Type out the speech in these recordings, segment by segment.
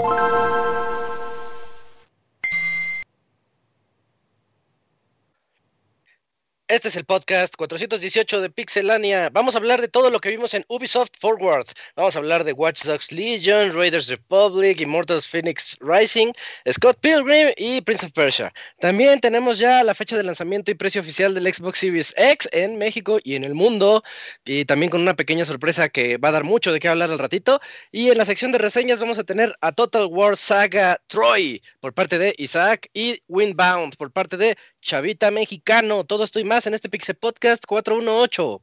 you Este es el podcast 418 de Pixelania. Vamos a hablar de todo lo que vimos en Ubisoft Forward. Vamos a hablar de Watch Dogs Legion, Raiders Republic, Immortals Phoenix Rising, Scott Pilgrim y Prince of Persia. También tenemos ya la fecha de lanzamiento y precio oficial del Xbox Series X en México y en el mundo. Y también con una pequeña sorpresa que va a dar mucho de qué hablar al ratito. Y en la sección de reseñas vamos a tener a Total War Saga Troy por parte de Isaac y Windbound por parte de Chavita Mexicano. Todo esto y más en este Pixel Podcast 418.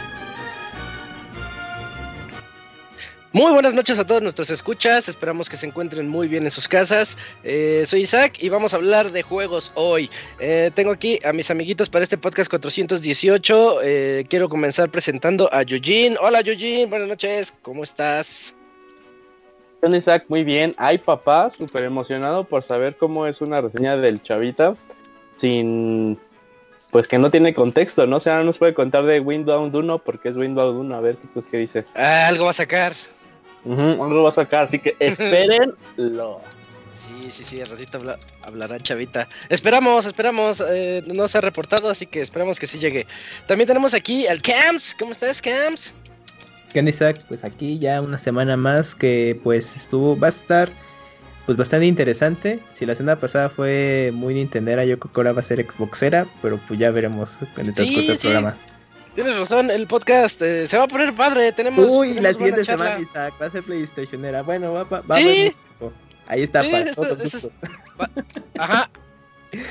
Muy buenas noches a todos nuestros escuchas, esperamos que se encuentren muy bien en sus casas. Eh, soy Isaac y vamos a hablar de juegos hoy. Eh, tengo aquí a mis amiguitos para este podcast 418. Eh, quiero comenzar presentando a Eugene. Hola Eugene, buenas noches, ¿cómo estás? Hola Isaac, muy bien. Ay papá, súper emocionado por saber cómo es una reseña del Chavita sin... Pues que no tiene contexto, ¿no? O sea, no nos puede contar de Windows 1 porque es Windows 1. A ver, pues, ¿qué dice? Ah, algo va a sacar. Uh -huh, lo va a sacar, así que espérenlo. Sí, sí, sí, al ratito habla, hablará Chavita. Esperamos, esperamos, eh, no se ha reportado, así que esperamos que sí llegue. También tenemos aquí al Camps, ¿cómo estás, Camps? ¿Qué Isaac? Pues aquí ya una semana más que pues estuvo, va a estar pues bastante interesante. Si la semana pasada fue muy Nintendera, yo creo que ahora va a ser Xboxera, pero pues ya veremos en el transcurso Sí, del sí. programa. Tienes razón, el podcast eh, se va a poner padre, tenemos... Uy, tenemos la siguiente semana, Isaac, va a ser PlayStationera. Bueno, va, va, va Sí. Ahí está, Sí, para eso- eso es-. Ajá.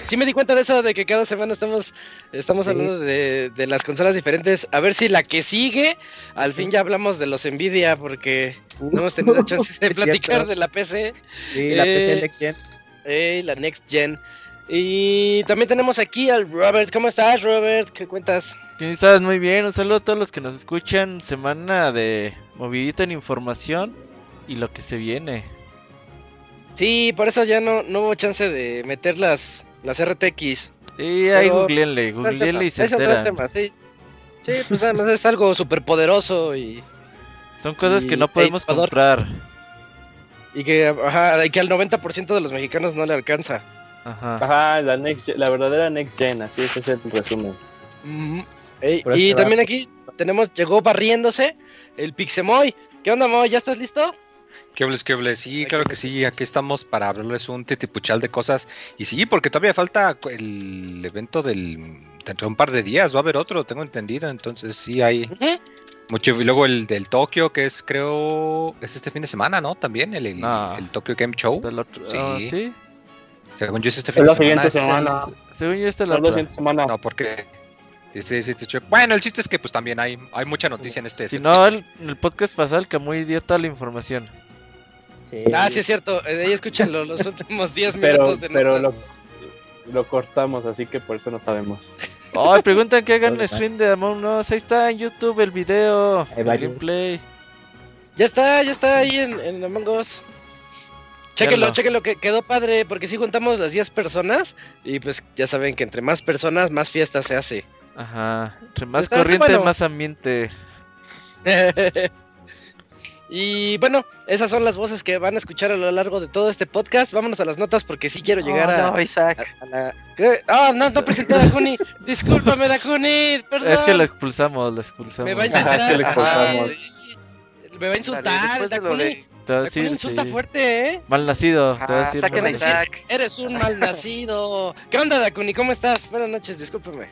Sí me di cuenta de eso, de que cada semana estamos, estamos Sí. hablando de, de las consolas diferentes. A ver si la que sigue, al fin ya hablamos de los Nvidia, porque no hemos tenido chance de platicar cierto. de la PC, Sí, la Eh, PC Next Gen. eh, la Next Gen. Y también tenemos aquí al Robert. ¿Cómo estás, Robert? ¿Qué cuentas? ¿Cómo estás? Muy bien, un saludo a todos los que nos escuchan. Semana de movidita en información y lo que se viene. Sí, por eso ya no, no hubo chance de meter las, las RTX. Y ahí googleenle, googleenle y se es otro enteran. tema, sí. Sí, pues además es algo súper poderoso y, Son cosas que no podemos comprar. y que, ajá, y que al 90% de los mexicanos no le alcanza. Ajá. Ajá, la, next la verdadera Next Gen, así ese es el resumen. Ujú. Ey, Por eso y va. también aquí tenemos, llegó barriéndose el Pixemoy. ¿Qué onda, Moy? ¿Ya estás listo? ¿Qué hables, qué hables? Sí, claro que sí, aquí estamos para hablarles un titipuchal de cosas. Y sí, porque todavía falta el evento del... Dentro de un par de días va a haber otro, tengo entendido. Entonces sí hay Ujú. mucho. Y luego el del Tokio, que es creo... Es este fin de semana, ¿no? También el, el, No. el Tokyo Game Show. El otro- Sí. ah, ¿sí? Según yo es este fin Es de la siguiente semana. semana. Según yo esta es la siguiente semana. No, porque... Sí, sí, sí, sí. Bueno, el chiste es que pues también hay, hay mucha noticia en este... Si no, el, el podcast pasado el Camuy dio toda la información. Sí. Ah, sí, es cierto. eh, ahí escúchenlo los últimos 10 Pero, minutos de pero lo, notas. lo cortamos, así que por eso no sabemos. Ay, preguntan que hagan stream de Among Us. Ahí está en YouTube el video. El gameplay. Ya está, ya está ahí en, en Among Us. Chéquenlo, chéquenlo, que quedó padre, porque sí juntamos las 10 personas y pues ya saben que entre más personas, más fiesta se hace. Ajá. Entre más Está- está corriente, bueno. más ambiente. y bueno, esas son las voces que van a escuchar a lo largo de todo este podcast. Vámonos a las notas porque sí quiero llegar a, no, Isaac. a- a la... ¿Qué? Ah, no, no presenté a Dakuni. Discúlpame, Dakuni. Perdón. Es que la expulsamos, la expulsamos. Me va a Ajá, insultar. es que le expulsamos. Ay, Me va a insultar, Dakuni. Te va a decir, insulta sí. fuerte, ¿eh? Mal nacido. te va a Ah, decir saquen mal a nacido. Isaac. Eres un malnacido. ¿Qué onda, Dakuni? ¿Cómo estás? Buenas noches, discúlpeme.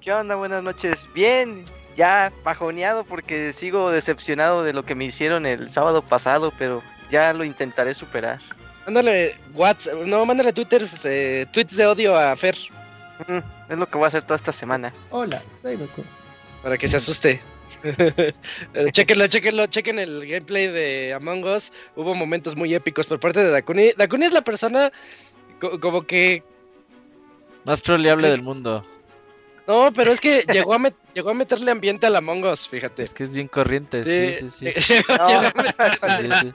¿Qué onda? Buenas noches. Bien. ya bajoneado porque sigo decepcionado de lo que me hicieron el sábado pasado, pero ya lo intentaré superar. Mándale WhatsApp, no, mándale twitters, eh, tweets de odio a Fer Mm, es lo que voy a hacer toda esta semana. Hola, soy Goku. para que se asuste. Pero chequenlo, chequenlo, chequen el gameplay de Among Us. Hubo momentos muy épicos por parte de Dakuni. Dakuni es la persona co- como que Más troleable del mundo. No, pero es que llegó a, met- llegó a meterle ambiente al Among Us, fíjate. Es que es bien corriente, sí, sí, sí. Llegó- No. a Sí, sí.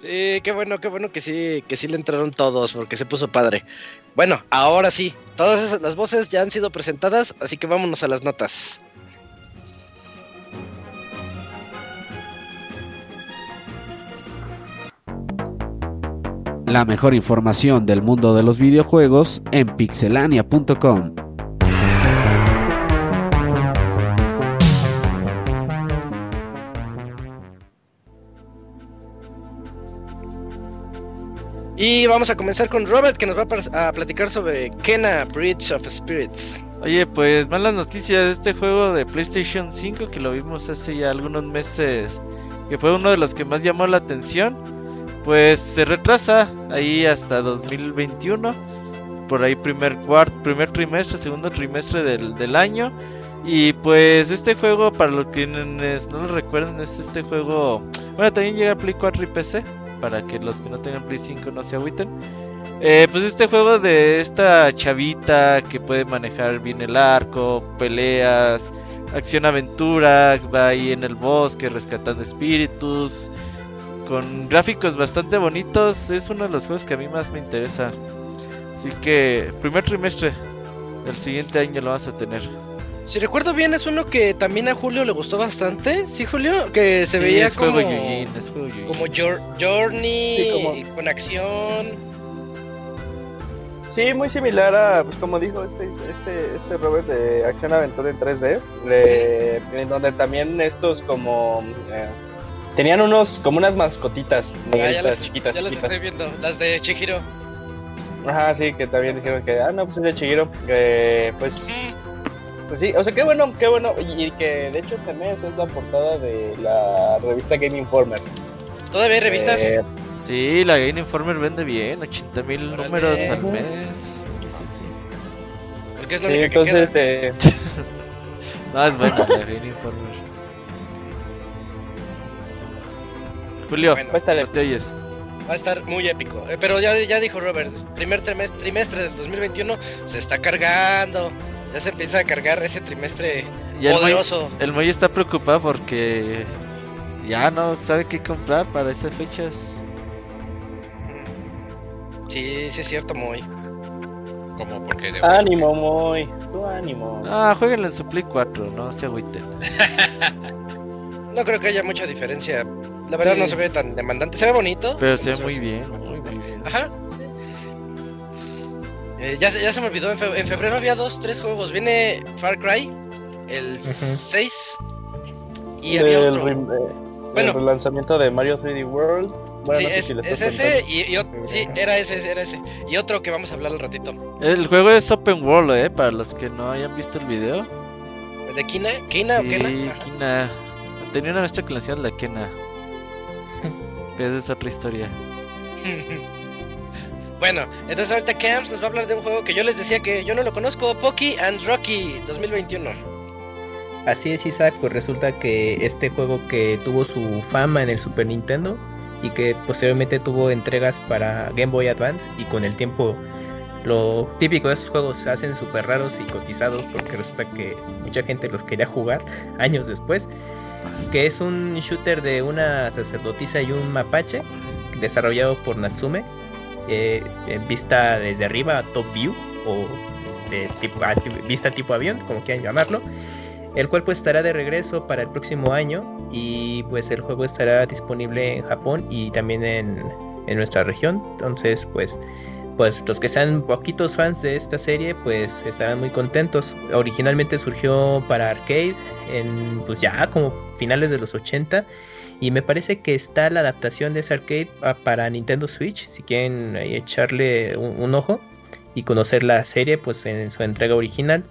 Sí, qué bueno, qué bueno que sí, que sí le entraron todos, porque se puso padre. Bueno, ahora sí, todas esas, las voces ya han sido presentadas, así que vámonos a las notas. La mejor información del mundo de los videojuegos en pixelania.com. Y vamos a comenzar con Robert, que nos va a, platicar sobre Kena Bridge of Spirits. Oye, pues malas noticias. Este juego de PlayStation 5 que lo vimos hace ya algunos meses, que fue uno de los que más llamó la atención, pues se retrasa ahí hasta 2021. Por ahí primer cuarto, primer trimestre, segundo trimestre del, del año. Y pues este juego, para los que no lo recuerden, es este juego... Bueno, también llega a Play 4 y PC, para que los que no tengan Play 5 no se agüiten. Eh, pues este juego de esta chavita que puede manejar bien el arco, peleas, acción aventura, va ahí en el bosque rescatando espíritus, con gráficos bastante bonitos, es uno de los juegos que a mí más me interesa. Así que primer trimestre del siguiente año lo vas a tener. Si recuerdo bien, es uno que también a Julio le gustó bastante, ¿sí, Julio? Que se Sí, veía es como, juego Yujin, es juego como Jour- Journey, Sí, como- con acción. Sí, muy similar a, pues como dijo este, este, este Robert de Acción Aventura en 3D, de- en donde también estos como... eh, tenían unos, como unas mascotitas Ah, ya las, chiquitas, ya las chiquitas. estoy viendo, las de Chihiro. Ajá, sí, que también dijeron que, ah, no, pues es de Chihiro. Eh, pues, pues sí, o sea, qué bueno, qué bueno. Y, y que de hecho este mes es la portada de la revista Game Informer. ¿Todavía hay revistas? Eh, Sí, la Game Informer vende bien, 80 mil números al mes. Sí, sí, sí. Porque es la sí, única que queda. este, No, es buena la Game Informer. Julio, Bueno. cuéntale. no te oyes. Va a estar muy épico. Eh, pero ya, ya dijo Robert, primer trimestre, trimestre del 2021 se está cargando. Ya se empieza a cargar ese trimestre Moy, poderoso. el Moy está preocupado porque ya no sabe qué comprar para estas fechas. Sí, sí es cierto, muy. Como porque de Ánimo, muy. Tu ánimo. Ah, jueguenlo en su Play 4, no se agüiten. No creo que haya mucha diferencia. La verdad Sí. no se ve tan demandante. Se ve bonito. Pero se ve se muy ve- bien, muy, muy bien. Ajá. Eh, ya, se- ya se me olvidó, en, fe- en febrero había dos, tres juegos. Viene Far Cry, el 6. Y había el, otro. rem- eh, Bueno. el relanzamiento de Mario 3D World. Bueno, sí, no sé es, si ese y, y sí, era ese, era ese. Y otro que vamos a hablar al ratito. El juego es open world, eh, para los que no hayan visto el video. ¿El de Kina? ¿Kina o Sí, Kena? Ajá. Kina. Tenía una maestra que le decían la Kena. Pero esa es otra historia. bueno, entonces ahorita Camps nos va a hablar de un juego que yo les decía que yo no lo conozco, Pocky and Rocky 2021. Así es, Isaac, pues resulta que este juego que tuvo su fama en el Super Nintendo y que posteriormente tuvo entregas para Game Boy Advance y con el tiempo lo típico de esos juegos se hacen súper raros y cotizados porque resulta que mucha gente los quería jugar años después, que es un shooter de una sacerdotisa y un mapache desarrollado por Natsume, eh, vista desde arriba, top view o de tipo, a- vista tipo avión, como quieran llamarlo el cual pues estará de regreso para el próximo año y pues el juego estará disponible en Japón y también en, en nuestra región. Entonces pues pues los que sean poquitos fans de esta serie pues estarán muy contentos. Originalmente surgió para arcade en pues ya como finales de los 80 y me parece que está la adaptación de ese arcade para Nintendo Switch si quieren echarle un, un ojo y conocer la serie pues en su entrega original.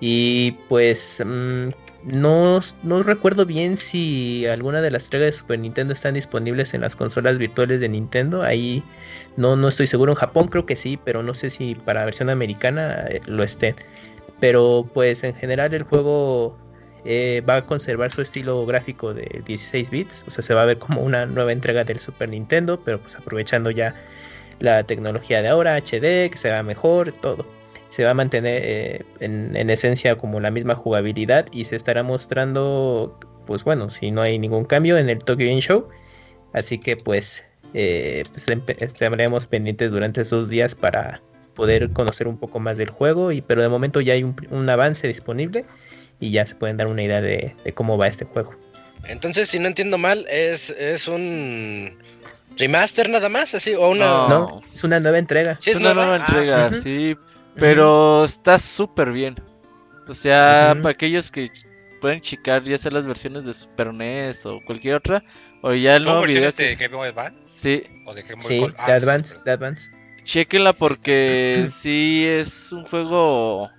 Y pues mm, no, recuerdo bien si alguna de las entregas de Super Nintendo están disponibles en las consolas virtuales de Nintendo. Ahí no, no estoy seguro. En Japón creo que sí, pero no sé si para versión americana eh, lo estén. Pero pues en general el juego eh, va a conservar su estilo gráfico de 16 bits. O sea, se va a ver como una nueva entrega del Super Nintendo, pero pues aprovechando ya la tecnología de ahora, HD, que se vea mejor, todo. Se va a mantener eh, en, en esencia como la misma jugabilidad y se estará mostrando, pues bueno, si no hay ningún cambio en el Tokyo Game Show. Así que pues, eh, pues empe- estaremos pendientes durante esos días para poder conocer un poco más del juego. Y, pero de momento ya hay un, un avance disponible y ya se pueden dar una idea de, de cómo va este juego. Entonces, si no entiendo mal, es, es un remaster nada más, así, o una... No. No, es una nueva entrega. Sí, es es una nueva. nueva Ah, entrega, ujú. sí. Pero está súper bien. O sea, para aquellos que pueden checar ya sea las versiones de Super NES o cualquier otra, o ya el ¿No nuevo video. de Game Boy Advance? Sí, ¿O de Game Boy Sí, de Ah, Advance, sí, de Advance. chequenla porque sí es un juego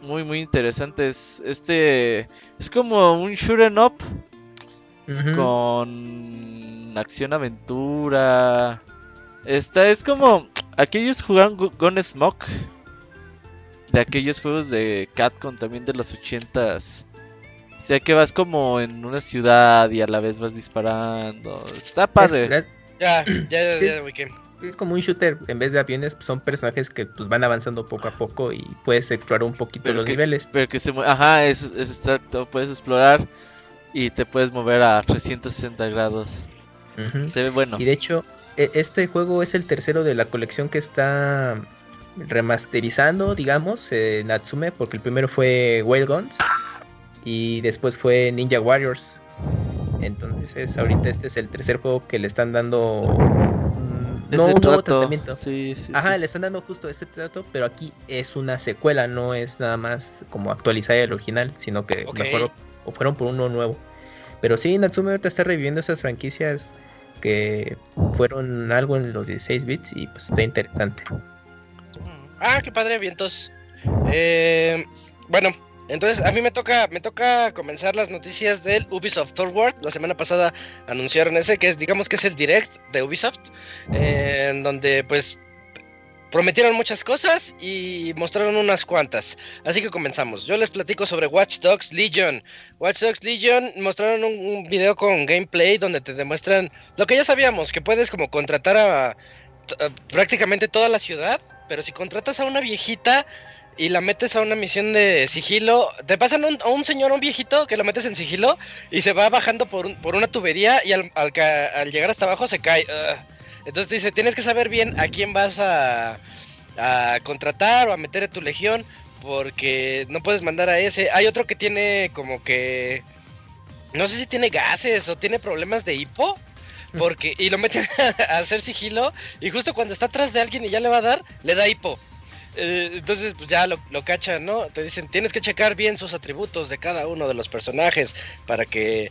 muy muy interesante. Es este es como un shoot 'em up Ujú. con acción aventura. Esta es como aquellos jugaron Gu- Gunsmoke de aquellos juegos de Capcom también de los ochentas. O sea que vas como en una ciudad y a la vez vas disparando. Está padre. Es, Ya, ya, ya, ya, es como un shooter, en vez de aviones, pues, son personajes que pues, van avanzando poco a poco y puedes explorar un poquito Pero los que- niveles. Pero que se Ajá, es, es exacto. Puedes explorar y te puedes mover a 360 grados. Se ve bueno. Y de hecho, e- este juego es el tercero de la colección que está remasterizando, digamos, eh, Natsume, porque el primero fue Wild Guns y después fue Ninja Warriors. Entonces, ahorita este es el tercer juego que le están dando mm, no un nuevo tratamiento. Sí, sí, Ajá, sí. le están dando justo ese trato, pero aquí es una secuela, no es nada más como actualizar el original, sino que mejor o fueron por uno nuevo. Pero sí, Natsume ahorita está reviviendo esas franquicias que fueron algo en los 16 bits y pues está interesante. Ah, qué padre, vientos. Eh, bueno, entonces a mí me toca, me toca comenzar las noticias del Ubisoft Forward. La semana pasada anunciaron ese, que es, digamos que es el direct de Ubisoft, eh, en donde pues prometieron muchas cosas y mostraron unas cuantas. Así que comenzamos. Yo les platico sobre Watch Dogs Legion. Watch Dogs Legion mostraron un, video con gameplay donde te demuestran lo que ya sabíamos, que puedes como contratar a prácticamente toda la ciudad, pero si contratas a una viejita y la metes a una misión de sigilo, te pasan a un señor, a un viejito, que lo metes en sigilo y se va bajando por, un- por una tubería y al, llegar hasta abajo se cae. Entonces dice, tienes que saber bien a quién vas a, a contratar o a meter en tu legión, porque no puedes mandar a ese. Hay otro que tiene como que... No sé si tiene gases o tiene problemas de hipo. Porque, y lo meten a hacer sigilo. Y justo cuando está atrás de alguien y ya le va a dar, le da hipo. Eh, entonces, pues ya lo, lo cachan, ¿no? Te dicen, tienes que checar bien sus atributos de cada uno de los personajes para que,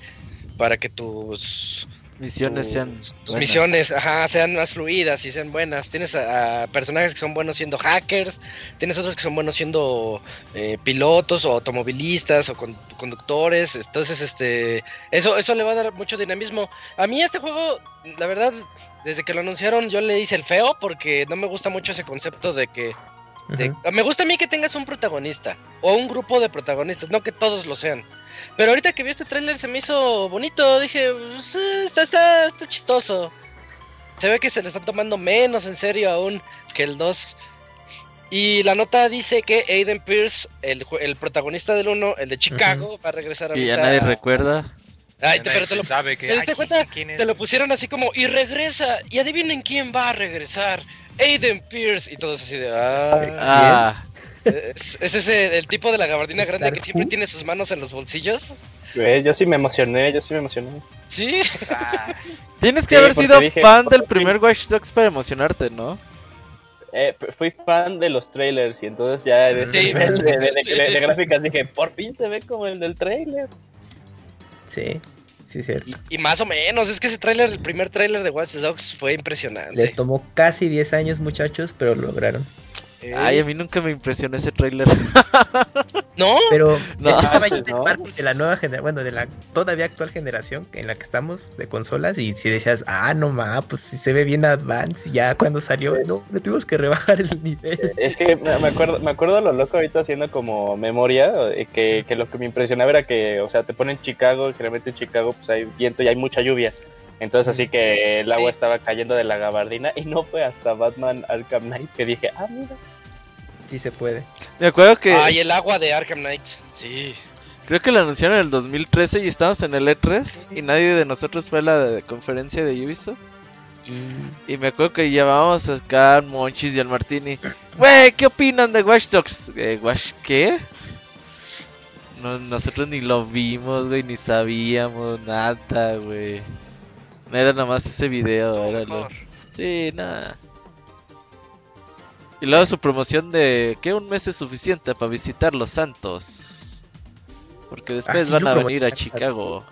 para que tus, Misiones sean. tus buenas. misiones ajá, sean más fluidas y sean buenas. Tienes a, a personajes que son buenos siendo hackers, tienes otros que son buenos siendo eh, pilotos o automovilistas o con- conductores. Entonces, este, eso, eso le va a dar mucho dinamismo. A mí este juego, la verdad, desde que lo anunciaron yo le hice el feo porque no me gusta mucho ese concepto de que de- Ujú. me gusta a mí que tengas un protagonista o un grupo de protagonistas, no que todos lo sean. Pero ahorita que vi este tráiler se me hizo bonito, dije, pues, eh, está, está, está chistoso. Se ve que se le están tomando menos en serio aún que el 2. Y la nota dice que Aiden Pierce, el, el protagonista del 1, el de Chicago, va a regresar a Que ya nadie recuerda. Ay, te- pero te lo, sabe que ¿te diste ay, cuenta? ¿quién es? te lo pusieron así como, y regresa, y adivinen quién va a regresar. Aiden Pierce, y todos así de, ah. Ah, Es, es ese el tipo de la gabardina grande que siempre tiene sus manos en los bolsillos. Eh, yo sí me emocioné, yo sí me emocioné. Sí. tienes que Sí, haber sido dije, fan del fin. primer Watch Dogs para emocionarte, ¿no? Eh, fui fan de los trailers y entonces ya de ese Sí. nivel de, de- de- Sí. de- de gráficas dije, por fin se ve como el del trailer. Sí, sí, cierto. Y, y más o menos, es que ese tráiler, el primer tráiler de Watch Dogs fue impresionante. Les tomó casi 10 años, muchachos, pero lo lograron. Ay, a mí nunca me impresionó ese trailer. ¿No? Pero No, es que estaba de no. de la nueva generación, bueno, de la todavía actual generación en la que estamos de consolas. Y si decías, ah, no ma, pues si se ve bien Advance, ya cuando salió, no, le tuvimos que rebajar el nivel. Es que me me acuerdo, me acuerdo lo loco ahorita haciendo como memoria, eh, que, que lo que me impresionaba era que, o sea, te ponen Chicago, generalmente en Chicago pues hay viento y hay mucha lluvia. Entonces así que el agua estaba cayendo de la gabardina y no fue hasta Batman Arkham Knight que dije, ah, mira. Sí se puede. Me acuerdo que Ay, el agua de Arkham Knight. Sí. creo que lo anunciaron en el 2013 y estábamos en el E3 y nadie de nosotros fue a la de- conferencia de Ubisoft. Y me acuerdo que llevábamos a Scar, Monchis y al Martini. Güey, ¿qué opinan de Watch Dogs? Eh, ¿Watch qué? No, nosotros ni lo vimos, güey, ni sabíamos nada, güey. No era nada más ese video, era lo... Sí, nada. Y luego su promoción de que un mes es suficiente para visitar Los Santos. Porque después sí van a venir a. Chicago.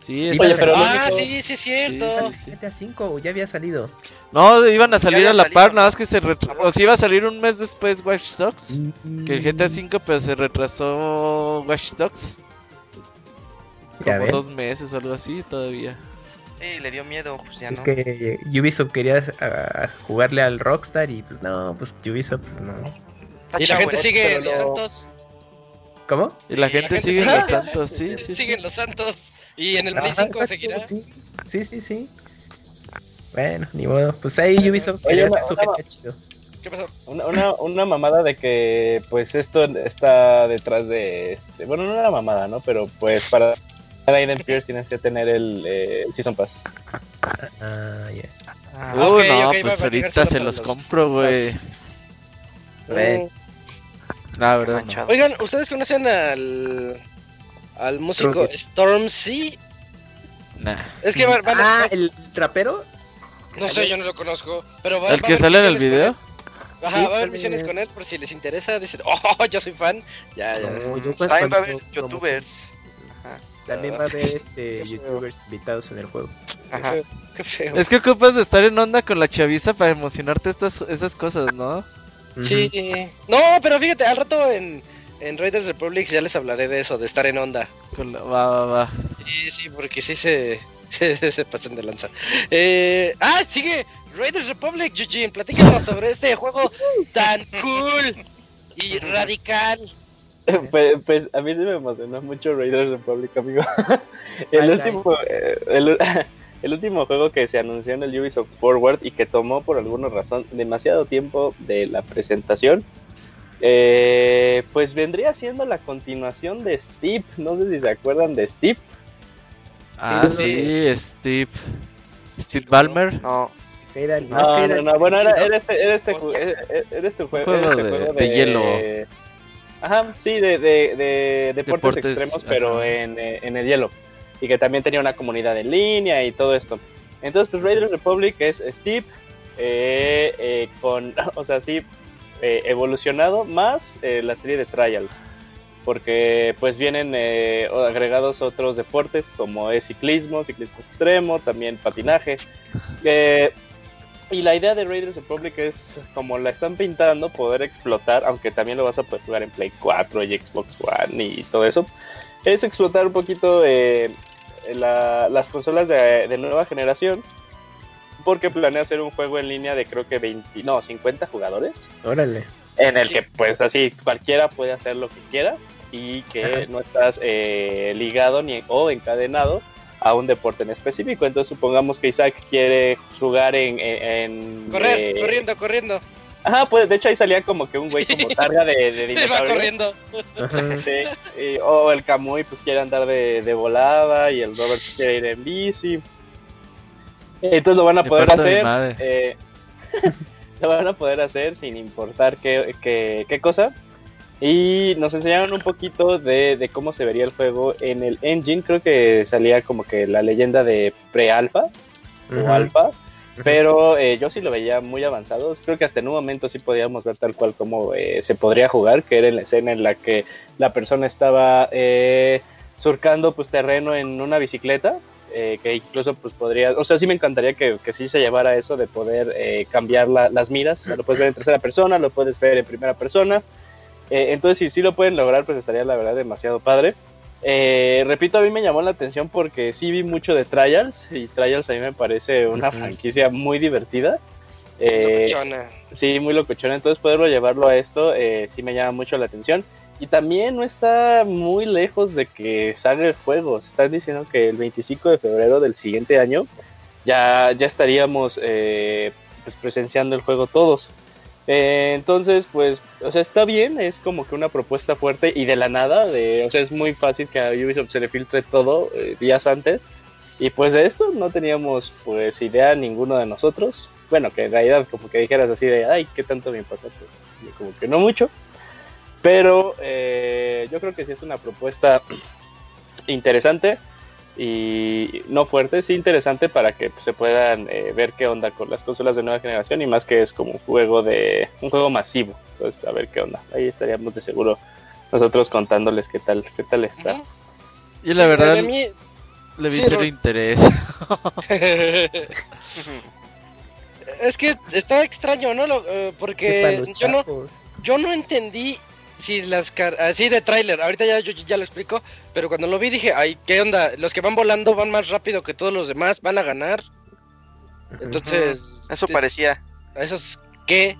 Sí, Sí, es Oye, pero Ah, único- sí, sí, es cierto. Sí, sí. GTA 5 ya había salido. No, iban a salir a la salido, par, ¿no? nada más que se retrasó. O sea, iba a salir un mes después Watch Dogs. Mm. Que el GTA 5, pero se retrasó Watch Dogs. Como dos meses o algo así todavía. Sí, le dio miedo, pues ya Es no. que Ubisoft quería jugarle al Rockstar y pues no, pues Ubisoft pues no. Y la gente sigue los lo- santos. ¿Cómo? Y la Y la gente sigue en sigue. Los Santos, sí, sí. sí. Siguen los santos. Y en el Play Ajá, 5 exacto, seguirá. Sí, sí, sí, sí. Bueno, ni modo. Pues ahí Ubisoft Oye, una- una- chido. ¿Qué pasó? Una, una, una mamada de que pues esto está detrás de este. Bueno, no era mamada, ¿no? Pero pues para Aiden Pierce tienes que tener el, eh, el Season Pass. Ah, ya. Ah, Uh, ok, no, ok, va a pues ahorita se los los- compro, güey. Bueno. La verdad, no. manchado. Oigan, ¿ustedes conocen al al músico sí. Stormzy? Nah. Es que va- van a- Ah, el rapero. no sé, yo no lo conozco, pero va, ¿El va que sale en el video? Ajá, Sí, va a haber misiones con él por si les interesa. Dicen, oh, yo soy fan. Ya, ya. No, yo pues va a haber youtubers. Ajá. También va a haber este youtubers invitados en el juego. Qué Ajá. feo, qué feo. Es que ocupas de estar en onda con la chaviza para emocionarte estas, esas cosas, ¿no? Sí. No, pero fíjate, al rato en, en Raiders Republic ya les hablaré de eso, de estar en onda. Con la- Va, va, va. Sí, sí, porque sí se, se, se pasan de lanza. Eh, ah, sigue Raiders Republic, Eugene. Platícanos sobre este juego tan cool y radical. Pues, pues, a mí sí me emocionó mucho Raiders Republic, amigo. el, último, eh, el, el último juego que se anunció en el Ubisoft Forward y que tomó por alguna razón demasiado tiempo de la presentación, eh, pues vendría siendo la continuación de Steve. No sé si se acuerdan de Steve. Ah, sí. sí, Steve. Steve Ballmer. No, Era el- No, es que era no, no, bueno, era, era este, era este, era- era este jue- Juego era este de- juego de hielo. Ajá, sí, de, de, de deportes, Deportes, extremos, pero en, eh, en el hielo. Y que también tenía una comunidad en línea y todo esto. Entonces, pues Raiders Republic es Steve eh, eh, con, o sea, sí, eh, evolucionado más la serie de Trials. Porque pues vienen eh, agregados otros deportes como es ciclismo, ciclismo extremo, también patinaje. Y la idea de Raiders Republic es, como la están pintando, poder explotar, aunque también lo vas a poder jugar en Play 4 y Xbox One y todo eso, es explotar un poquito eh, la- las consolas de, de nueva generación, porque planea hacer un juego en línea de creo que 20, no, 50 jugadores, Órale. en el que pues así cualquiera puede hacer lo que quiera y que Ajá. no estás eh, ligado ni o encadenado a un deporte en específico. Entonces supongamos que Isaac quiere jugar en... en- en, Correr, eh, corriendo, corriendo. Ajá, pues de hecho ahí salía como que un güey como targa de, de Va dinosaurio. corriendo. Ajá. Sí, y- o el Camuy pues quiere andar de, de volada y el Robert quiere ir en bici. Entonces lo van a De poder hacer. eh, lo van a poder hacer sin importar qué, qué, qué cosa. Y nos enseñaron un poquito de, de cómo se vería el juego en el engine. Creo que salía como que la leyenda de pre-alfa o alfa. Pero eh, yo sí lo veía muy avanzado. Creo que hasta en un momento sí podíamos ver tal cual como eh, se podría jugar, que era en la escena en la que la persona estaba eh, surcando pues terreno en una bicicleta. eh, que incluso pues podría, o sea, sí me encantaría que, que sí se llevara eso de poder eh, cambiar la- las miras, o sea, lo puedes ver en tercera persona, lo puedes ver en primera persona, Eh, entonces si sí lo pueden lograr, pues estaría la verdad demasiado padre. Eh, repito, a mí me llamó la atención porque sí vi mucho de Trials y Trials a mí me parece una franquicia muy divertida. Eh, Locochona. Sí, muy locochón. Entonces poderlo llevarlo a esto eh, sí me llama mucho la atención. Y también no está muy lejos de que salga el juego. Se están diciendo que el 25 de febrero del siguiente año ya, ya estaríamos eh, pues presenciando el juego todos. Eh, entonces, pues, o sea, está bien, es como que una propuesta fuerte y de la nada, de, o sea, es muy fácil que a Ubisoft se le filtre todo eh, días antes. Y pues de esto no teníamos pues idea ninguno de nosotros. Bueno, que en realidad como que dijeras así de, ay, ¿qué tanto me importa? Pues como que no mucho. Pero eh, yo creo que sí es una propuesta interesante y no fuerte, sí interesante para que pues, se puedan eh, ver qué onda con las consolas de nueva generación y más que es como un juego de un juego masivo. Entonces, a ver qué onda. Ahí estaríamos de seguro nosotros contándoles qué tal, qué tal está. Y la verdad A mí- le vi sí, cero Ro- interés. es que está extraño, ¿no? Lo- eh, porque yo no, yo no entendí si las car así de tráiler, ahorita ya yo ya lo explico, pero cuando lo vi dije, ay, ¿qué onda? Los que van volando van más rápido que todos los demás, van a ganar. Entonces, Eso es- parecía. ¿esos qué?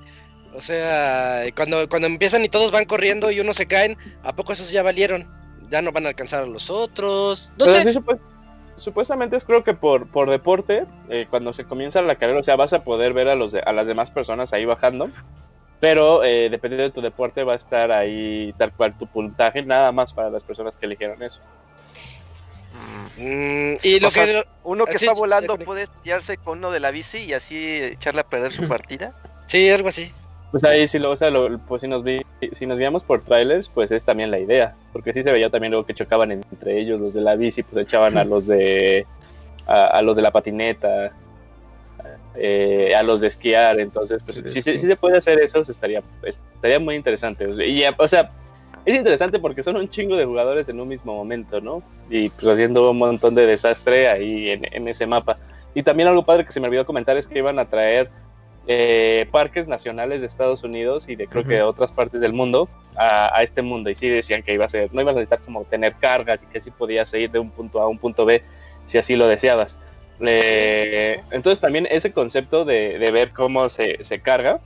O sea, cuando, cuando empiezan y todos van corriendo y unos se caen, ¿a poco esos ya valieron? Ya no van a alcanzar a los otros. No Pero sé. sí, supu- supuestamente es creo que por, por deporte, eh, cuando se comienza la carrera, o sea, vas a poder ver a, los de- a las demás personas ahí bajando, pero eh, dependiendo de tu deporte va a estar ahí tal cual tu puntaje, nada más para las personas que eligieron eso. Mm, y lo O sea, que Uno que Así está es, volando puede estrellarse con uno de la bici y así echarle a perder su partida. sí, algo así. Pues ahí sí, lo, o sea, lo- pues si nos, vi, si nos guiamos por trailers, pues es también la idea, porque sí se veía también luego que chocaban entre ellos, los de la bici, pues echaban a los de a, a los de la patineta, eh, a los de esquiar, entonces pues si, se- esquí. si se puede hacer eso, pues, estaría, estaría muy interesante. O sea, Y, ya, o sea, es interesante porque son un chingo de jugadores en un mismo momento, ¿no? Y pues haciendo un montón de desastre ahí en, en ese mapa. Y también algo padre que se me olvidó comentar es que iban a traer eh, parques nacionales de Estados Unidos y de creo que de otras partes del mundo a, a este mundo. Y sí decían que iba a ser, no ibas a necesitar como tener cargas y que sí podías ir de un punto A a un punto B si así lo deseabas. Eh, entonces también ese concepto de, de ver cómo se, se carga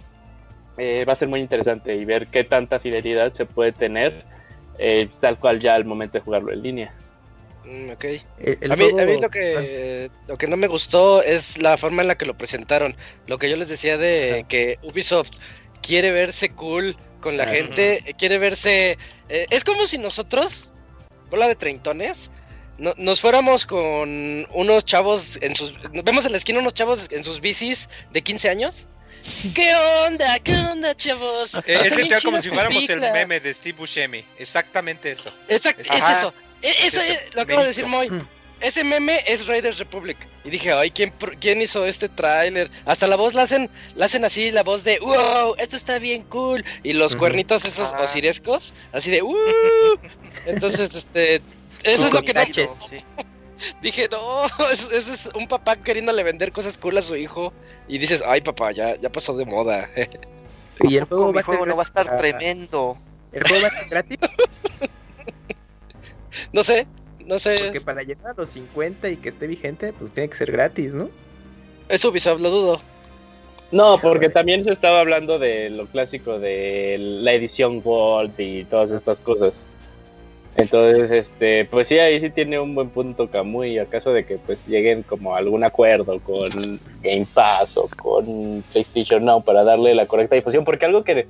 eh, va a ser muy interesante y ver qué tanta fidelidad se puede tener eh, tal cual ya al momento de jugarlo en línea. Mm, ok. A, mí, a mí juego- lo que lo que no me gustó es la forma en la que lo presentaron. Lo que yo les decía de que Ubisoft quiere verse cool con la Ajá. gente, quiere verse... eh, es como si nosotros, bola de treintones, no- nos fuéramos con unos chavos en sus... Vemos en la esquina unos chavos en sus bicis de 15 años. ¿Qué onda? ¿Qué onda, chavos? Eh, es literal como si fuéramos el bicla". meme de Steve Buscemi. Exactamente eso. Exacto, es Ajá. eso. E- Eso es, lo acabo de decir. Moy. Ese meme es Raiders Republic. Y dije, ay, ¿quién, quién hizo este tráiler? Hasta la voz la hacen, la hacen así, la voz de, wow, esto está bien cool. Y los cuernitos esos osirescos, así de, uh. Entonces, este, eso es lo que no, sí. dije, no, eso es un papá queriéndole vender cosas cool a su hijo. Y dices, ay, papá, ya, ya pasó de moda. Y el juego, va a, juego ser no va a estar tremendo. El juego va a ser gratis no sé, no sé. porque para llegar a los 50 y que esté vigente, pues tiene que ser gratis, ¿no? Es Ubisoft, lo dudo. No, porque también se estaba hablando de lo clásico de la edición Gold y todas estas cosas. Entonces, este, pues sí, ahí sí tiene un buen punto Kamui, acaso de que pues lleguen como a algún acuerdo con Game Pass o con PlayStation Now para darle la correcta difusión, porque algo que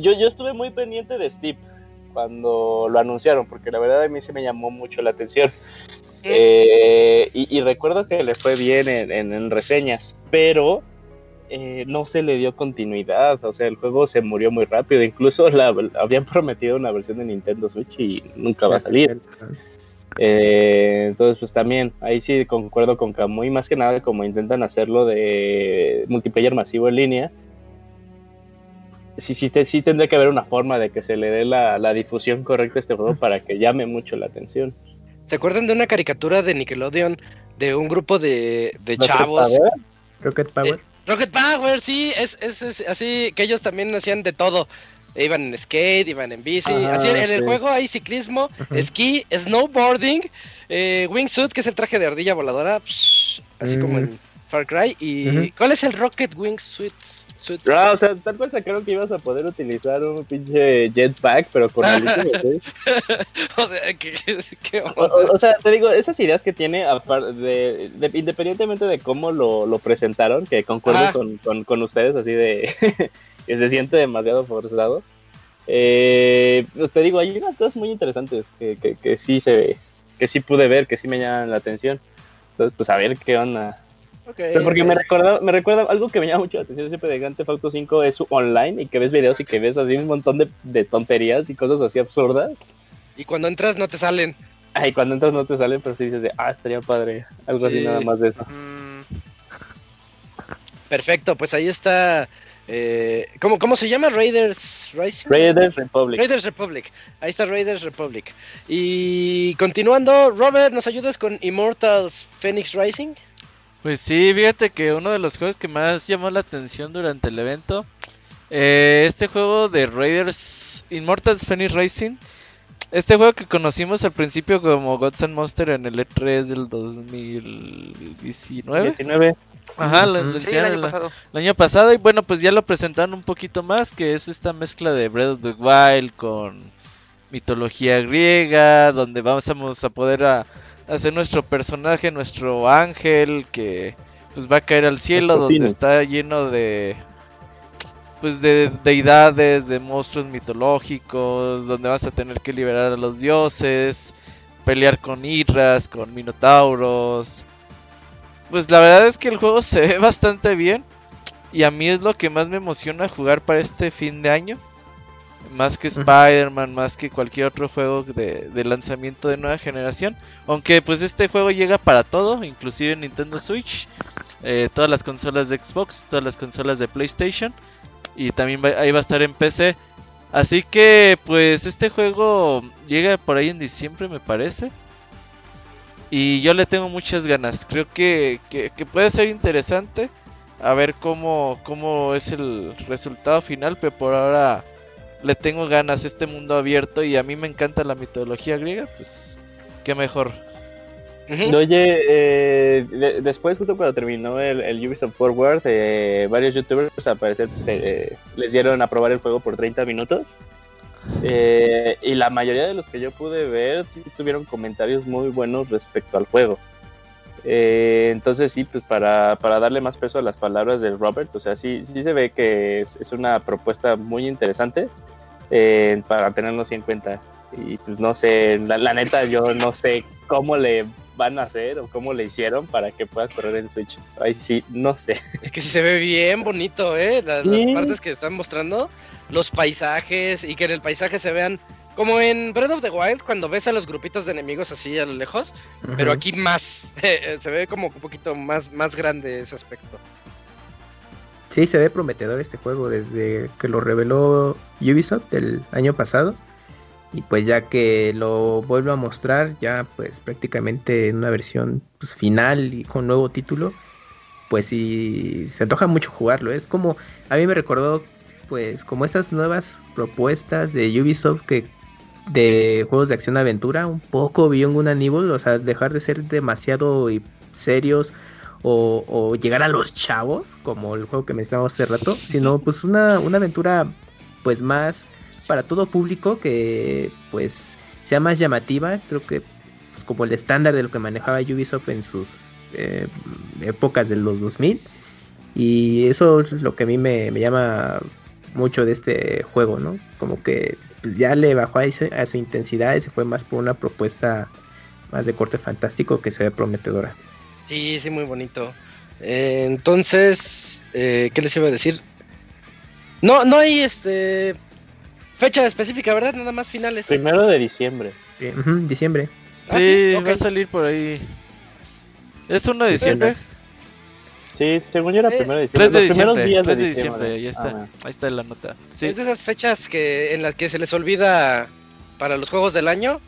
yo, yo estuve muy pendiente de Steve cuando lo anunciaron, porque la verdad a mí sí me llamó mucho la atención. Eh, y, y recuerdo que le fue bien en, en- en reseñas, pero eh, no se le dio continuidad. O sea, el juego se murió muy rápido. Incluso la, habían prometido una versión de Nintendo Switch y nunca va a salir. Eh, entonces, pues también, ahí sí concuerdo con Kamui, más que nada como intentan hacerlo de multiplayer masivo en línea. Sí, sí, te- sí tendría que haber una forma de que se le dé la, la difusión correcta a este juego para que llame mucho la atención. ¿Se acuerdan de una caricatura de Nickelodeon de un grupo de, chavos. Power. Rocket Power. Rocket Power, sí, es, es, es así que ellos también hacían de todo. Iban en skate, iban en bici. Así en, en el juego hay ciclismo, esquí, snowboarding, eh, wingsuit, que es el traje de ardilla voladora, psh, así como en Far Cry. ¿Y cuál es el Rocket Wingsuit? Suit? Ah, o sea, tal vez sacaron que ibas a poder utilizar un pinche jetpack, pero con alitas, ¿sí? o sea, que, que- O, o- o sea, te digo, esas ideas que tiene, de, de- independientemente de cómo lo, lo presentaron, que concuerdo Ajá. con, con, con ustedes, así de que se siente demasiado forzado. Eh, pues te digo, hay unas cosas muy interesantes que, que, que sí se que sí pude ver, que sí me llaman la atención. Entonces, pues a ver qué onda. Ok, O sea, porque me recuerda, me recuerda algo que me llama mucho la atención siempre de Grand Theft Auto 5 es su online y que ves videos y que ves así un montón de, de tonterías y cosas así absurdas. Y cuando entras no te salen. Ay, cuando entras no te salen, pero sí dices de, ah, estaría padre. Algo así Sí. nada más de eso. Mm, Perfecto, pues ahí está. Eh, ¿cómo, ¿Cómo se llama? Raiders Rising. Raiders Republic. Raiders Republic. Ahí está Raiders Republic. Y continuando, Robert, ¿nos ayudas con Immortals Phoenix Rising? Pues sí, fíjate que uno de los juegos que más llamó la atención durante el evento, eh, este juego de Raiders Immortals Phoenix Racing, este juego que conocimos al principio como Gods and Monster en el E3 del 2019. 19. Ajá, lo, lo sí, el año la- pasado. el año pasado y bueno, pues ya lo presentaron un poquito más, que es esta mezcla de Breath of the Wild con mitología griega, donde vamos a poder a- hacer nuestro personaje, nuestro ángel, que pues va a caer al cielo, donde está lleno de pues de deidades, de monstruos mitológicos, donde vas a tener que liberar a los dioses, pelear con hidras, con minotauros. Pues la verdad es que el juego se ve bastante bien y a mí es lo que más me emociona jugar para este fin de año. Más que. Spider-Man, más que cualquier otro juego de, de lanzamiento de nueva generación. Aunque pues este juego llega para todo, inclusive Nintendo Switch, eh, todas las consolas de Xbox, todas las consolas de PlayStation. Y también va- ahí va a estar en PC. Así que pues este juego llega por ahí en diciembre me parece. Y yo le tengo muchas ganas. Creo que, que, que puede ser interesante. A ver cómo, cómo es el resultado final. Pero por ahora le tengo ganas a este mundo abierto. Y a mí me encanta la mitología griega. Pues qué mejor. Oye, eh, de- después, justo cuando terminó el, el Ubisoft Forward, eh, varios youtubers al parecer eh, les dieron a probar el juego por 30 minutos. Eh, y la mayoría de los que yo pude ver tuvieron comentarios muy buenos respecto al juego. Eh, entonces sí, pues para, para darle más peso a las palabras de Robert, o sea, sí, sí se ve que es, es una propuesta muy interesante eh, para tenerlo así en cuenta. Y pues no sé, la, la neta yo no sé cómo le van a hacer o cómo le hicieron para que puedas correr en Switch. Ay, sí, no sé. Es que sí se ve bien bonito, ¿eh? Las, Sí. las partes que están mostrando, los paisajes y que en el paisaje se vean como en Breath of the Wild cuando ves a los grupitos de enemigos así a lo lejos, pero aquí más, se ve como un poquito más, más grande ese aspecto. Sí, se ve prometedor este juego desde que lo reveló Ubisoft el año pasado. Y pues ya que lo vuelvo a mostrar, ya pues prácticamente en una versión pues, final y con nuevo título, pues sí, se antoja mucho jugarlo. Es como, a mí me recordó pues como estas nuevas propuestas de Ubisoft que de juegos de acción aventura, un poco Beyond and Evil, o sea, dejar de ser demasiado serios o, o llegar a los chavos, como el juego que mencionamos hace rato, sino pues una, una aventura pues más para todo público que pues sea más llamativa, creo que pues, como el estándar de lo que manejaba Ubisoft en sus eh, épocas de los 2000 y eso es lo que a mí me, me llama mucho de este juego, ¿no? Es como que pues, ya le bajó a, ese- a su intensidad y se fue más por una propuesta más de corte fantástico que se ve prometedora. Sí, sí, muy bonito. Eh, entonces, eh, ¿qué les iba a decir? No, no hay este fecha específica, ¿verdad? Nada más finales. Primero de diciembre. Diciembre. Ah, Sí, va a salir por ahí. Es 1 de diciembre. Sí, según yo era Eh, primero de 3 diciembre. de Los primeros diciembre. días 3 de de diciembre, ya está. Ah, Ahí está la nota. Sí. Es de esas fechas que en las que se les olvida para los juegos del año.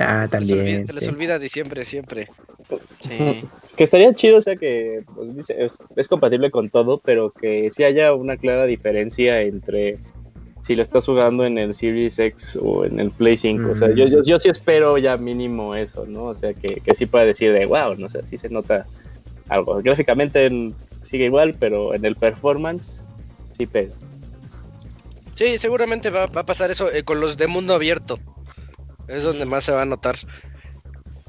Ah, se les olvida, también. se les olvida diciembre siempre. Sí. Que estaría chido, o sea, que pues, dice, es, es compatible con todo, pero que sí haya una clara diferencia entre si lo estás jugando en el Series X o en el Play 5. O sea, yo, yo, yo sí espero ya mínimo eso, ¿no? O sea, que, que sí pueda decir de, wow, no sé, sí se nota algo. Gráficamente en- sigue igual, pero en el performance sí pega. Sí, seguramente va, va a pasar eso eh, con los de mundo abierto. Es donde más se va a notar.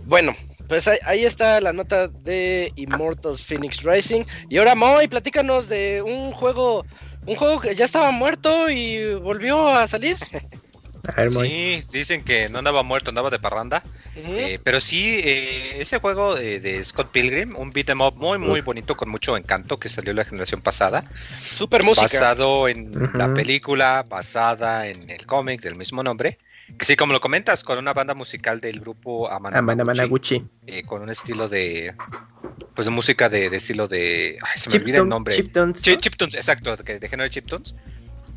Bueno, pues ahí, ahí está la nota de Immortals Phoenix Rising. Y ahora, Moy, platícanos de un juego, un juego que ya estaba muerto y volvió a salir. A ver, Moy. Sí, dicen que no andaba muerto, andaba de parranda. Eh, pero sí, eh, ese juego de, de Scott Pilgrim, un beat 'em up muy, muy bonito, con mucho encanto, que salió la generación pasada. Super música. Basado en la película, basada en el cómic del mismo nombre. Que sí, como lo comentas, con una banda musical del grupo Amanda, Amanda Managuchi, Managuchi. eh, con un estilo de. Pues de música de, de estilo de. Ay, se me olvida el nombre. Chiptunes. Chiptunes, exacto, que de género de Chiptunes.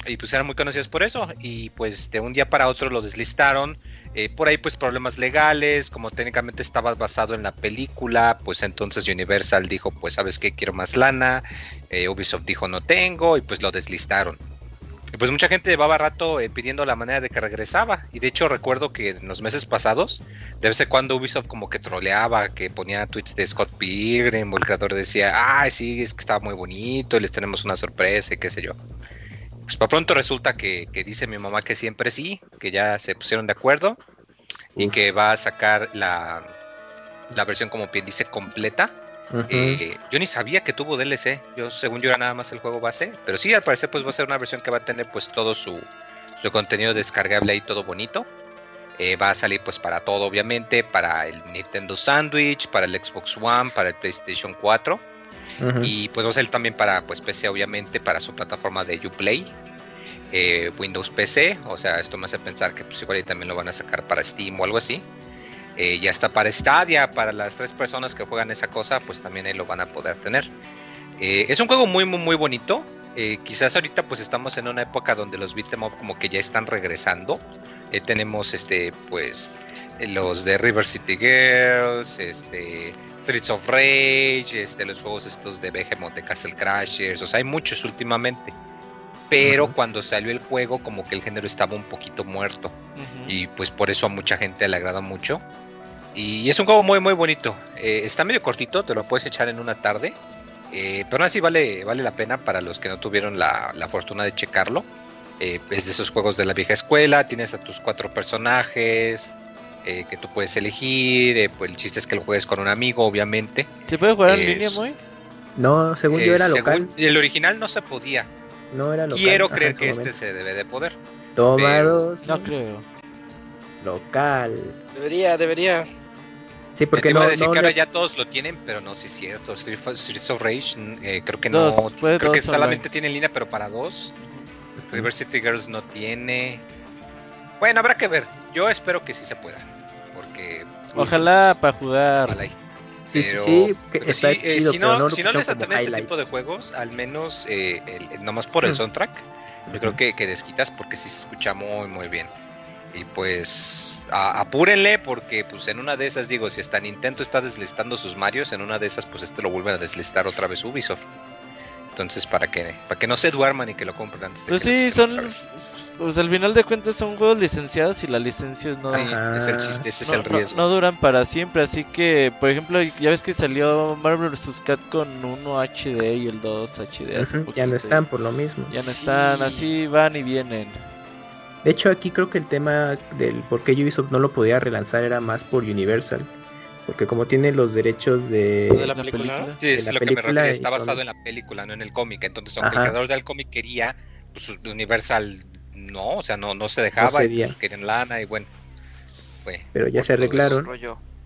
Y pues eran muy conocidos por eso. Y pues de un día para otro lo deslistaron. Eh, por ahí pues problemas legales, como técnicamente estaba basado en la película, pues entonces Universal dijo, pues sabes qué, quiero más lana. Eh, Ubisoft dijo, no tengo, y pues lo deslistaron. Y pues mucha gente llevaba rato eh, pidiendo la manera de que regresaba. Y de hecho recuerdo que en los meses pasados, de vez en cuando Ubisoft como que troleaba, que ponía tweets de Scott Pilgrim, o el creador decía, ay sí, es que estaba muy bonito, les tenemos una sorpresa, y qué sé yo. Pues para pronto resulta que, que dice mi mamá que siempre sí, que ya se pusieron de acuerdo y Uf. que va a sacar la, la versión como bien dice completa. Eh, yo ni sabía que tuvo DLC, yo según yo era nada más el juego base, pero sí al parecer pues va a ser una versión que va a tener pues todo su, su contenido descargable ahí todo bonito. Eh, va a salir pues para todo obviamente, para el Nintendo Sandwich, para el Xbox One, para el PlayStation 4 Y pues va a ser también para pues PC obviamente para su plataforma de Uplay eh, Windows PC o sea esto me hace pensar que pues igual también lo van a sacar para Steam o algo así. Eh, ya está para Stadia para las tres personas que juegan esa cosa pues también lo van a poder tener. Eh, es un juego muy muy muy bonito. Eh, quizás ahorita pues estamos en una época donde los beat'em up como que ya están regresando. Eh, tenemos este pues los de River City Girls este Streets of Rage, este, los juegos estos de Behemoth, de Castle Crashers, o sea, hay muchos últimamente. Pero Ujú. cuando salió el juego, como que el género estaba un poquito muerto. Ujú. Y pues por eso a mucha gente le agrada mucho. Y es un juego muy, muy bonito. Eh, está medio cortito, te lo puedes echar en una tarde. eh, pero así vale, vale la pena para los que no tuvieron la, la fortuna de checarlo. Eh, es de esos juegos de la vieja escuela, tienes a tus cuatro personajes eh, que tú puedes elegir. eh, pues el chiste es que lo juegues con un amigo, obviamente. ¿Se puede jugar en línea, muy? No, según yo Eh, era según- local. el original no se podía. No era local. Quiero Ajá, creer que este se debe de poder. Toma pero- dos. No creo. Local. Debería, debería. Sí, Porque porque te iba no. a decir no que ahora ya todos lo tienen, pero no, sí es cierto. Street Streets of Rage, mm, eh, creo que Dos, no. Creo que solamente tiene en línea, pero para dos. River City Girls no tiene. Bueno, habrá que ver. Yo espero que sí se pueda. Porque. Ojalá para jugar. ojalá Sí, sí, pero- sí. que pero está sí, eh, si no, no, si lo no les atraen este tipo de juegos, al menos eh, el- nomás por el Mm. soundtrack, yo creo que, que desquitas porque sí se escucha muy, muy bien. Y pues a- apúrenle porque pues en una de esas, digo, si hasta Nintendo está deslistando sus Marios, en una de esas pues este lo vuelven a deslistar otra vez Ubisoft. Entonces para que para que no se duerman y que lo compren antes de Pues que lo sí, quiten son. Pues al final de cuentas son juegos licenciados y las licencias no, Sí, es el chiste, ese es el riesgo. no duran para siempre. Así que, por ejemplo, ya ves que salió Marvel vs. Cat con uno HD y el 2 HD. hace Ya no están por lo mismo. Ya no Sí. están, así van y vienen. De hecho, aquí creo que el tema del por qué Ubisoft no lo podía relanzar era más por Universal. Porque como tiene los derechos de... ¿De la película? Sí, de es la lo que me película refiero, está basado cómic. en la película, no en el cómic. Entonces, aunque Ajá. el creador del cómic quería, pues Universal no, o sea, no, no se dejaba, y cedía. pues, querían lana y bueno. Fue. Pero ya se arreglaron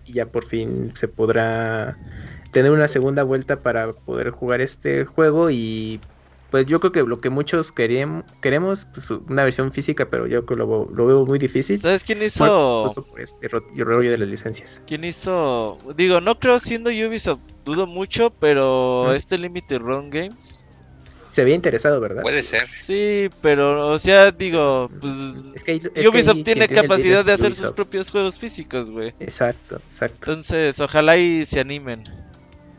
y ya por fin se podrá tener una segunda vuelta para poder jugar este juego y pues yo creo que lo que muchos queríamos, queremos, pues una versión física, pero yo creo que lo, lo veo muy difícil. ¿Sabes quién hizo? justo por este ro- rollo de las licencias. ¿Quién hizo? Digo, no creo siendo Ubisoft, dudo mucho, pero Mm. este Limited Run Games Se había interesado, ¿verdad? Puede ser. Sí, pero, o sea, digo, pues Es que ahí- es que Ubisoft tiene capacidad de hacer sus propios juegos físicos, güey. Exacto, exacto. Entonces, ojalá y se animen.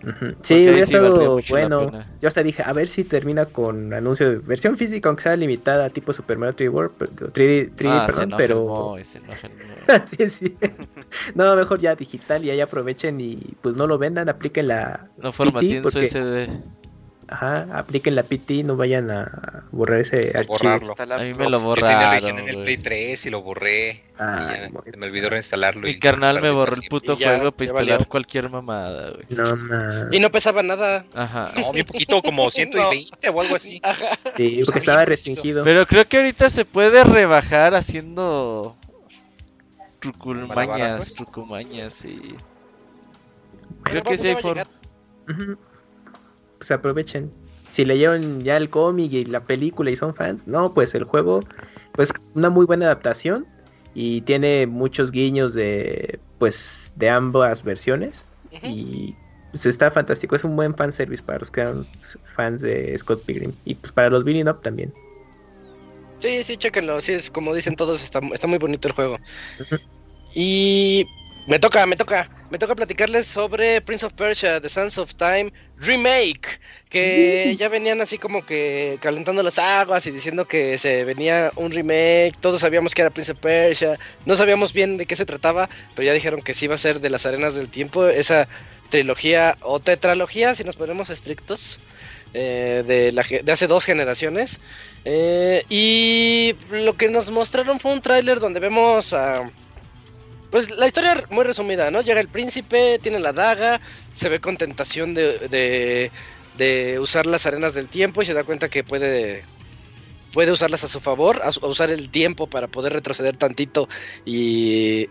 Ujú. Porque Sí, hubiera estado bueno. Yo hasta dije, a ver si termina con anuncio de versión física, aunque sea limitada, tipo Super Mario 3D World, pero- 3D, 3D, Ah, se perdón, pero... Se sí, sí. No, mejor ya digital y ahí aprovechen y pues no lo vendan, apliquen la No formateen su porque- SD. Ajá, apliquen la PT, no vayan a borrar ese archivo. A mí me lo Yo tenía borraron, en el. Play 3 y lo borré. Y ya, se me olvidó reinstalarlo. Mi y carnal me borró el puto juego para instalar cualquier mamada, güey. No. Y no pesaba nada. Ajá. No, bien poquito, como 120 o algo así. Ajá. Sí, porque Está estaba restringido. Pero creo que ahorita se puede rebajar haciendo truculmañas, Malabaras. trucumañas y... Bueno, Creo que vamos, sí hay forma. Pues aprovechen. Si leyeron ya el cómic y la película y son fans, no, pues el juego, pues una muy buena adaptación y tiene muchos guiños de, pues, de ambas versiones y pues está fantástico. Es un buen fanservice para los que eran fans de Scott Pilgrim y pues para los Beating Up también. Sí, sí, chéquenlo. Sí, es como dicen todos, está, está muy bonito el juego. Y me toca, me toca, me toca platicarles sobre Prince of Persia, The Sands of Time Remake, que ya venían así como que calentando las aguas y diciendo que se venía un remake, todos sabíamos que era Prince of Persia, no sabíamos bien de qué se trataba, pero ya dijeron que sí iba a ser de las arenas del tiempo, esa trilogía o tetralogía, si nos ponemos estrictos, eh, de, la, de hace dos generaciones. Eh, y lo que nos mostraron fue un tráiler donde vemos a... Pues la historia muy resumida, ¿no? Llega el príncipe, tiene la daga, se ve con tentación de, de, de usar las arenas del tiempo y se da cuenta que puede, puede usarlas a su favor, a, usar el tiempo para poder retroceder tantito y,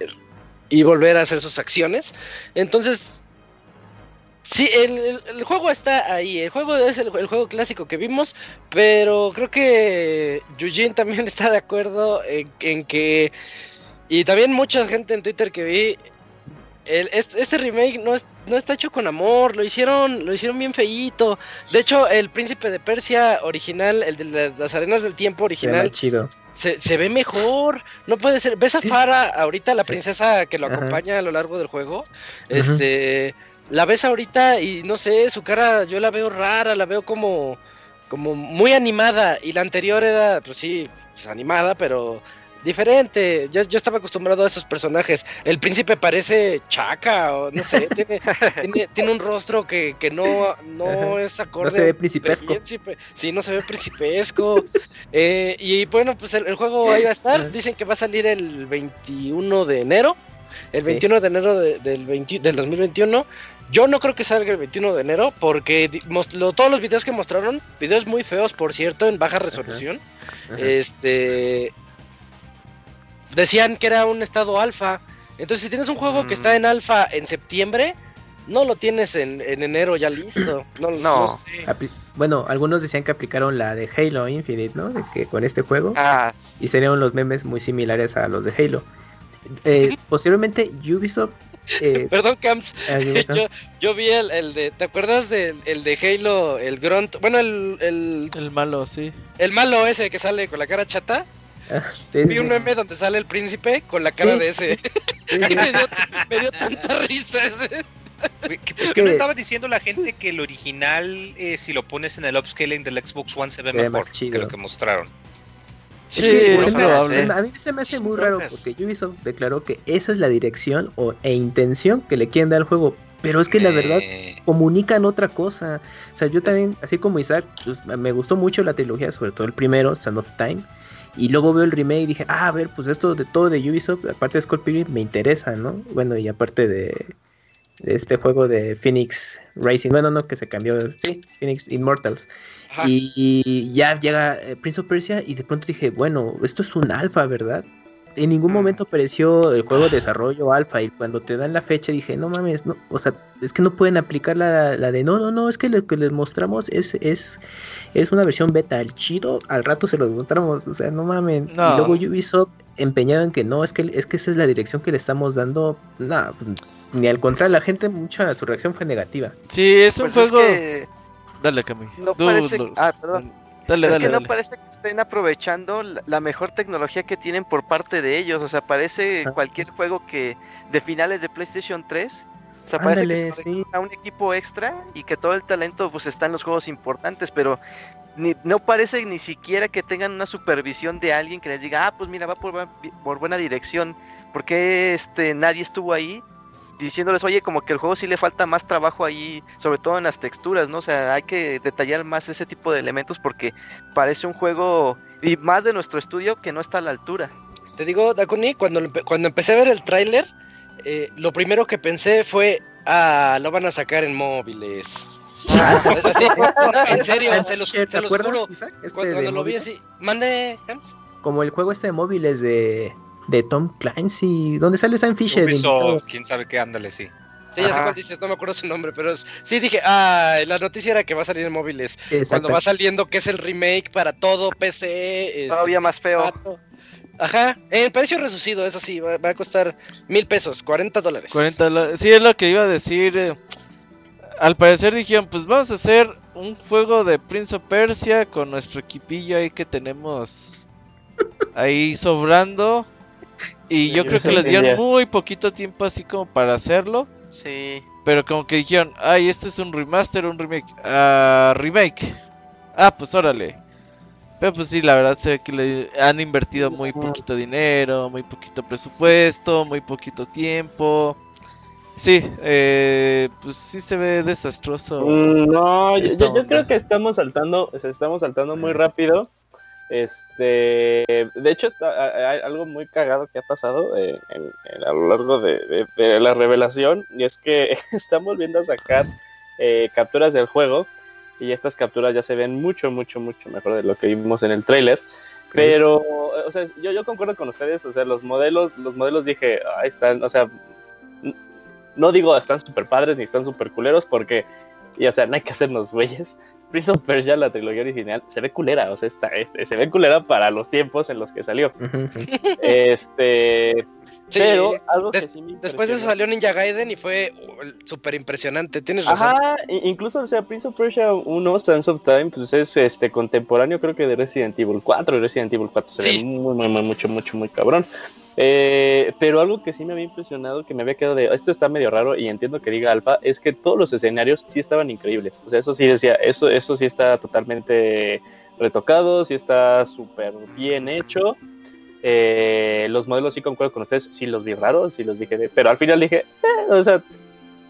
y volver a hacer sus acciones. Entonces, sí, el, juego está ahí, el juego es el, juego clásico que vimos, pero creo que Yujin también está de acuerdo en que, y también mucha gente en Twitter que vi, el- este, este remake no, es- no está hecho con amor, lo hicieron, lo hicieron bien feíto. De hecho, el príncipe de Persia original, el de la- las arenas del tiempo original, chido. se, se ve mejor. No puede ser. ¿Ves a Farah ahorita, la princesa que lo Ajá. acompaña a lo largo del juego? Este. La ves ahorita y no sé, su cara yo la veo rara, la veo como. como muy animada. Y la anterior era, pues sí, pues, animada, pero diferente. Yo, yo estaba acostumbrado a esos personajes. El príncipe parece chaca, o no sé, tiene, tiene, tiene un rostro que, que no, no es acorde. No se ve principesco. príncipe. Sí, no se ve principesco. Eh, y bueno, pues el, el juego ahí va a estar. Dicen que va a salir el 21 de enero. El Sí. 21 de enero de- del, 20 del 2021. Yo no creo que salga el 21 de enero porque lo- todos los videos que mostraron, videos muy feos por cierto, en baja resolución, Ajá. este decían que era un estado alfa. Entonces si tienes un juego que Mm. está en alfa en septiembre, no lo tienes en, en enero ya listo. No, no. No. sé. Bueno, algunos decían que aplicaron la de Halo Infinite, ¿no? De que con este juego. Ah, y serían los memes muy similares a los de Halo. Eh, posteriormente Ubisoft eh, Perdón, Camps. eh, yo, yo vi el, el de. ¿Te acuerdas del el de Halo? El Grunt. Bueno, el, el, El malo, sí. el malo ese que sale con la cara chata. sí, Vi sí, un meme donde sale el príncipe con la cara Sí. de ese. sí, me, dio, me dio tanta risa ese. Que- Pues Es que no estaba diciendo la gente que el original, eh, si lo pones en el upscaling del Xbox One, se ve mejor que lo que mostraron. Sí, Es probable. A mí se me hace muy raro porque Ubisoft declaró que esa es la dirección o, e intención que le quieren dar al juego. Pero es que la verdad Eh, comunican otra cosa. O sea, yo también, así como Isaac, pues, me gustó mucho la trilogía, sobre todo el primero, Sand of Time. Y luego veo el remake y dije, ah, a ver, pues esto de todo de Ubisoft, aparte de Scott Pilgrim, me interesa, ¿no? Bueno, y aparte de, de este juego de Phoenix Racing, bueno, no, que se cambió, sí, Phoenix Immortals. Y ya llega eh, Prince of Persia y de pronto dije, bueno, esto es un alfa, ¿verdad? En ningún momento apareció el juego de desarrollo alfa y cuando te dan la fecha dije, no mames, no, o sea, es que no pueden aplicar la, la de, no, no, no, es que lo que les mostramos es, es, es una versión beta, el chido, al rato se los mostramos, o sea, no mames. No. Y luego Ubisoft empeñado en que no, es que, es que esa es la dirección que le estamos dando, nada, ni al contrario, la gente, mucha, su reacción fue negativa. Sí, es un pues es juego. que Dale, Cami. No parece. Ah, perdón. Dale, es dale, que no parece que estén aprovechando la, mejor tecnología que tienen por parte de ellos. O sea, parece Ah. cualquier juego que de finales de PlayStation 3. O sea, parece Ándale, que se sí. a un equipo extra y que todo el talento pues está en los juegos importantes, pero ni- no parece ni siquiera que tengan una supervisión de alguien que les diga, ah, pues mira, va por, por buena dirección. ¿Por qué este, nadie estuvo ahí? Diciéndoles, oye, como que el juego sí le falta más trabajo ahí, sobre todo en las texturas, ¿no? O sea, hay que detallar más ese tipo de elementos porque parece un juego, y más de nuestro estudio, que no está a la altura. Te digo, Dakuni, cuando, cuando empecé a ver el tráiler, eh, lo primero que pensé fue, ah, lo van a sacar en móviles. Así, en serio, se los, ¿Te se los acuerdas, juro. Isaac? Este Cuando, lo vi así, mande. Como el juego este de móviles de, de Tom Clancy, donde sale Sam Fisher. Ubisoft, quién sabe qué, ándale, sí. Sí, ya sé cuál dices, no me acuerdo su nombre, pero es- sí dije, ah, la noticia era que va a salir en móviles. Cuando va saliendo que es el remake para todo, PC, este, Todavía más feo. pato. Ajá, en precio reducido, eso sí, va, va a costar mil pesos, 40 dólares. 40 lo- Sí, es lo que iba a decir. eh, Al parecer dijeron, pues vamos a hacer un juego de Prince of Persia con nuestro equipillo ahí que tenemos ahí sobrando. Y yo creo que les dieron muy poquito tiempo así como para hacerlo. Sí. Pero como que dijeron, ay, este es un remaster, un remake. Ah, remake. Ah, pues órale. Pero pues sí, la verdad se ve que le han invertido muy poquito dinero, muy poquito presupuesto, muy poquito tiempo. Sí, eh, pues sí se ve desastroso. Mm, No, yo, creo que estamos saltando, o sea, estamos saltando muy rápido. Este, de hecho, hay algo muy cagado que ha pasado eh, en- en- a lo largo de, de- de la revelación, y es que están volviendo a sacar eh, capturas del juego, y estas capturas ya se ven mucho, mucho, mucho mejor de lo que vimos en el tráiler. Pero, o sea, yo, yo concuerdo con ustedes, o sea, los modelos, los modelos dije, ahí están, o sea, no digo están súper padres ni están súper culeros porque, y, o sea, no hay que hacernos güeyes. Prince of Persia, la trilogía original, se ve culera, o sea, está, este, se ve culera para los tiempos en los que salió. Este, Sí, pero algo que sí me después de eso salió Ninja Gaiden y fue súper impresionante, tienes razón. Ajá, incluso, o sea, Prince of Persia 1, Sands of Time, pues es este contemporáneo, creo que de Resident Evil 4, y Resident Evil 4 se Sí. ve muy, muy, muy, mucho, mucho, muy cabrón. Eh, pero algo que sí me había impresionado, que me había quedado de, esto está medio raro, y entiendo que diga Alfa, es que todos los escenarios sí estaban increíbles. O sea, eso sí decía, eso, eso sí está totalmente retocado, sí está súper bien hecho. Eh, los modelos sí concuerdo con ustedes, sí los vi raros, sí los dije, de- pero al final dije, eh, o sea,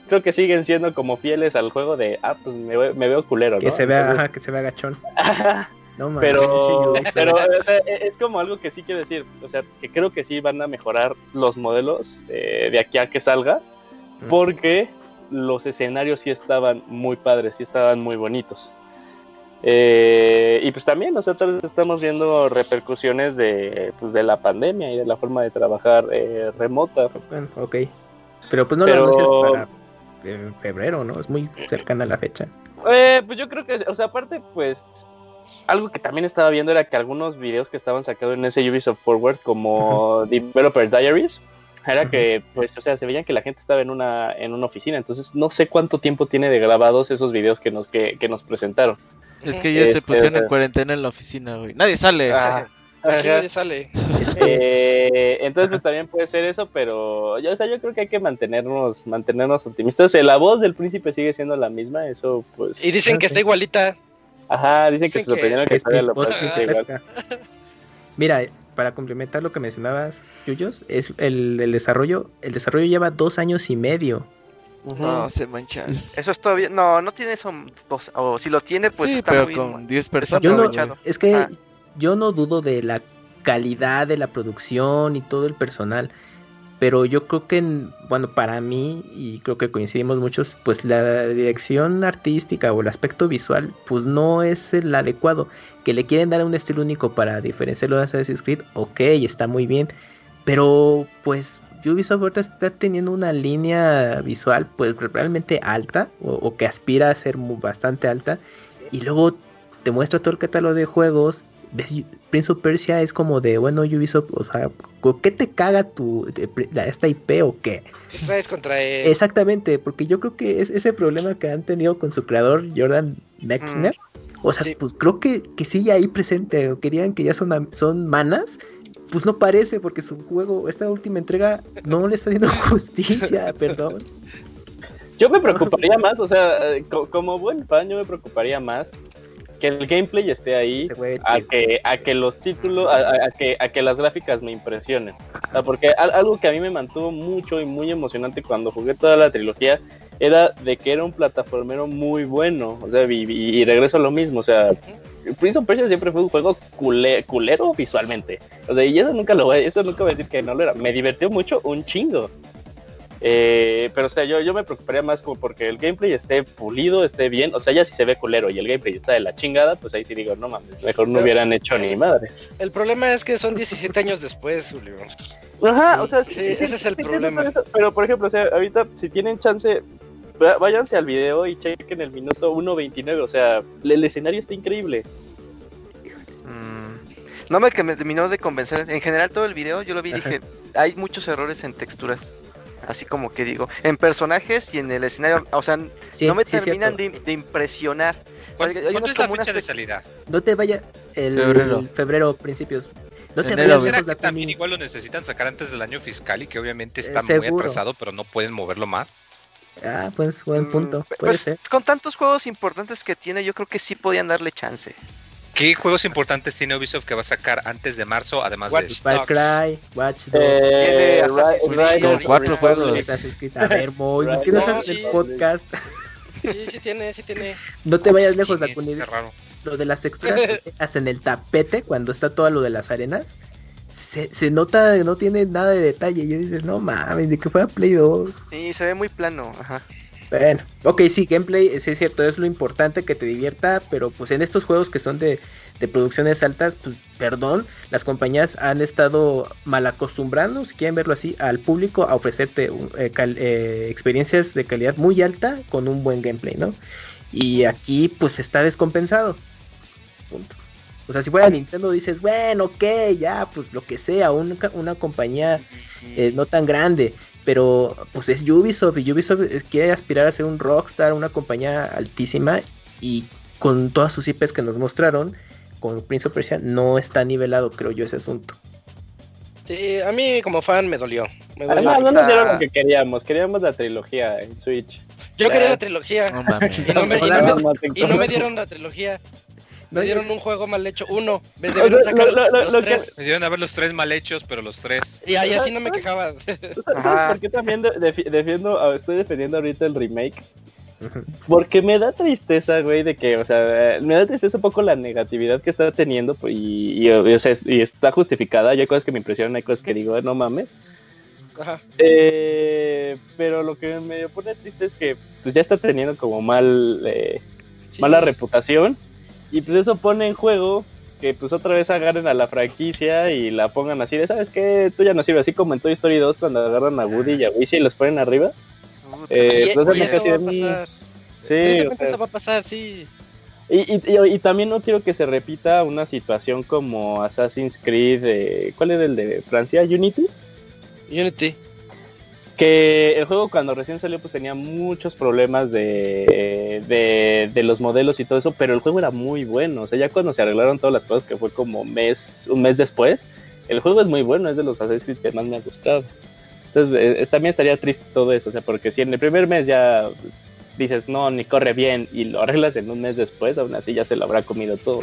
creo que siguen siendo como fieles al juego de, ah, pues me, ve- me veo culero, ¿no? Que se vea, ajá, que se vea gachón. No pero, pero Ubisoft. o sea, e- es como algo que sí quiero decir, o sea, que creo que sí van a mejorar los modelos eh, de aquí a que salga, Mm. porque los escenarios sí estaban muy padres, sí estaban muy bonitos. Eh, y pues también nosotros estamos viendo repercusiones de, pues, de la pandemia y de la forma de trabajar eh, remota. Bueno, ok. Pero pues no Pero- lo anuncias para febrero, ¿no? Es muy cercana la fecha. Eh, pues yo creo que, o sea, aparte, pues, algo que también estaba viendo era que algunos videos que estaban sacados en ese Ubisoft Forward, como Developer Diaries, era que, pues, o sea, se veían que la gente estaba en una, en una oficina, entonces no sé cuánto tiempo tiene de grabados esos videos que nos, que, que nos presentaron. Es que ya se Este, pusieron en cuarentena en la oficina, güey. Nadie sale. Ah, Aquí nadie sale. Eh, entonces, pues también puede ser eso, pero yo, o sea, yo creo que hay que mantenernos, mantenernos optimistas. Eh, La voz del príncipe sigue siendo la misma, eso, pues. Y dicen que está igualita. Ajá, dicen que se sorprendieron que, la próxima igual. Mira, para complementar lo que mencionabas, Yuyos, es el, el desarrollo. El desarrollo lleva dos años y medio. No, se manchan. Eso es todavía. No, no tiene eso. dos- O si lo tiene, pues sí, está pero muy. con 10 personas. Yo no, es que Ah. yo no dudo de la calidad de la producción y todo el personal, pero yo creo que, en- bueno, para mí, y creo que coincidimos muchos, pues la dirección artística o el aspecto visual, pues no es el adecuado. Que le quieren dar un estilo único para diferenciarlo de Assassin's Creed, ok, está muy bien, pero pues Ubisoft está teniendo una línea visual pues realmente alta o, que aspira a ser bastante alta y luego te muestra todo el catálogo de juegos Prince of Persia es como de, bueno, Ubisoft, o sea, ¿con ¿qué te caga tu, de- la- esta IP o qué? Traes contra él. Exactamente, porque yo creo que es ese problema que han tenido con su creador, Jordan Mechner. O sea, Sí. pues creo que, que sí ya ahí presente, o que digan que ya son, son manas, pues no parece, porque su juego, esta última entrega, no le está haciendo justicia, perdón. Yo me preocuparía más, o sea, eh, co- como buen fan, yo me preocuparía más que el gameplay esté ahí a que, a que los títulos, a, a- a que, a que las gráficas me impresionen. O sea, porque al- algo que a mí me mantuvo mucho y muy emocionante cuando jugué toda la trilogía era de que era un plataformero muy bueno. O sea, y, regreso a lo mismo, o sea, Prince of Persia siempre fue un juego cule- culero visualmente. O sea, y eso nunca lo voy, eso nunca voy a decir que no lo era. Me divirtió mucho un chingo. Eh, pero o sea, yo, yo me preocuparía más como porque el gameplay esté pulido, esté bien. O sea, ya si se ve culero y el gameplay está de la chingada, pues ahí sí digo, no mames, mejor no hubieran hecho ni madres. El problema es que son 17 años después, Julio. Ajá, Sí, o sea, sí, ese es el problema. Pero por ejemplo, o sea, ahorita si tienen chance, váyanse al video y chequen el minuto 1.29. O sea, el, el escenario está increíble. Mm, No me, que me terminó de convencer. En general todo el video yo lo vi y dije, hay muchos errores en texturas. Así como que digo, en personajes y en el escenario, o sea, Sí, no me sí, terminan de, de impresionar. ¿Cuándo, Hay unos cuándo es la fecha de salida? No te vaya el Febrero. febrero, principios. No te vayas. ¿Será que también igual lo necesitan sacar antes del año fiscal y que obviamente está Eh, muy seguro. atrasado, pero no pueden moverlo más? Ah, pues buen Mm, punto. pues, Puede ser. con tantos juegos importantes que tiene, yo creo que sí podían darle chance. ¿Qué juegos importantes tiene Ubisoft que va a sacar antes de marzo, además de Watch Far Dogs? Cry, Watch Dogs. Eh, of the cuatro juegos. A ver, Moy, es que no No, sabes sí. el podcast. Sí, sí tiene, sí tiene. No te vayas lejos, Dakuni. Lo de las texturas, hasta en el tapete, cuando está todo lo de las arenas, se, se nota que no tiene nada de detalle. Y yo dices, no mames, de que fue a Play 2. Sí, se ve muy plano. Ajá. Bueno, ok, sí, gameplay, sí es cierto, es lo importante que te divierta, pero pues en estos juegos que son de, de producciones altas, pues perdón, las compañías han estado mal acostumbrando, si quieren verlo así, al público a ofrecerte un- eh, cal- eh, experiencias de calidad muy alta con un buen gameplay, ¿no? Y aquí pues está descompensado. Punto. O sea, si fuera Nintendo dices, bueno, ok, ya, pues lo que sea, una, una compañía eh, no tan grande, pero pues es Ubisoft y Ubisoft eh, quiere aspirar a ser un rockstar, una compañía altísima y con todas sus IPs que nos mostraron, con Prince of Persia no está nivelado, creo yo, ese asunto. Sí, a mí como fan me dolió. Me dolió. Además, no nos dieron Hasta- lo que queríamos. Queríamos la trilogía en Switch. Yo quería la trilogía. No mames. Y no me, y no Nada me- más, y no me dieron la trilogía. Me dieron un juego mal hecho, uno. Me sea, sacar lo- lo- los lo que- tres. Me dieron a ver los tres mal hechos, pero los tres. Y ahí así no me quejaba. ¿Tú sabes por qué también de- defi- defiendo, estoy defendiendo ahorita el remake? Porque me da tristeza, güey, de que, o sea, me da tristeza un poco la negatividad que está teniendo pues, y, y, o sea, y está justificada. Y hay cosas que me impresionan, hay cosas que digo, no mames. Ajá. Eh, pero lo que me pone triste es que pues ya está teniendo como mal, eh, Sí. mala reputación y pues eso pone en juego que pues otra vez agarren a la franquicia y la pongan así de, ¿sabes qué? Tú ya no sirves, así como en Toy Story 2 cuando agarran a Woody y a Wizzy y los ponen arriba. Eh, Y- pues, y eso va a pasar. Sí, o Tristemente sea, eso va a pasar, sí. y, y, y- y también no quiero que se repita una situación como Assassin's Creed, eh, ¿cuál era el de Francia? Unity. Unity. Que el juego cuando recién salió pues tenía muchos problemas de, de, de los modelos y todo eso, pero el juego era muy bueno. O sea, ya cuando se arreglaron todas las cosas, que fue como mes, un mes después, el juego es muy bueno, es de los Assassin's Creed que más me ha gustado. Entonces, eh, también estaría triste todo eso, o sea, porque si en el primer mes ya dices, no, ni corre bien, y lo arreglas en un mes después, aún así ya se lo habrá comido todo.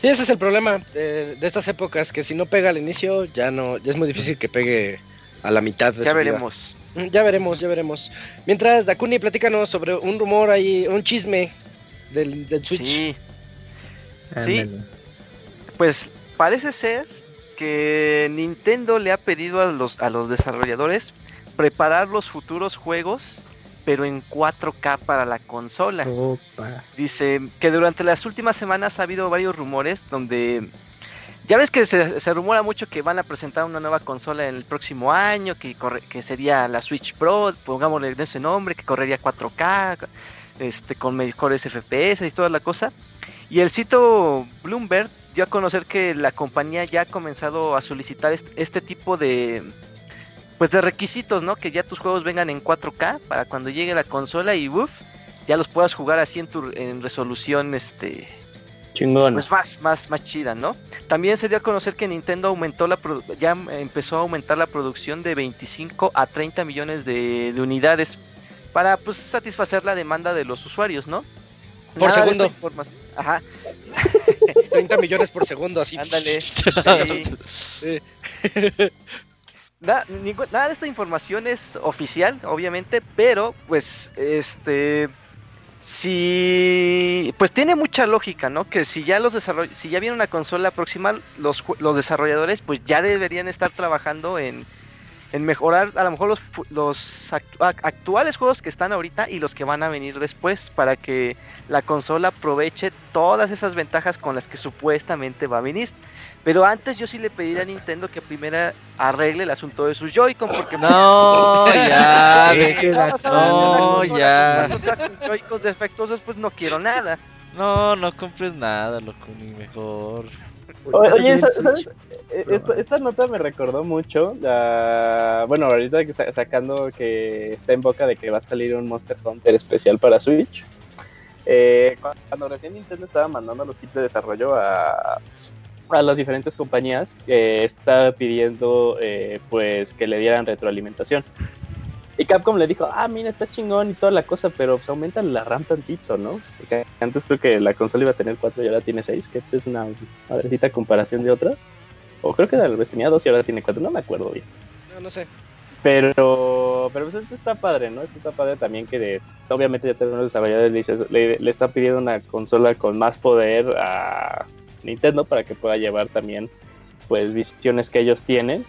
Sí, ese es el problema de, de estas épocas, que si no pega al inicio, ya no, ya es muy difícil que pegue a la mitad de Ya su vida. veremos. Mm, Ya veremos, ya veremos. Mientras, Dakuni, platícanos sobre un rumor ahí, un chisme del, del Switch. Sí, Sí. Pues parece ser que Nintendo le ha pedido a los, a los desarrolladores preparar los futuros juegos, pero en 4K para la consola. Sopa. Dice que durante las últimas semanas ha habido varios rumores donde ya ves que se, rumora mucho que van a presentar una nueva consola en el próximo año, que, que sería la Switch Pro, pongámosle ese nombre, que correría 4K, este, con mejores FPS y toda la cosa. Y el sitio Bloomberg dio a conocer que la compañía ya ha comenzado a solicitar est- este tipo de pues de requisitos, ¿no? Que ya tus juegos vengan en 4K para cuando llegue la consola y uff, ya los puedas jugar así en tu en resolución este Chingón. pues más, más, más chida, ¿no? También se dio a conocer que Nintendo aumentó la ya empezó a aumentar la producción de 25 a 30 millones de, de unidades para pues satisfacer la demanda de los usuarios, ¿no? Por Nada segundo. Ajá, 30 millones por segundo, así. ándale. Sí. Nada, nada de esta información es oficial, obviamente, pero pues este si pues tiene mucha lógica, ¿no? Que si ya los si ya viene una consola próxima, los, los desarrolladores pues ya deberían estar trabajando en, en mejorar a lo mejor los, los actu- ac- actuales juegos que están ahorita y los que van a venir después para que la consola aproveche todas esas ventajas con las que supuestamente va a venir. Pero antes yo sí le pediría a Nintendo que primero arregle el asunto de sus Joy-Con porque No, ya. No, ya. Joy-Cons defectuosos, pues no quiero nada. No, no compres nada, loco, ni mejor. Oye. ¿sabes? Eh, Esta, esta nota me recordó mucho. a- bueno, ahorita sacando que está en boca de que va a salir un Monster Hunter especial para Switch. Eh, cu- cuando recién Nintendo estaba mandando los kits de desarrollo a, a las diferentes compañías, eh, estaba pidiendo eh, pues que le dieran retroalimentación. Y Capcom le dijo, ah, mira, está chingón y toda la cosa, pero pues aumenta la RAM tantito, ¿no? Porque antes creo que la consola iba a tener 4 y ahora tiene 6, que es una madrecita comparación de otras. O creo que tal vez tenía 2 y ahora tiene 4, no me acuerdo bien. No, no sé. Pero, pero pues esto está padre, ¿no? Esto está padre también que de- obviamente ya tenemos los desarrolladores le, le, le están pidiendo una consola con más poder a Nintendo para que pueda llevar también pues visiones que ellos tienen.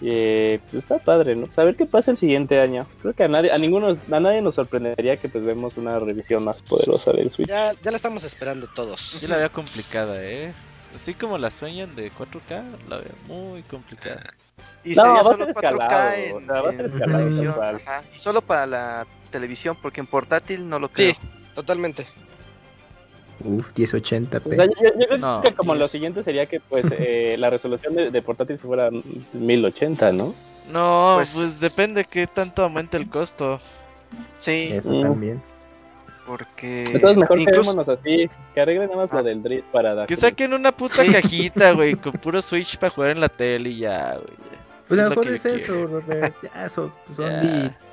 Y eh, pues está padre, ¿no? Saber qué pasa el siguiente año. Creo que a nadie, a ninguno, a nadie nos sorprendería que pues vemos una revisión más poderosa del Switch. Ya, ya la estamos esperando todos. Yo la veo complicada, eh. Así como la sueñan de 4K, la veo muy complicada. Y No, sería va a solo ser 4K escalado, en, o sea, va a ser escalado, ajá, Y solo para la televisión, porque en portátil no lo creo. Sí, totalmente. Uf, 1080p. O sea, yo, yo creo No, que como lo siguiente sería que pues eh, la resolución de, de portátil se fuera 1080, ¿no? No, Pues- pues, depende qué tanto aumente el costo. Sí, Eso Mm. también. porque Entonces mejor incluso quedémonos así, que arreglen nada más Ah. lo del drift para dar. Que saquen una puta Sí. cajita, güey, con puro Switch para jugar en la tele y ya, güey. Pues a Es lo mejor es eso. Robert. Ya, so- pues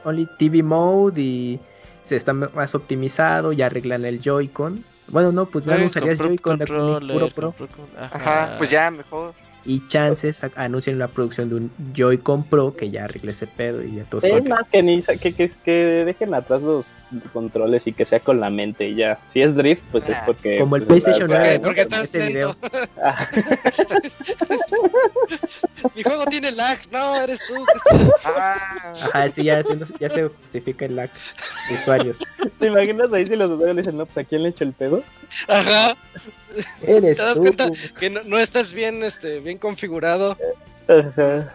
only TV mode y se está más optimizado, ya arreglan el Joy-Con. Bueno, no, pues no Jueguen usarías era con puro Pro. con Pro Con- Ajá, pues ya mejor. Y chances a- anuncian la producción de un Joy-Con Pro que ya arregle ese pedo y ya todos Es más que, ni, que, que, que dejen atrás los controles y que sea con la mente y ya. Si es drift, pues es Ah, porque... Como el pues, PlayStation está- Porque, Nueve, ¿no? porque estás Ese video. lento. Ah, Mi juego tiene lag. No, eres tú. Ah, Ajá, sí, ya, ya se justifica el lag de usuarios. ¿Te imaginas ahí si los usuarios le dicen, no, pues a quién le echo el pedo? Ajá. Eres ¿Te das tú. cuenta que no, no estás bien, este, bien configurado? Ajá.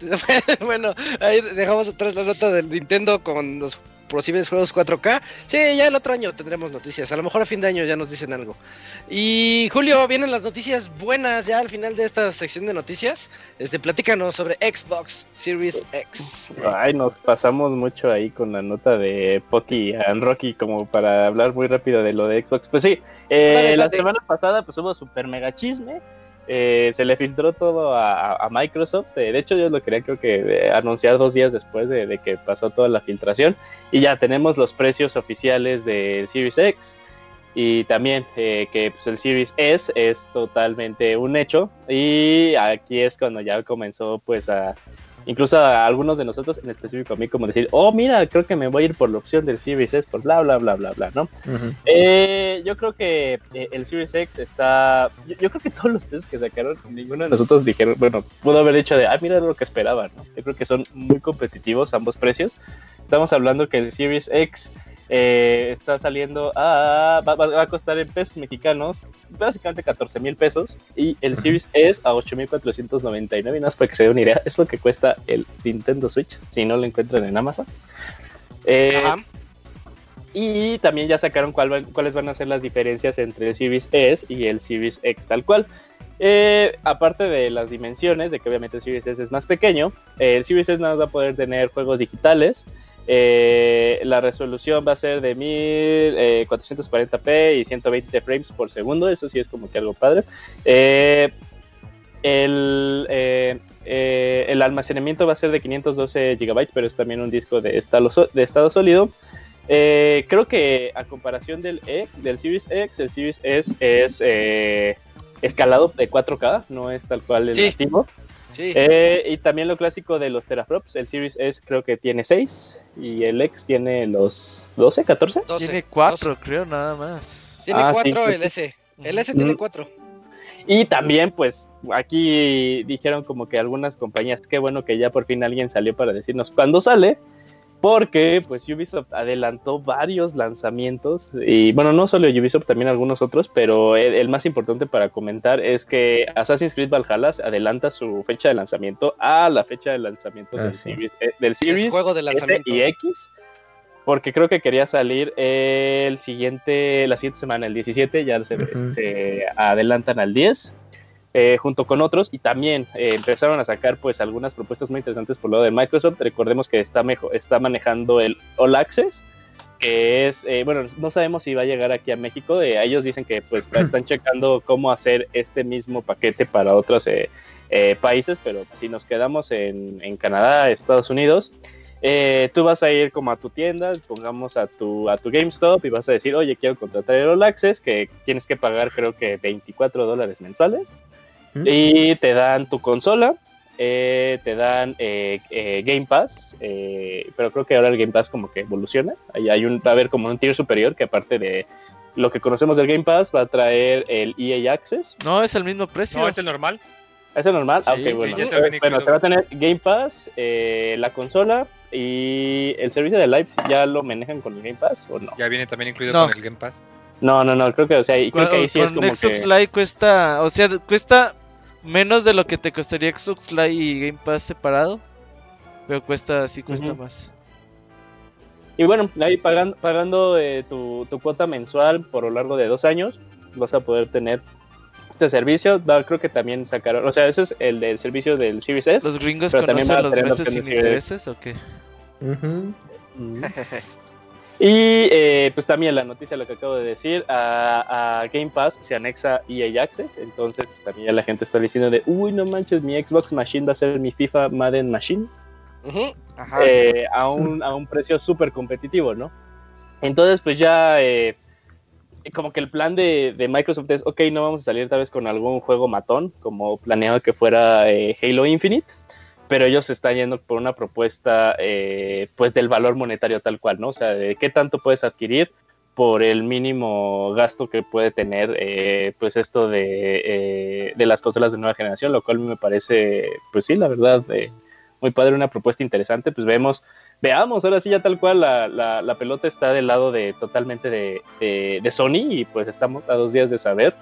bueno, ahí dejamos atrás la nota del Nintendo con los posibles juegos 4K. Sí, ya el otro año tendremos noticias. A lo mejor a fin de año ya nos dicen algo. Y Julio, vienen las noticias buenas ya al final de esta sección de noticias. Este, platícanos sobre Xbox Series X. Ay, nos pasamos mucho ahí con la nota de Pocky and Rocky como para hablar muy rápido de lo de Xbox. Pues sí, eh, Dale, la semana pasada pues hubo super mega chisme. Eh, se le filtró todo a, Microsoft. eh, de hecho, yo lo quería creo que anunciar dos días después de, de que pasó toda la filtración. Y ya tenemos los precios oficiales del Series X. Y también eh, que pues, el Series S es totalmente un hecho. Y aquí es cuando ya comenzó pues a, incluso a algunos de nosotros, en específico a mí, como decir, oh, mira, creo que me voy a ir por la opción del Series S, por bla, bla, bla, bla, bla, ¿no? Ujú. Eh, yo creo que eh, el Series X está. Yo, yo creo que todos los precios que sacaron, ninguno de nosotros dijeron, bueno, pudo haber dicho de, ah, mira lo que esperaban, ¿no? Yo creo que son muy competitivos ambos precios. Estamos hablando que el Series X eh, está saliendo a. Va, a costar en pesos mexicanos básicamente 14 mil pesos y el Series S a 8.499 y nada más para que se den una idea, es lo que cuesta el Nintendo Switch si no lo encuentran en Amazon. Eh, Ajá. Y también ya sacaron cuál va- cuáles van a ser las diferencias entre el Series S y el Series X tal cual. Eh, aparte de las dimensiones, de que obviamente el Series S es más pequeño, el Series S nada más va a poder tener juegos digitales. Eh, la resolución va a ser de 1440p y 120 frames por segundo. Eso sí es como que algo padre. Eh, el, eh, eh, el almacenamiento va a ser de 512 GB, pero es también un disco de estado, de estado sólido. Eh, creo que a comparación del, X, del Series X, el Series S es eh, escalado de 4K, no es tal cual el Sí. Sí. Eh, y también lo clásico de los teraflops, el Series S creo que tiene 6 y el X tiene los 12, 14. 12, Tiene cuatro, creo, nada más. Tiene Ah, sí, 4 sí, el S. El S tiene Ujú. 4. Y también, pues, aquí dijeron como que algunas compañías, qué bueno que ya por fin alguien salió para decirnos cuándo sale, porque pues Ubisoft adelantó varios lanzamientos, y bueno, no solo Ubisoft, también algunos otros, pero el, el más importante para comentar es que Assassin's Creed Valhalla adelanta su fecha de lanzamiento a la fecha de lanzamiento Ah, del, sí. Series, eh, del Es Series juego de S lanzamiento. y X. Porque creo que quería salir el siguiente, la siguiente semana, el 17, ya se, se adelantan al 10, eh, junto con otros, y también eh, empezaron a sacar pues algunas propuestas muy interesantes por lado de Microsoft. Recordemos que está, mejo- está manejando el All Access, que es, eh, bueno, no sabemos si va a llegar aquí a México, eh, ellos dicen que pues están checando cómo hacer este mismo paquete para otros eh, eh, países, pero si nos quedamos en, en Canadá, Estados Unidos, eh, tú vas a ir como a tu tienda, pongamos a tu, a tu GameStop y vas a decir, oye, quiero contratar el All Access, que tienes que pagar creo que 24 dólares mensuales, ¿Mm? y te dan tu consola, eh, te dan eh, eh, Game Pass, eh, pero creo que ahora el Game Pass como que evoluciona, Ahí hay un, va a haber como un tier superior que aparte de lo que conocemos del Game Pass va a traer el EA Access, No, es el mismo precio. No, es el normal. ¿Es el normal? Ah, Sí, ok, bueno. ya te Entonces, viene bueno, incluido. te va a tener Game Pass, eh, la consola y el servicio de live. ¿Ya lo manejan con el Game Pass o no? Ya viene también incluido No. con el Game Pass. No, no, no. Creo que, o sea, creo que ahí sí es con como Xbox que. Live cuesta, o sea, cuesta menos de lo que te costaría Xbox Live y Game Pass separado. Pero cuesta, sí cuesta más. Y bueno, ahí pagando, pagando eh, tu, tu cuota mensual por lo largo de dos años, vas a poder tener este servicio. Va- creo que también sacaron, o sea, ese es el del servicio del Series S. ¿Los gringos pero conocen los meses sin intereses o qué? Mm. Y eh, pues también la noticia, lo que acabo de decir, a, a Game Pass se anexa EA Access, entonces pues, también ya la gente está diciendo de, uy, no manches, mi Xbox Machine va a ser mi FIFA Madden Machine, Ujú. Ajá. eh, a, un, a un precio súper competitivo, ¿no? Entonces pues ya eh, como que el plan de, de Microsoft es, ok, no vamos a salir tal vez con algún juego matón, como planeado que fuera Halo Infinite, pero ellos están yendo por una propuesta eh, pues del valor monetario tal cual, ¿no? O sea, de qué tanto puedes adquirir por el mínimo gasto que puede tener eh, pues esto de, eh, de las consolas de nueva generación, lo cual me parece, pues sí, la verdad, eh, muy padre, una propuesta interesante, pues vemos, veamos, ahora sí ya tal cual la, la, la pelota está del lado de totalmente de, de Sony y pues estamos a dos días de saber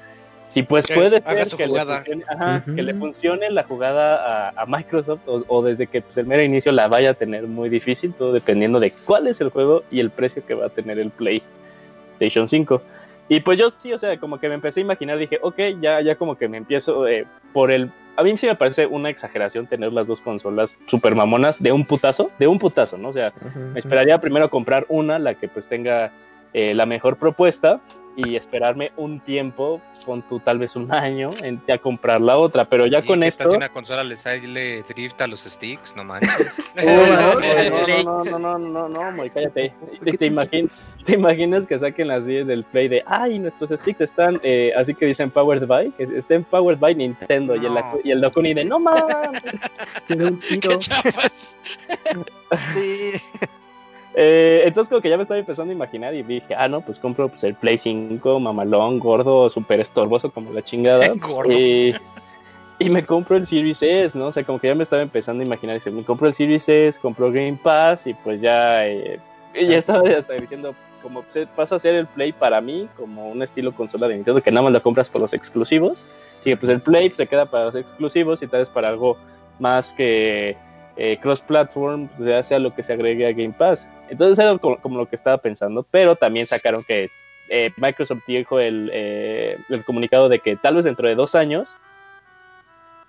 si pues Que puede ser que le, funcione, ajá, Ujú. que le funcione la jugada a, a Microsoft o, o desde que pues, el mero inicio la vaya a tener muy difícil, todo dependiendo de cuál es el juego y el precio que va a tener el PlayStation 5. Y pues yo sí, o sea, como que me empecé a imaginar, dije, ok, ya, ya como que me empiezo eh, por el... A mí sí me parece una exageración tener las dos consolas super mamonas de un putazo, de un putazo, ¿no? O sea, Ujú. me esperaría primero comprar una, la que pues tenga eh, la mejor propuesta y esperarme un tiempo, con tu tal vez un año, en ya comprar la otra, pero ya con ¿qué esto... Si una consola le sale drift a los sticks, no manches. Uy, no, no, no, no, no, no, cállate. Te, te imagin- te imaginas que saquen las 10 del Play de, ay, nuestros sticks están, eh, así que dicen Powered by, que estén Powered by Nintendo, y el, No. y el Dokuni de, no mames. Da un tiro. Sí. Eh, entonces como que ya me estaba empezando a imaginar y dije, ah, no, pues compro pues, el Play 5, mamalón, gordo, súper estorboso como la chingada. Gordo. Y, y me compro el Series S, ¿no? O sea, como que ya me estaba empezando a imaginar, dice, me compro el Series S, compro Game Pass y pues ya, eh, ya estaba hasta diciendo, como pasa a ser el Play para mí, como un estilo consola de Nintendo que nada más lo compras por los exclusivos. Y que pues el Play pues, se queda para los exclusivos y tal vez para algo más que eh, cross-platform, pues, ya sea lo que se agregue a Game Pass. Entonces era como, como lo que estaba pensando, pero también sacaron que eh, Microsoft dijo el, eh, el comunicado de que tal vez dentro de dos años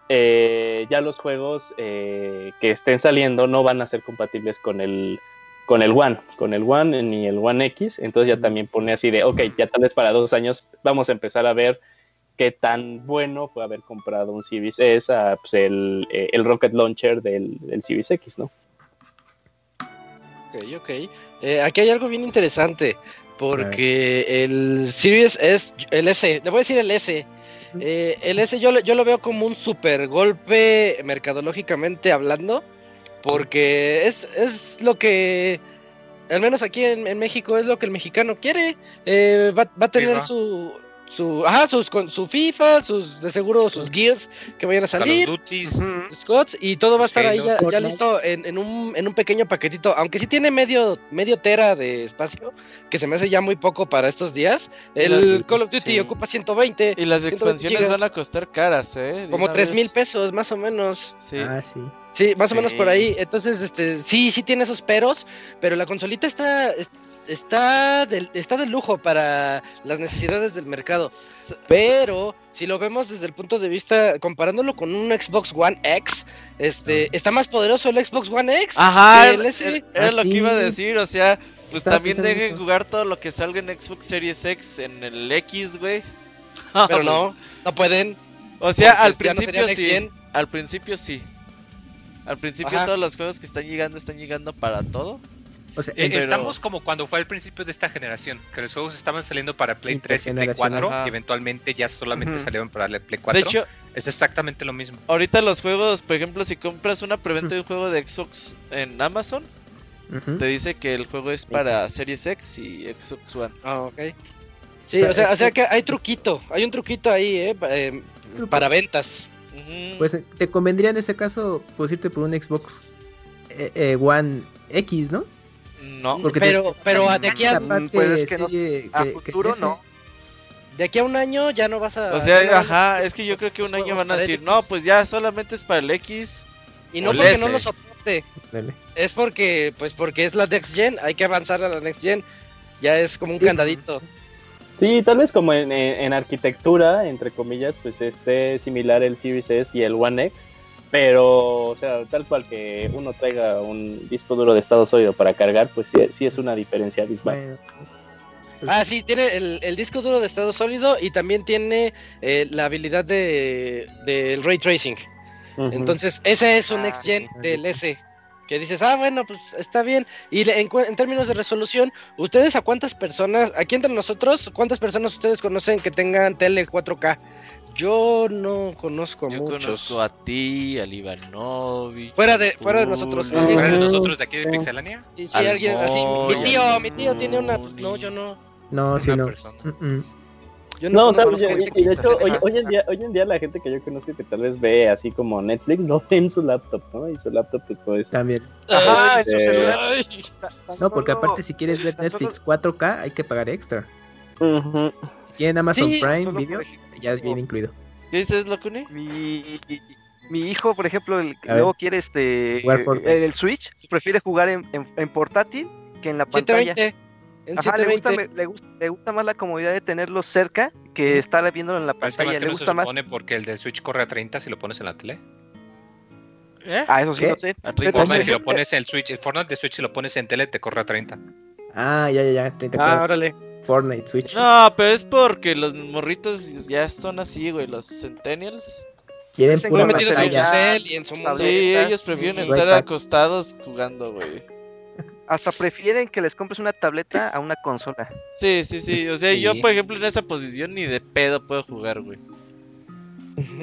eh, ya los juegos eh, que estén saliendo no van a ser compatibles con el con el One, con el One ni el One X, entonces ya también pone así de, ok, ya tal vez para dos años vamos a empezar a ver qué tan bueno fue haber comprado un Series S a pues, el, el Rocket Launcher del, del Series X, ¿no? Ok, ok. Eh, aquí hay algo bien interesante. Porque el Series es el S, le voy a decir el S. Eh, el S yo, lo- yo lo veo como un super golpe mercadológicamente hablando. Porque es, es lo que, al menos aquí en, en México, es lo que el mexicano quiere. Eh, va, va a tener su, su, ajá, sus, con, su FIFA, sus, de seguro sus Gears que vayan a Call of salir. Duties. Scots y todo va a estar ahí ya, listo en, en un, en un pequeño paquetito, aunque sí tiene medio, medio tera de espacio, que se me hace ya muy poco para estos días. El. Call of Duty Sí. ocupa 120, Y las 120 expansiones gigas, van a costar caras, ¿eh? Como una 3 mil pesos más o menos. Sí. Ah, sí. Sí, más o menos por ahí. Entonces, este, sí, sí tiene esos peros, pero la consolita está, es- está del, está de lujo para las necesidades del mercado. Pero si lo vemos desde el punto de vista, comparándolo con un Xbox One X, este, está más poderoso el Xbox One X. Ajá, que el era, S. era- era Ah, lo que iba a decir, o sea, pues también dejen eso. jugar todo lo que salga en Xbox Series X en el X, güey. Pero no, no pueden. O sea, al no principio sí. Al principio sí. Al principio Ajá. todos los juegos que están llegando están llegando para todo. O sea, Eh, pero- Estamos como cuando fue al principio de esta generación, que los juegos estaban saliendo para Play 3 y Play Intergeneracional. 4 Ajá. y eventualmente ya solamente Ujú. salieron para Play 4. De hecho, es exactamente lo mismo. ahorita los juegos, por ejemplo, si compras una preventa de un juego de Xbox en Amazon, te dice que el juego es para Series X y Xbox One. Ah, ok. Sí, O sea, o sea, es o sea que- hay truquito, hay un truquito ahí, eh, eh, para ventas. Pues eh, te convendría en ese caso pues irte por un Xbox eh, eh, One X, ¿no? No. Porque te- pero, pero de aquí a, Capaz pues es que no- sí, A que- que futuro no. de aquí a un año ya no vas a. O no sea, ajá, es que yo creo que un año van a decir, no, pues ya solamente es para el X. Y no porque S. no lo soporte, Dale. es porque, pues porque es la Next Gen, hay que avanzar a la Next Gen. Ya es como un Sí. candadito. Sí, tal vez como en, en- en arquitectura, entre comillas, pues esté similar el Series S y el One X, pero, o sea, tal cual que uno traiga un disco duro de estado sólido para cargar, pues sí, sí es una diferencia abismal. Pues, Ah, sí, tiene el, el disco duro de estado sólido y también tiene eh, la habilidad de del ray tracing. Entonces, ese es un Ah, next gen sí. del S. Que dices, ah, bueno, pues está bien. Y le- en, en términos de resolución, ¿ustedes a cuántas personas, aquí entre nosotros, cuántas personas ustedes conocen que tengan tele 4K? Yo no conozco Yo muchos. conozco a ti, al Ivanovich. Fuera de- fuera de nosotros, ¿Fuera de nosotros de aquí de Pixelania? Y si Al alguien así, mi tío, mi tío tiene una, pues no, yo no. no, sí, no. persona. Mm, mm. Yo No, o sea, conozco y- de hecho, que- hoy, hoy en día, hoy en día la gente que yo conozco que tal vez ve así como Netflix, lo ve en su laptop, ¿no? Y su laptop pues todo eso. También. Ajá, en su Este- celular. No, porque aparte si quieres ver Netflix 4K hay que pagar extra. Ujú. Si quieren Amazon Sí, Prime Video, ya viene incluido. ¿Qué dices, Locuni? Mi, mi hijo, por ejemplo, el ver. luego quiere este el, el Switch, prefiere jugar en, en- en portátil que en la pantalla. 720. En Ajá, le, gusta, 720. me- le, gusta, le gusta más la comodidad de tenerlo cerca que estar viéndolo en la Pero es que pantalla. más que Le no se gusta más. supone porque el del Switch corre a 30 si lo pones en la tele. ¿Eh? Ah, eso sí, ¿Qué? no sé. A Pero 30 Fortnite, si lo pones en el Switch, el Fortnite de Switch si lo pones en tele te corre a 30. Ah, ya, ya, ya. 30 Ah, órale. Fortnite, Switch. No, pero es porque los morritos ya son así, güey, los centennials. Quieren pura cel y en su Tabletas, Sí, ellos prefieren sí. estar iPad. acostados jugando, güey. Hasta prefieren que les compres una tableta a una consola. Sí, sí, sí. O sea, yo, por ejemplo, en esa posición ni de pedo puedo jugar, güey.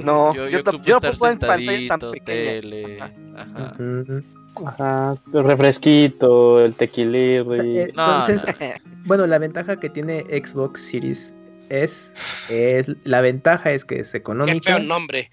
No, Yo, yo, yo ocupo yo estar tan sentadito, tele. Ajá. Ujú. Ajá, el refresquito, el tequilirri. O sea, eh, No, Entonces, no. bueno, la ventaja que tiene Xbox Series S es la ventaja es que es Qué económica. feo nombre.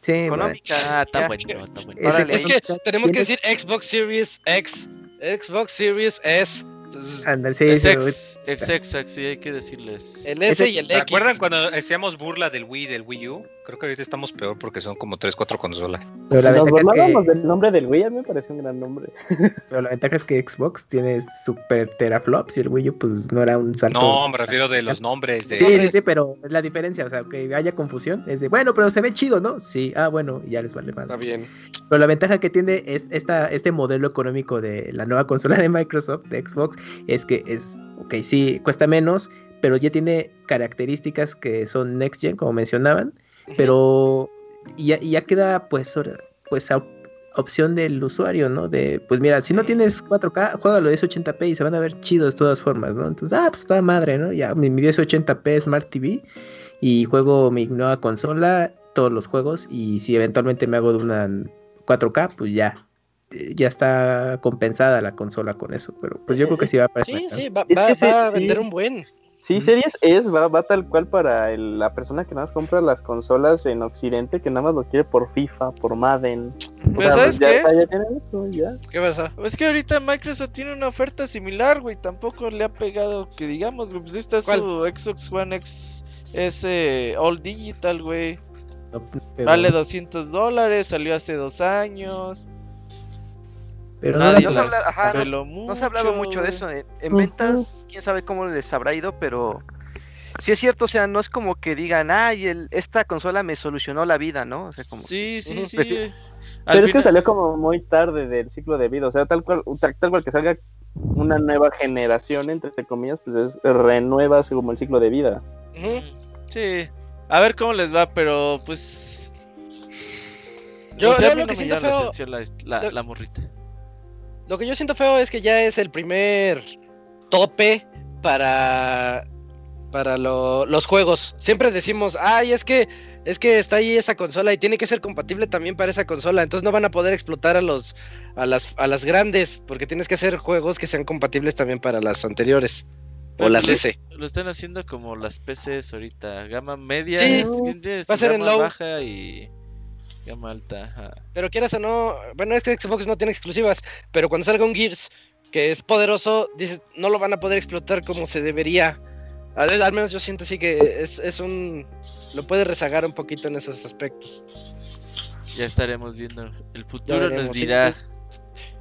Sí, bueno, Económica. Ah, está ya. bueno, está bueno. es Órale. Es que tenemos que decir Xbox Series X, Xbox Series S. Entonces, Anda, sí, Es sí, ex, ex, ex, ex, sí, hay que decirles. el S y el ¿Se X. acuerdan cuando hacíamos burla del Wii del Wii U? Creo que ahorita estamos peor porque son como 3, 4 consolas. Pero la, Si nos ventaja es que, del nombre del Wii, a mí me parece un gran nombre. pero la ventaja es que Xbox tiene super teraflops y el Wii U pues no era un salto. No, me refiero de los nombres. De... Sí, sí, sí, pero es la diferencia, o sea, que haya confusión, es de, bueno, pero se ve chido, ¿no? Sí, ah, bueno, y ya les vale más. Está bien. Pero la ventaja que tiene es esta, este modelo económico de la nueva consola de Microsoft, de Xbox, es que es, ok, sí, cuesta menos, pero ya tiene características que son next gen, como mencionaban, pero y ya, ya queda pues, pues a opción del usuario, ¿no? De, pues mira, si no tienes 4K, juégalo de 1080p y se van a ver chidos de todas formas, ¿no? Entonces, ah, pues toda madre, ¿no? Ya mi, mi 1080p Smart TV y juego mi nueva consola, todos los juegos, y si eventualmente me hago de una 4K, pues ya, eh, ya está compensada la consola con eso, pero pues yo creo que sí va Sí, SmackDown. sí, va, va- sí, va a sí. vender un buen. Sí. Series es, va, va tal cual para el- la persona que nada más compra las consolas en Occidente, que nada más lo quiere por FIFA, por Madden. O sea, ¿sabes ya, qué? ya tienen eso, ya. ¿Qué pasa? Es que ahorita Microsoft tiene una oferta similar, güey. Tampoco le ha pegado que digamos, güey. Pues está ¿Cuál? su Xbox One X S All Digital, güey. No, pero, Vale 200 dólares, salió hace dos años. Pero no nadie No se la habla- ajá, no- se ha hablado mucho de eso. En, en ventas, quién sabe cómo les habrá ido, pero sí es cierto, o sea, no es como que digan, ay, el, esta consola me solucionó la vida, ¿no? O sea, como... Sí, sí, sí. Al Pero es que salió como muy tarde del ciclo de vida, o sea, tal cual, tal, tal cual que salga una nueva generación, entre comillas, pues es renueva como el ciclo de vida. Ujú. Sí. A ver cómo les va, pero pues. Yo- no sé, yo a mí lo no que me llama la atención la, la- lo- la morrita. Lo que yo siento feo es que ya es el primer tope para para lo- los juegos. Siempre decimos, ay, es que es que está ahí esa consola y tiene que ser compatible también para esa consola. Entonces no van a poder explotar a los a las a las grandes porque tienes que hacer juegos que sean compatibles también para las anteriores o las lo- S. Lo están haciendo como las PCs ahorita. Gama media, Sí, es- ¿entiendes? va a ser en low. baja y gama alta. ajá. Pero quieras o no, bueno, es que Xbox no tiene exclusivas, pero cuando salga un Gears que es poderoso, dices, no lo van a poder explotar como se debería. Al, al menos yo siento así que es, es un... Lo puede rezagar un poquito en esos aspectos. Ya estaremos viendo. El futuro veremos, nos dirá.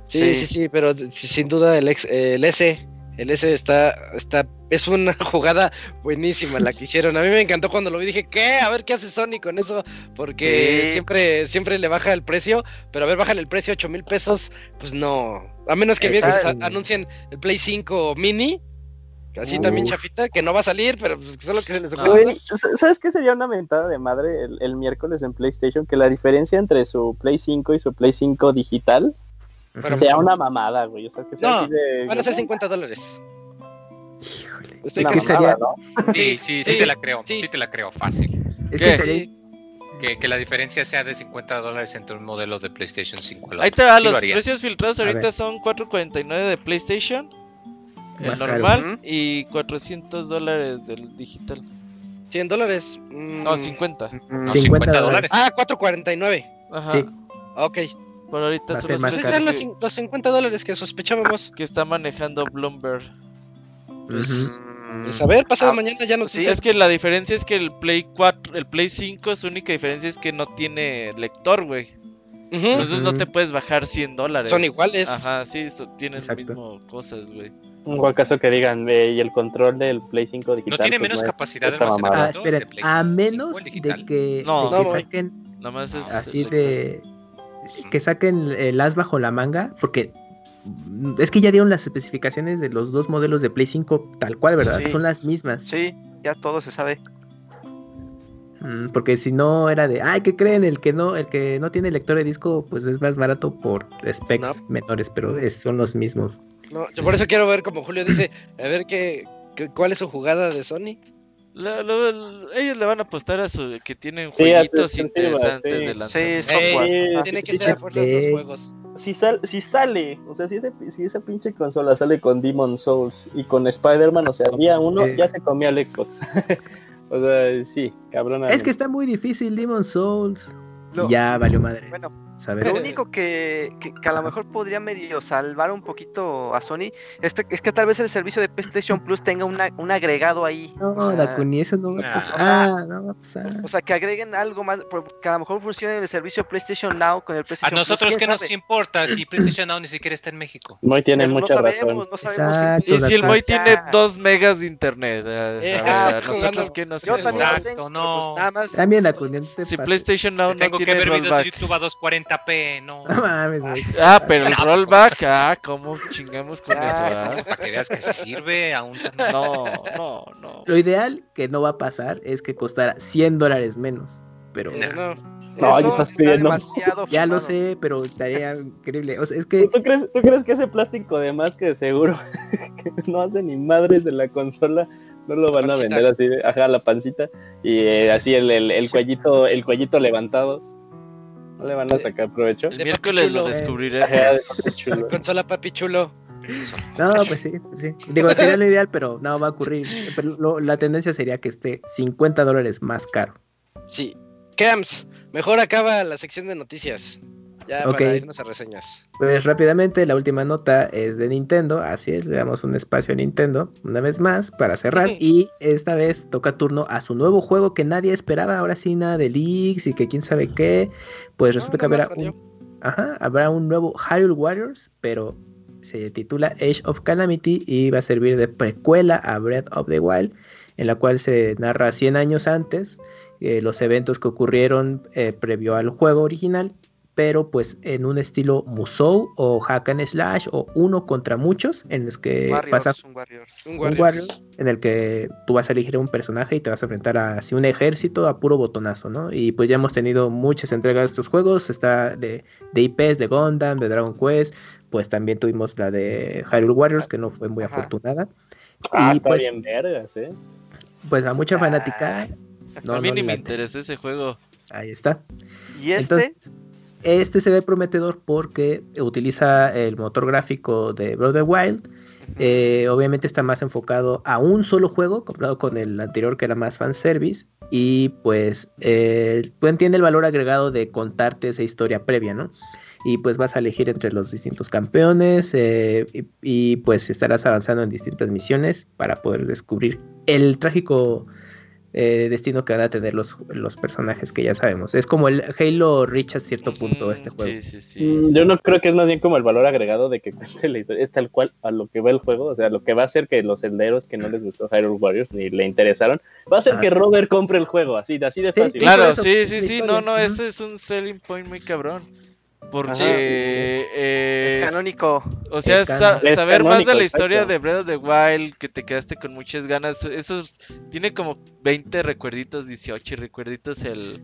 Sí, Sí. sí, sí, pero sí, sin duda el, ex- el S, el S está, está, es una jugada buenísima la que hicieron. A mí me encantó cuando lo vi, dije, ¿qué? A ver qué hace Sony con eso, porque Sí. siempre, siempre le baja el precio, pero a ver, bajan el precio a 8 mil pesos, pues no. A menos que a- anuncien el Play 5 mini, así también chafita, que no va a salir, pero pues solo que se les ocurre. ¿Sabes qué sería una mentada de madre el, el miércoles en PlayStation? Que la diferencia entre su Play 5 y su Play 5 digital Pero- sea una mamada, güey. O sea, que sea No, así de. Van a ser 50 dólares. Híjole. Estoy Es que sería- ¿no? Sí, sí, sí, Sí, te la creo. sí. Sí. te la creo fácil. Es ¿Qué? que sería Que, que la diferencia sea de 50 dólares entre un modelo de PlayStation 5 al Ahí te va, los precios filtrados ahorita son 4.49 de PlayStation. El Más caro. normal Ujú. y 400 dólares del digital. 100 dólares. mm, No, 50. No, 50 50 dólares. Ah, 4.49. Ajá. Sí. Ok. Por ahorita son los Pues están los, que, los 50 dólares que sospechábamos. que está manejando Bloomberg. Ujú. Pues a ver, pasado Ah, mañana ya nos sí, dicen. Es que la diferencia es que el Play 4, el Play 5, su única diferencia es que no tiene lector, güey. Entonces no te puedes bajar 100 dólares. Son iguales. Ajá, sí, so- tienen Exacto. mismo cosas, güey. O acaso que digan, ve, y el control del Play 5 digital. No tiene pues, menos capacidad de. Ah, almacenamiento. de esperen, Play a 5 menos de que, No. de No, que saquen Nada más es así de que saquen el as bajo la manga, porque es que ya dieron las especificaciones de los dos modelos de Play 5 tal cual, ¿verdad? Sí. Son las mismas. Sí, ya todo se sabe. Mm, Porque si no era de, ay, ¿qué creen? El que no, el que no tiene lector de disco, pues es más barato por specs menores, pero es- son los mismos. No, yo por eso quiero ver, como Julio dice, a ver qué, qué- cuál es su jugada de Sony. Lo- lo- lo- ellos le van a apostar a su que tienen Sí, jueguitos interesantes sí. de Sí, lanzamiento. software. Ajá. Tiene que sí, ser a fuerza de sí. los juegos. Si, sal, si sale, o sea, si, ese, si esa pinche consola sale con Demon Souls y con Spider-Man, o sea, día uno ya se comía el Xbox. o sea, sí, cabrón. Es que está muy difícil Demon Souls. Ya valió madre. Bueno, saber. Lo único que, que, que a lo mejor podría medio salvar un poquito a Sony es, te- es que tal vez el servicio de PlayStation Plus tenga una, un agregado ahí. No, o, sea, Dakuni, eso no va a pasar. O sea, no va a pasar. o sea, que agreguen algo más, que a lo mejor funcione el servicio PlayStation Now con el A PlayStation Plus, nosotros ¿quién qué nos importa si PlayStation Now ni siquiera está en México. Moy tiene Eso mucha no razón. sabemos, no sabemos Exacto, Y si el. Moy tiene 2 megas de internet, a, Eh, a ver, a nosotros qué nos Yo también lo Exacto, no. pues nada más. También, Dakuni, no te Si pases. PlayStation Now no Tengo que tiene ver videos de. YouTube a 240p, no. No mames, güey. Ah, pero el rollback, ah, ¿cómo chingamos con Ah. eso? ah? Para que veas que sirve aún. No, no, no. Lo ideal que no va a pasar es que costara 100 dólares menos. Pero no. No, ya estás está pidiendo. ya lo sé, pero estaría increíble. O sea, es que ¿Tú crees, ¿Tú crees que ese plástico de más que seguro que no hace ni madres de la consola? No lo van a vender así, de- ajá, la pancita y eh, así el, el, el cuellito, el cuellito levantado. No le van a sacar provecho. El miércoles lo papi chulo, eh. Ajá, descubriremos. de chulo. Consola papi chulo. No, pues sí, pues sí. Digo, sería lo ideal, pero no va a ocurrir. Pero lo- la tendencia sería que esté 50 dólares más caro. Sí. Camps, mejor acaba la sección de noticias. Ya Ok. para irnos a reseñas. Pues rápidamente, la última nota es de Nintendo. Así es, le damos un espacio a Nintendo una vez más para cerrar. Y esta vez toca turno a su nuevo juego que nadie esperaba. Ahora sí, nada de leaks y que quién sabe qué. Pues resulta que habrá un, ajá, habrá un nuevo Hyrule Warriors, pero se titula Age of Calamity y va a servir de precuela a Breath of the Wild, en la cual se narra 100 años antes eh, los eventos que ocurrieron eh, previo al juego original, pero pues en un estilo Musou o Hack and Slash o uno contra muchos, en los que Warriors, vas a un Warriors. Un un Warriors. Warriors, en el que tú vas a elegir un personaje y te vas a enfrentar a así un ejército a puro botonazo, ¿no? Y pues ya hemos tenido muchas entregas de estos juegos, está de, de IPs, de Gundam, de Dragon Quest, pues también tuvimos la de Hyrule Warriors, que no fue muy Ajá. afortunada. Ah, y está pues, bien vergas, ¿eh? pues a mucha fanática, no, a mí no ni me late. interesó ese juego. ahí está. Y este, Entonces, este se ve prometedor porque utiliza el motor gráfico de the Wild. Eh, obviamente está más enfocado a un solo juego, comparado con el anterior que era más fanservice. Y pues eh, entiendes el valor agregado de contarte esa historia previa, ¿no? Y pues vas a elegir entre los distintos campeones eh, y, y, pues estarás avanzando en distintas misiones para poder descubrir el trágico eh, destino que van a tener los, los personajes que ya sabemos. Es como el Halo Reach a cierto punto Ujú, este juego. Sí, sí, sí. Mm, Yo no creo que es más bien como el valor agregado de que cuente la historia, es tal cual a lo que va el juego, o sea, lo que va a hacer que los senderos que no les gustó Hyrule Warriors ni le interesaron, va a hacer que Robert compre el juego, así, así de fácil. sí, Claro, sí, sí, sí, no, no, ese es un selling point muy cabrón. Porque, eh, es canónico. o sea, sa- saber más de la historia exacto. de Breath of the Wild, que te quedaste con muchas ganas, eso es- tiene como 20 recuerditos, 18 recuerditos el,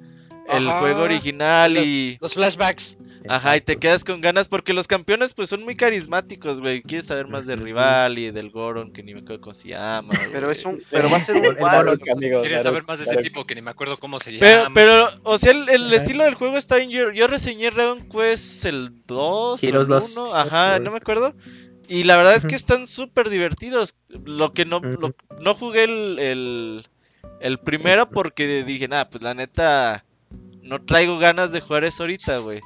el Ajá. juego original Los- y... Los flashbacks. Ajá, y te quedas con ganas porque los campeones pues son muy carismáticos, güey. Quieres saber más del rival y del Goron, que ni me acuerdo cómo se llama. Pero es un, pero va a ser un El. Claro, amigo, ¿Quieres saber más de ese tipo que ni me acuerdo cómo se Pero, llama? pero, o sea, el, el estilo del juego está bien. Yo, yo reseñé Dragon Quest el 2 o Heroes el 2. 1, ajá, no me acuerdo. Y la verdad es que están súper divertidos. Lo que no, lo- no jugué el, el, el primero porque dije, nada, pues la neta, no traigo ganas de jugar eso ahorita, güey.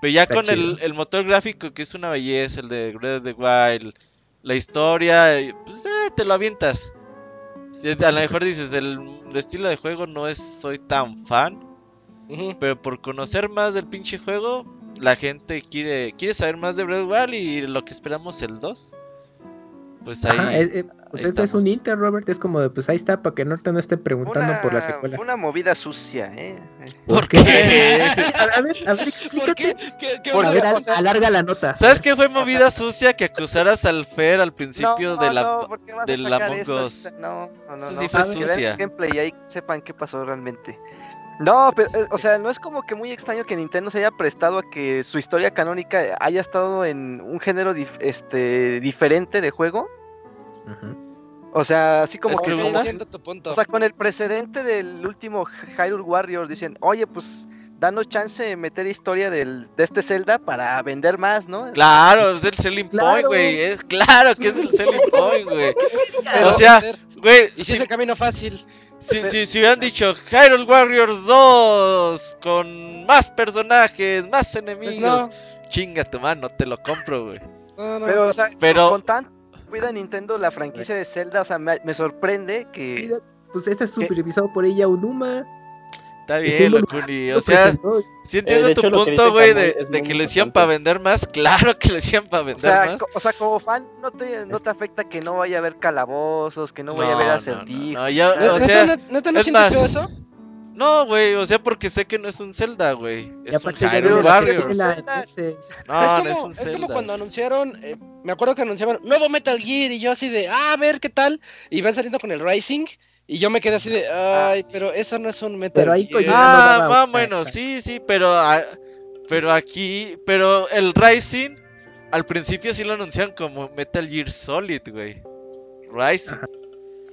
Pero ya Está con el, el motor gráfico, que es una belleza, el de Breath of the Wild, la historia, pues eh, te lo avientas. A lo mejor dices, el, el estilo de juego no es, soy tan fan, pero por conocer más del pinche juego, la gente quiere, quiere saber más de Breath of the Wild y lo que esperamos el 2. Pues ahí. Ajá, es- es- pues este es un. Inter, Robert. Es como de, pues ahí está, para que Norte no esté preguntando por la Una, secuela. fue una movida sucia, ¿eh? ¿Por qué? a ver, a ver, ¿Por explícate. qué? ¿Qué, qué A onda? ver, alarga la nota. ¿Sabes qué fue movida sucia que acusaras al Fer al principio no, de la... no, ¿por qué vas a del sacar Among esto Us? ahorita? No, no, no. Eso no. sí fue Que vean sucia. gameplay y ahí sepan qué pasó realmente. No, pero, eh, o sea, no es como que muy extraño que Nintendo se haya prestado a que su historia canónica haya estado en un género dif- este, diferente de juego. Ujú. O sea, así como ¿Es que pregunta? entiendo tu punto. O sea, con el precedente del último Hyrule Warriors, dicen, oye, pues danos chance de meter historia del, de este Zelda para vender más, ¿no? Claro, es el selling point, güey. Es claro que es el selling point, güey. Pero o sea, Güey, Y si si, es el camino fácil. Si, si, si hubieran dicho Hyrule Warriors 2 con más personajes, más Pues enemigos, no, chinga tu mano, te lo compro, güey. no, no. Pero, o sea, Pero- con tan cuida Nintendo la franquicia de Zelda, o sea, me, me sorprende que... Pues este es supervisado por ella Unuma. Está bien, involucrado, Locuni. lo O sea, sí entiendo de tu hecho, lo punto, güey, de, de que lo hicieron importante. para vender más. Claro que lo hicieron para O vender sea, más. o sea, como fan, no te, no te afecta que no vaya a haber calabozos, que no vaya a haber no, acertijos. no, ya, ¿Neta, o sea, no más, feo eso? no, güey, o sea, porque sé que no es un Zelda, güey. Es un ya Hyrule no Warriors. No, es no como, es un es como cuando anunciaron, eh, me acuerdo que anunciaban nuevo Metal Gear y yo así de, ah, a ver qué tal, y van saliendo con el Rising y yo me quedé así de, ay, pero eso no es un Metal Pero ahí Gear. Kojima- Ah, no más o menos, sí, sí, pero, ah, pero aquí, pero el Rising, al principio sí lo anunciaron como Metal Gear Solid, güey. Rising.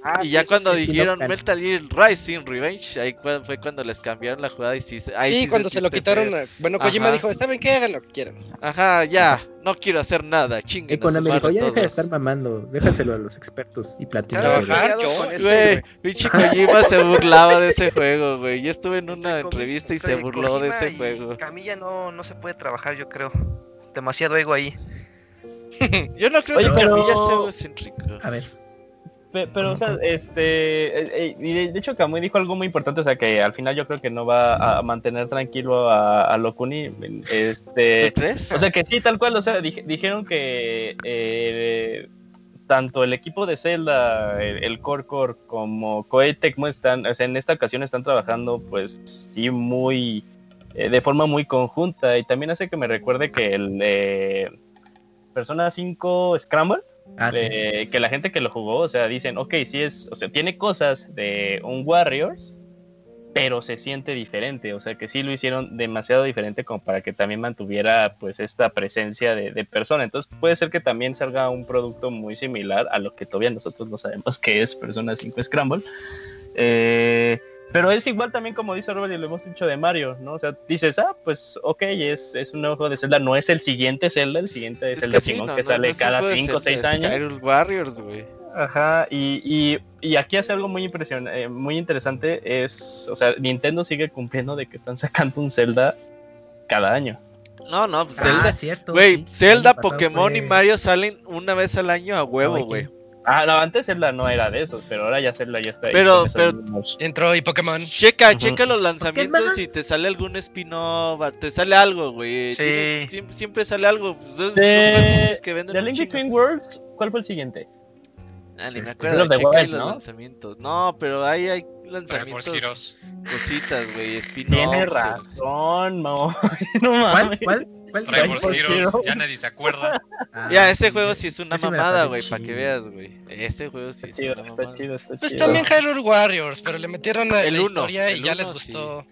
Ah, y sí, ya sí, cuando sí. dijeron local. Metal Gear Rising Revenge, ahí fue cuando les cambiaron la jugada y sí, se- ahí Sí, sí cuando se lo sentiste quitaron, feo. bueno, Kojima Ajá. dijo, ¿saben qué? Hagan lo que quieran. Ajá, ya, no quiero hacer nada, Y chinguen a con su me dijo, ya deja de estar mamando, déjaselo a los expertos y platica. Trabajar, yo, este, Güey, pinche Kojima se burlaba de ese juego, güey. Yo estuve en una entrevista y se burló de Kojima ese y juego. Camilla no, no se puede trabajar, yo creo. Demasiado ego ahí. Yo no creo Oye, que pero- Camilla sea egocéntrico. A ver, Pe- Pero, o sea, este. eh, eh, y de hecho, Kamui dijo algo muy importante, o sea, que al final yo creo que no va a mantener tranquilo a, a Locuni. Este. ¿Tú crees? O sea, que sí, tal cual, o sea, dij- dijeron que eh, tanto el equipo de Zelda, el, el Core Core, como Koei Tecmo están, o sea, en esta ocasión están trabajando, pues, sí, muy. eh, de forma muy conjunta. Y también hace que me recuerde que el. eh, Persona 5 Scramble ah, que la gente que lo jugó, o sea, dicen, ok, sí es, o sea, tiene cosas de un Warriors, pero se siente diferente, o sea, que sí lo hicieron demasiado diferente como para que también mantuviera, pues, esta presencia de, de persona. Entonces, puede ser que también salga un producto muy similar a lo que todavía nosotros no sabemos que es Persona 5 Scramble. Eh, pero es igual también como dice Robert y lo hemos dicho de Mario, ¿no? O sea, dices, ah, pues ok, es, es un nuevo juego de Zelda, no es el siguiente Zelda, el siguiente Es Zelda sí, Simón no, que no, sale no cada juego de 5 o 6 Zelda, es años. Hyrule Warriors, güey. Ajá, y, y, y aquí hace algo muy impresionante, muy interesante, es, o sea, Nintendo sigue cumpliendo de que están sacando un Zelda cada año. No, no, pues Ah, Zelda. cierto. Güey, sí. Zelda, Pokémon y Mario salen una vez al año a huevo, güey. Ah, no, antes Zelda no era de esos, pero ahora ya Zelda ya está ahí. Pero- pero- números. Entró y Pokémon. Checa, checa los lanzamientos Pokémon. y te sale algún spin-off, te sale algo, güey. Sí. Tiene- siempre, siempre sale algo. Pues, De- que venden The un Link. Between Worlds, ¿cuál fue el siguiente? Ah, ni me acuerdo, checa Wild, los ¿no? lanzamientos. No, pero ahí hay lanzamientos, cositas, güey, spin-offs. Tiene eh. razón, no, no mames. ¿Cuál? ¿Cuál? Triforce Heroes, ya nadie se acuerda. Ah, Ya, ese sí, juego sí es una mamada, güey, para que veas, güey. Ese juego sí Está es chido, una está mamada. chido, está Pues chido. también Hyrule Warriors, pero le metieron a El la uno, historia y ya uno, les gustó.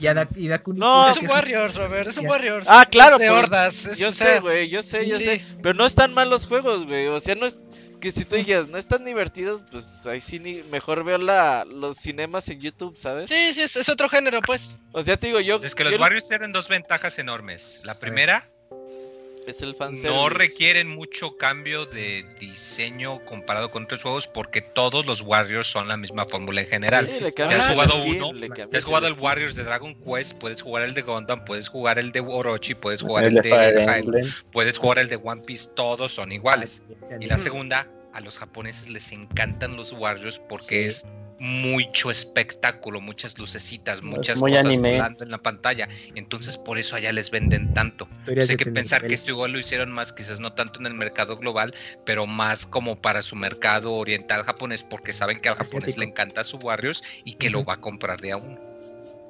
Y a Da- y No, Es un Warriors, Robert, es un. Warriors. Ah, claro, Es de pues, hordas. es- Yo o sé, sea, güey, yo sé, yo sí. sé. Pero no están mal los juegos, güey. O sea, no es que si tú dijeras, no están divertidos, pues ahí sí ni- mejor veo la, los cinemas en YouTube, ¿sabes? Sí, sí, es, es otro género, pues. O sea, te digo, yo. Es que yo los Warriors tienen dos ventajas enormes. La primera, Es el fanservice. no requieren mucho cambio de diseño comparado con otros juegos porque todos los Warriors son la misma fórmula en general. Sí, Si has jugado skin, uno, Si has jugado el. Warriors de Dragon Quest, puedes jugar el de Gundam, puedes jugar el de Orochi, puedes jugar El el de de Fire Hyrule, Emblem. puedes jugar el de One Piece, todos son iguales. Y la segunda, a los japoneses les encantan los Warriors porque Sí. es mucho espectáculo, muchas lucecitas, muchas cosas anime. volando en la pantalla. Entonces por eso allá les venden tanto. Hay que pensar que esto igual lo hicieron más, quizás no tanto en el mercado global, pero más como para su mercado oriental japonés, porque saben que al japonés Asiático. le encanta su Warriors y que lo va a comprar de a uno.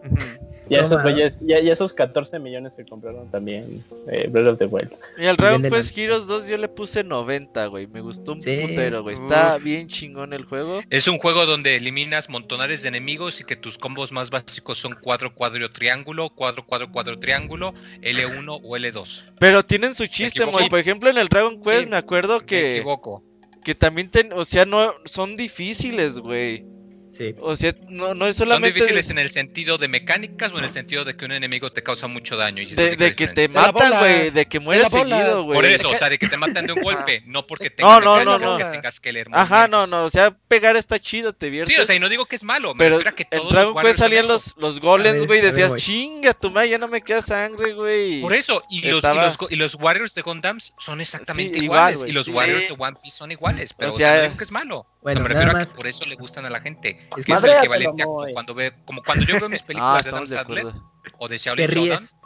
Y esos güeyes- y y esos 14 millones que compraron también eh, Breath of the Wild. Y al Dragon Quest Heroes 2 yo le puse 90, güey. Me gustó un Sí. putero, güey. Está Uf. bien chingón el juego. Es un juego donde eliminas montonares de enemigos y que tus combos más básicos son 4 cuadro triángulo, 4 cuadro cuadro triángulo, L1 o L2. Pero tienen su chiste, güey. Por ejemplo, en el Dragon Quest Sí, me acuerdo Me que, equivoco. que también, ten- o sea, no son difíciles, güey. Sí. O sea, no, no es Son solamente difíciles de, en el sentido de mecánicas o en el sentido de que un enemigo te causa mucho daño. Y de- de que te De matan, güey, de que mueres la bola. seguido, güey. Por eso, o sea, de que te matan de un golpe, no porque No, tengas no, no, mecánicas no. que tengas que leer Ajá, no, no, o sea, pegar está chido, te viertes. Sí, o sea, y no digo que es malo, me pero que en todos los Dragon Quest son salían los, los golems, ver, güey, ver, decías, güey. chinga, tu madre, ya no me queda sangre, güey. Por eso, y los, Estaba- y, los, y los Warriors de Gundams son exactamente Sí, igual, iguales. güey, y los sí. Warriors Sí. de One Piece son iguales. Pero O sea, no digo que es malo. Bueno, me nada refiero a que más. por eso le gustan a la gente. Es que es que- el equivalente a como cuando, ve, como cuando yo veo mis Ah, películas de Adam estamos de Sandler acuerdo. o de Shaolin ríes.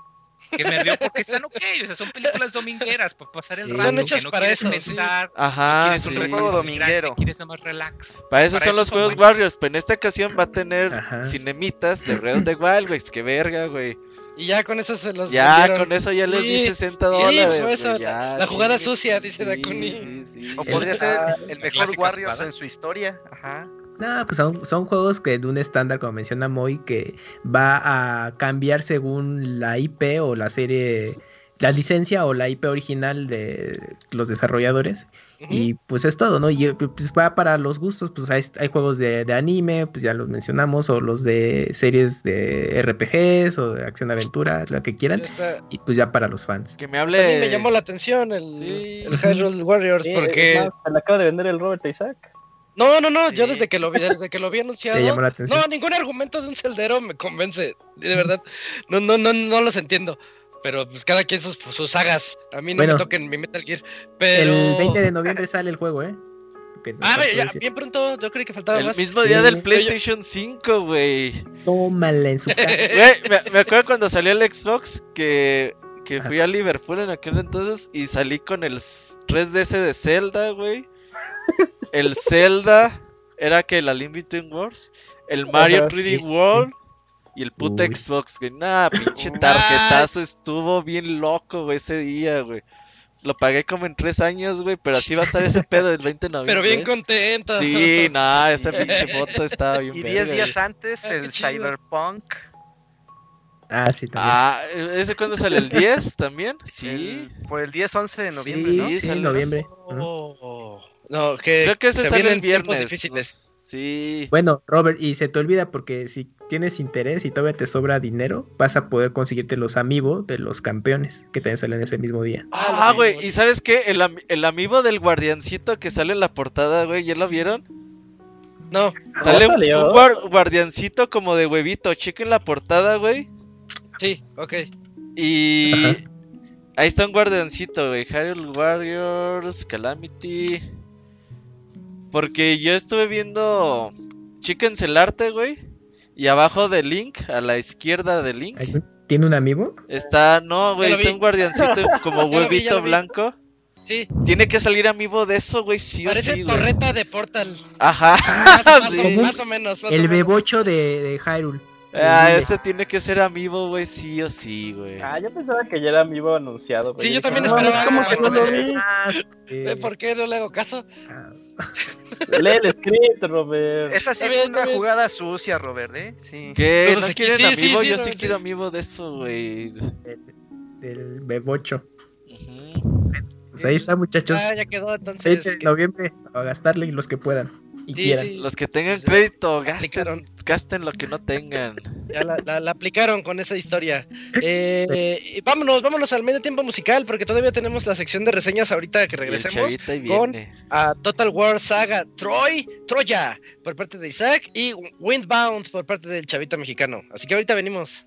que me río porque están ok. O sea, son películas domingueras para pasar el Sí. rato. Son que hechas no para quieres eso, sí. pensar. Ajá, quieres sí. un juego dominguero. Quieres nada más relax. Para eso Para son eso los son juegos. Warriors, pero en esta ocasión va a tener Ajá. cinemitas de Red the Wild, güey. Qué verga, güey. Y ya con eso se los Ya, vendieron. con eso ya les di Sí, 60 sí, dólares. güey, eso, ya, la jugada sucia, dice Sí, Dakuni. sí, sí. O El- podría ser el mejor Warriors en su historia. Ajá. No, pues son, son juegos que de un estándar, como menciona Moy, que va a cambiar según la IP o la serie, la licencia o la IP original de los desarrolladores. Y pues es todo, ¿no? Y eh, pues va para los gustos, pues hay, hay juegos de, de anime, pues ya los mencionamos, o los de series de RPGs o de acción-aventura, lo que quieran. Está. Y pues ya para los fans. Que me A mí hable. me llamó la atención el, Sí. el Hyrule Warriors Sí, porque... más, se le acaba de vender el Robert Isaac. No, no, no, yo Sí. desde que lo vi, desde que lo vi anunciado. ¿Te llamó la atención? No, ningún argumento de un celdero me convence. De verdad. No, no, no, no los entiendo. Pero pues cada quien sus, sus sagas. A mí no Bueno. me toquen mi Metal Gear. Pero. El 20 de noviembre sale el juego, ¿eh? Ah, ya, bien pronto. Yo creí que faltaba El más. mismo día Sí. del PlayStation 5, güey. Tómala en su cara. Güey, me, me acuerdo cuando salió el Xbox que, que fui a Liverpool en aquel entonces y salí con el 3DS de Zelda, güey. El Zelda era que la Between Wars, el Mario Ajá, 3D sí, sí. World y el puto Uy. Xbox, güey. Nah, pinche tarjetazo estuvo bien loco, güey, ese día, güey. Lo pagué como en tres años, güey, pero así va a estar ese pedo del 20 de noviembre. Pero bien contento. Sí, nah, esa pinche foto estaba bien Y verga, 10 güey. días antes, el. Cyberpunk. Ah, sí, también. Ah, ¿ese cuándo sale? ¿El 10 también? Sí. el- por el 10-11 de noviembre, sí, ¿no? sí, sí, sale. noviembre. Ujú. Oh. No, que. Creo que ese se sale vienen el viernes. difíciles. Sí. Bueno, Robert, y se te olvida porque si tienes interés y todavía te sobra dinero, vas a poder conseguirte los amigos de los campeones que también salen ese mismo día. Ah, güey. ¿y sabes qué? El, am- el amigo del guardiancito que sale en la portada, güey, ¿ya lo vieron? No, Sale un, salió? un guar- guardiancito como de huevito, chequen la portada, güey. sí, ok. Y Ajá. ahí está un guardiancito, güey. Hyrule Warriors, Calamity. Porque yo estuve viendo. Chéquense el arte, güey. Y abajo de Link, a la izquierda de Link, ¿Tiene un amigo? está. No, güey, está vi. un guardiancito como huevito vi. blanco. Sí, Tiene que salir amigo de eso, güey, sí o parece sí, güey. torreta de Portal. Ajá. Más, más sí. o, más o menos. Más o El menos. bebocho de, de Hyrule. Ah, este tiene que ser amigo, güey, sí o sí, güey. Ah, yo pensaba que ya era amigo anunciado. güey. Sí, yo también no mames, esperaba ¿Cómo algo que no lo vi? Ah, sí. ¿Por qué no le hago caso? Ah, Lee el script, Robert. Esa sí es una bien. jugada sucia, Robert, ¿eh? Sí. ¿Qué? ¿No sí, quieren sí, sí, amigo? sí, Yo no, sí sí. quiero amigo de eso, güey. Del bebocho. Pues ahí está, muchachos. Ah, ya quedó 20 entonces. de que- noviembre a gastarle los que puedan y Sí, quieran. sí, Los que tengan crédito, gasten, gasten lo que no tengan. Ya la, la- la aplicaron con esa historia. Eh, vámonos, vámonos al medio tiempo musical, porque todavía tenemos la sección de reseñas ahorita que regresemos con- a Total War Saga Troy, Troya, por parte de Isaac, y Windbound por parte del chavita mexicano. Así que ahorita venimos.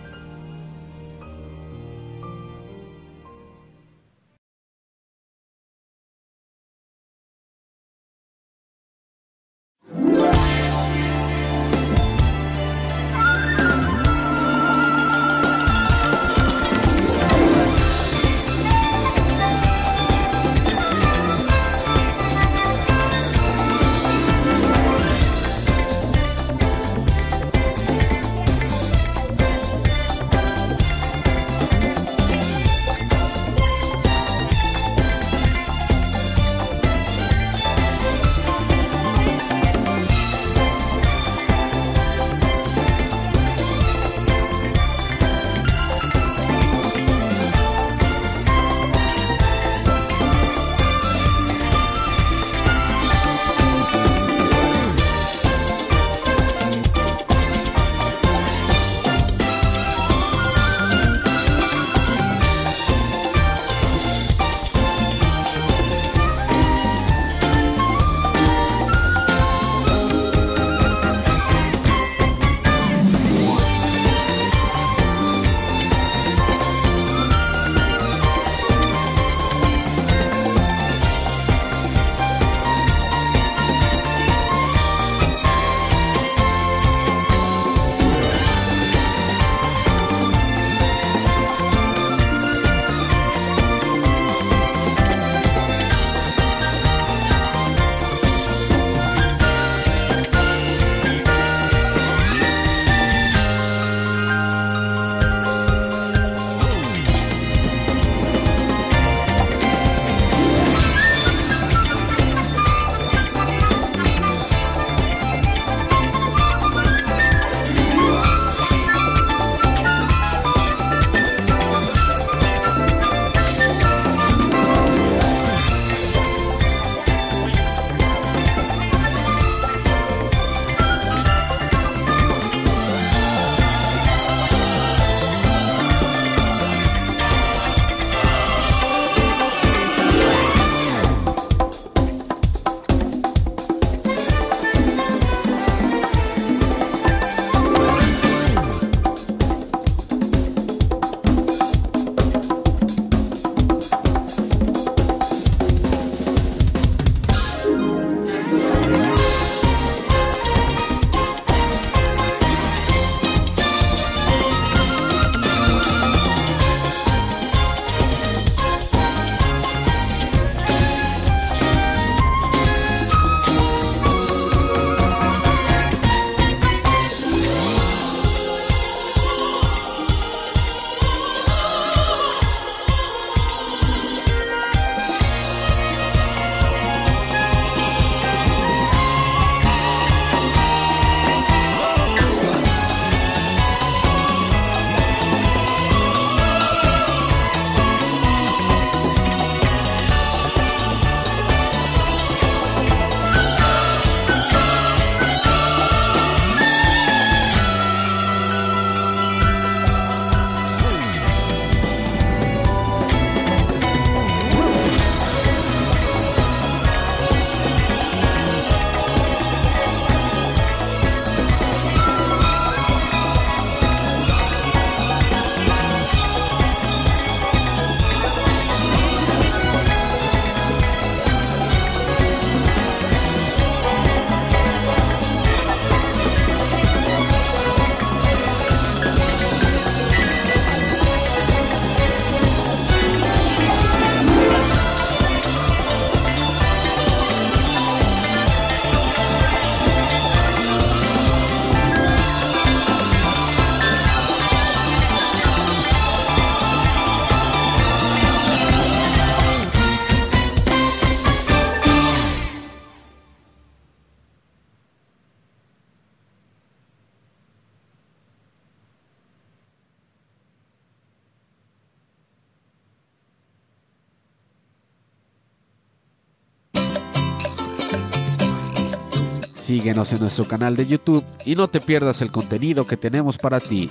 Síguenos en nuestro canal de YouTube y no te pierdas el contenido que tenemos para ti.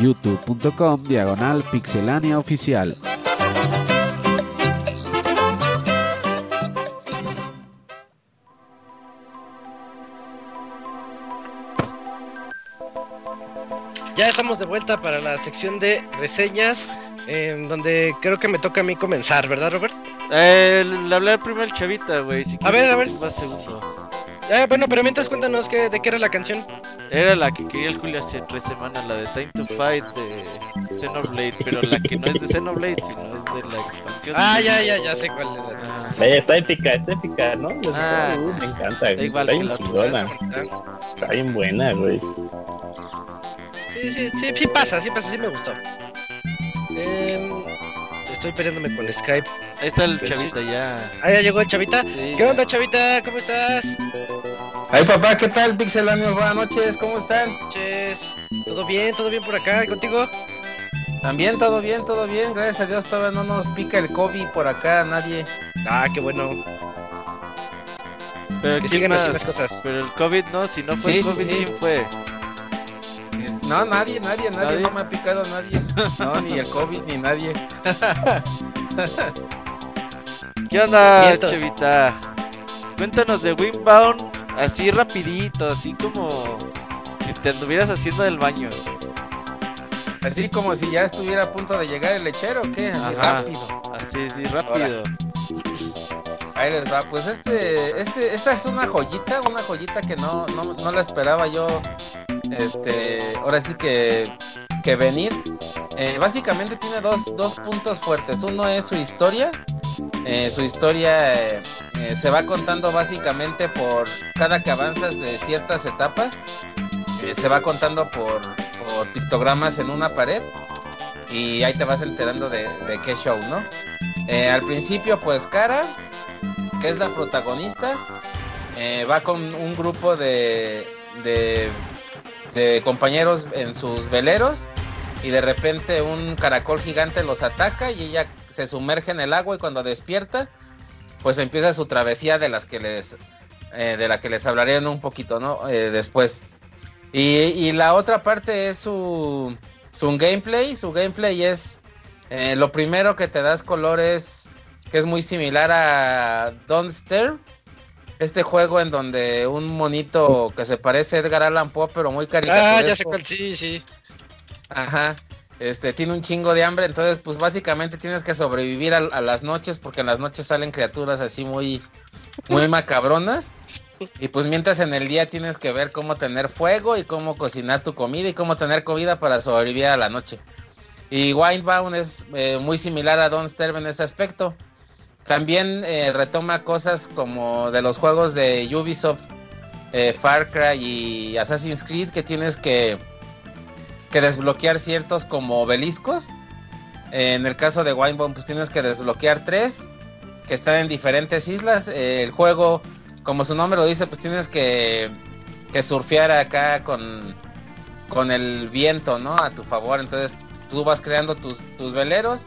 youtube.com diagonal pixelania oficial. Ya estamos de vuelta para la sección de reseñas, donde creo que me toca a mí comenzar, ¿verdad, Robert? Eh, le hablé primero al chavita, güey. Si A ver, a ver. Segundo. Eh, bueno, pero mientras cuéntanos que, de qué era la canción. Era la que quería el Julio hace tres semanas, la de Time to Fight de Xenoblade, pero la que no es de Xenoblade, sino es de la expansión. Ah, ya, ya, ya sé cuál era. Ah, Eh, está épica, está épica, ¿no? Ah. Uh, me encanta, igual está que bien la otra. chingona. Está bien buena, güey. Sí, sí, sí, sí pasa, sí pasa, sí me gustó. Em, estoy peleándome con Skype. Ahí está el Pero sí. chavita ya. Ah, ya llegó el Chavita. Sí, ¿Qué ya. onda, Chavita? ¿Cómo estás? Ay papá, ¿qué tal pixelanios? Buenas noches, ¿cómo están? Ches, ¿Todo bien? ¿Todo bien por acá? ¿Y contigo? También todo bien, todo bien, gracias a Dios todavía no nos pica el COVID por acá, nadie. Ah, qué bueno. Pero Que ¿quién sigan así las cosas. Pero el COVID no, si no fue Sí, el COVID, sí. ¿quién fue? No, nadie, nadie, nadie, ¿Nadie? no me ha picado nadie. No, ni el COVID, ni nadie. ¿Qué onda, Cierto. chavita? Cuéntanos de Windbound así rapidito, así como si te anduvieras haciendo del baño. Así como si ya estuviera a punto de llegar el lechero, ¿o ¿qué? Así Ajá. rápido. Así, sí, rápido. Ahí les va, pues este, este, esta es una joyita, una joyita que no, no, no la esperaba yo, este, ahora sí que, que venir. Eh, básicamente tiene dos, dos puntos fuertes. Uno es su historia. Eh, su historia eh, se va contando básicamente por cada que avanzas de ciertas etapas. se va contando por, pictogramas en una pared. Y ahí te vas enterando de, de qué show, ¿no? Al principio, pues Cara, que es la protagonista, va con un grupo de, de, de compañeros en sus veleros y de repente un caracol gigante los ataca y ella se sumerge en el agua y cuando despierta, pues empieza su travesía de las que les, eh, de la que les hablaré en un poquito, ¿no? Eh, después. Y, y la otra parte es su, su gameplay. Su gameplay es eh, lo primero que te das colores que es muy similar a Don't Stare. Este juego en donde un monito que se parece a Edgar Allan Poe, pero muy caricaturesco. Ah, ya sé cuál, sí, sí. Ajá. Este, tiene un chingo de hambre, entonces pues básicamente tienes que sobrevivir a, a las noches porque en las noches salen criaturas así muy, muy macabronas. Y pues mientras en el día tienes que ver cómo tener fuego y cómo cocinar tu comida y cómo tener comida para sobrevivir a la noche. Y Windbound es eh, muy similar a Don't Starve en ese aspecto. También eh, retoma cosas como de los juegos de Ubisoft, eh, Far Cry y Assassin's Creed que tienes que, que desbloquear ciertos como obeliscos. En el caso de Winebound pues tienes que desbloquear tres que están en diferentes islas. Eh, el juego, como su nombre lo dice, pues tienes que, que surfear acá con, con el viento, ¿no? A tu favor. Entonces tú vas creando tus, tus veleros.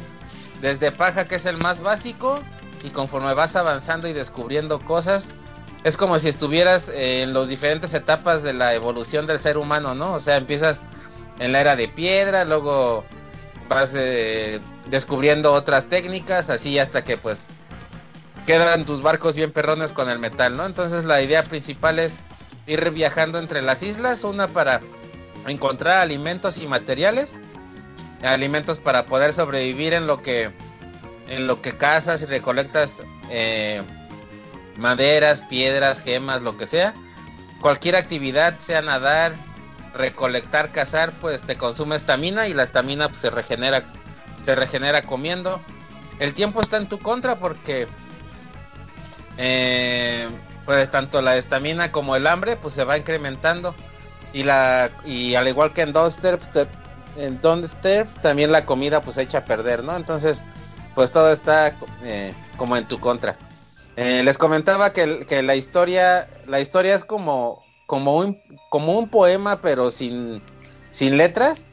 Desde paja, que es el más básico. Y conforme vas avanzando y descubriendo cosas, es como si estuvieras eh, en las diferentes etapas de la evolución del ser humano, ¿no? O sea, empiezas en la era de piedra, luego vas eh, descubriendo otras técnicas, así hasta que pues quedan tus barcos bien perrones con el metal, ¿no? Entonces la idea principal es ir viajando entre las islas, una para encontrar alimentos y materiales, alimentos para poder sobrevivir en lo que en lo que cazas y recolectas eh, maderas, piedras, gemas, lo que sea. Cualquier actividad, sea nadar, recolectar, cazar, pues te consume estamina y la estamina pues, se regenera, se regenera comiendo. El tiempo está en tu contra porque eh, pues tanto la estamina como el hambre pues se va incrementando y la y al igual que en te- en también la comida pues se echa a perder, ¿no? Entonces pues todo está eh, como en tu contra. Eh, les comentaba que, que la historia, la historia es como, como, un, como un poema, pero sin, sin letras.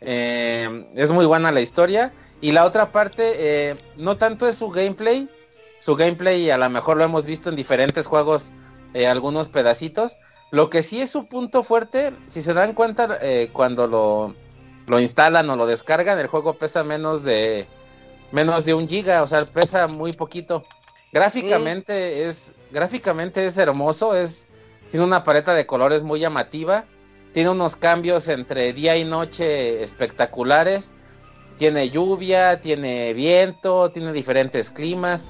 Eh, es muy buena la historia. Y la otra parte, eh, no tanto es su gameplay. Su gameplay a lo mejor lo hemos visto en diferentes juegos algunos pedacitos. Lo que sí es su punto fuerte, si se dan cuenta cuando lo, lo instalan o lo descargan, el juego pesa menos de menos de un giga, o sea, pesa muy poquito. Gráficamente es gráficamente es hermoso, es tiene una paleta de colores muy llamativa, tiene unos cambios entre día y noche espectaculares, tiene lluvia, tiene viento, tiene diferentes climas.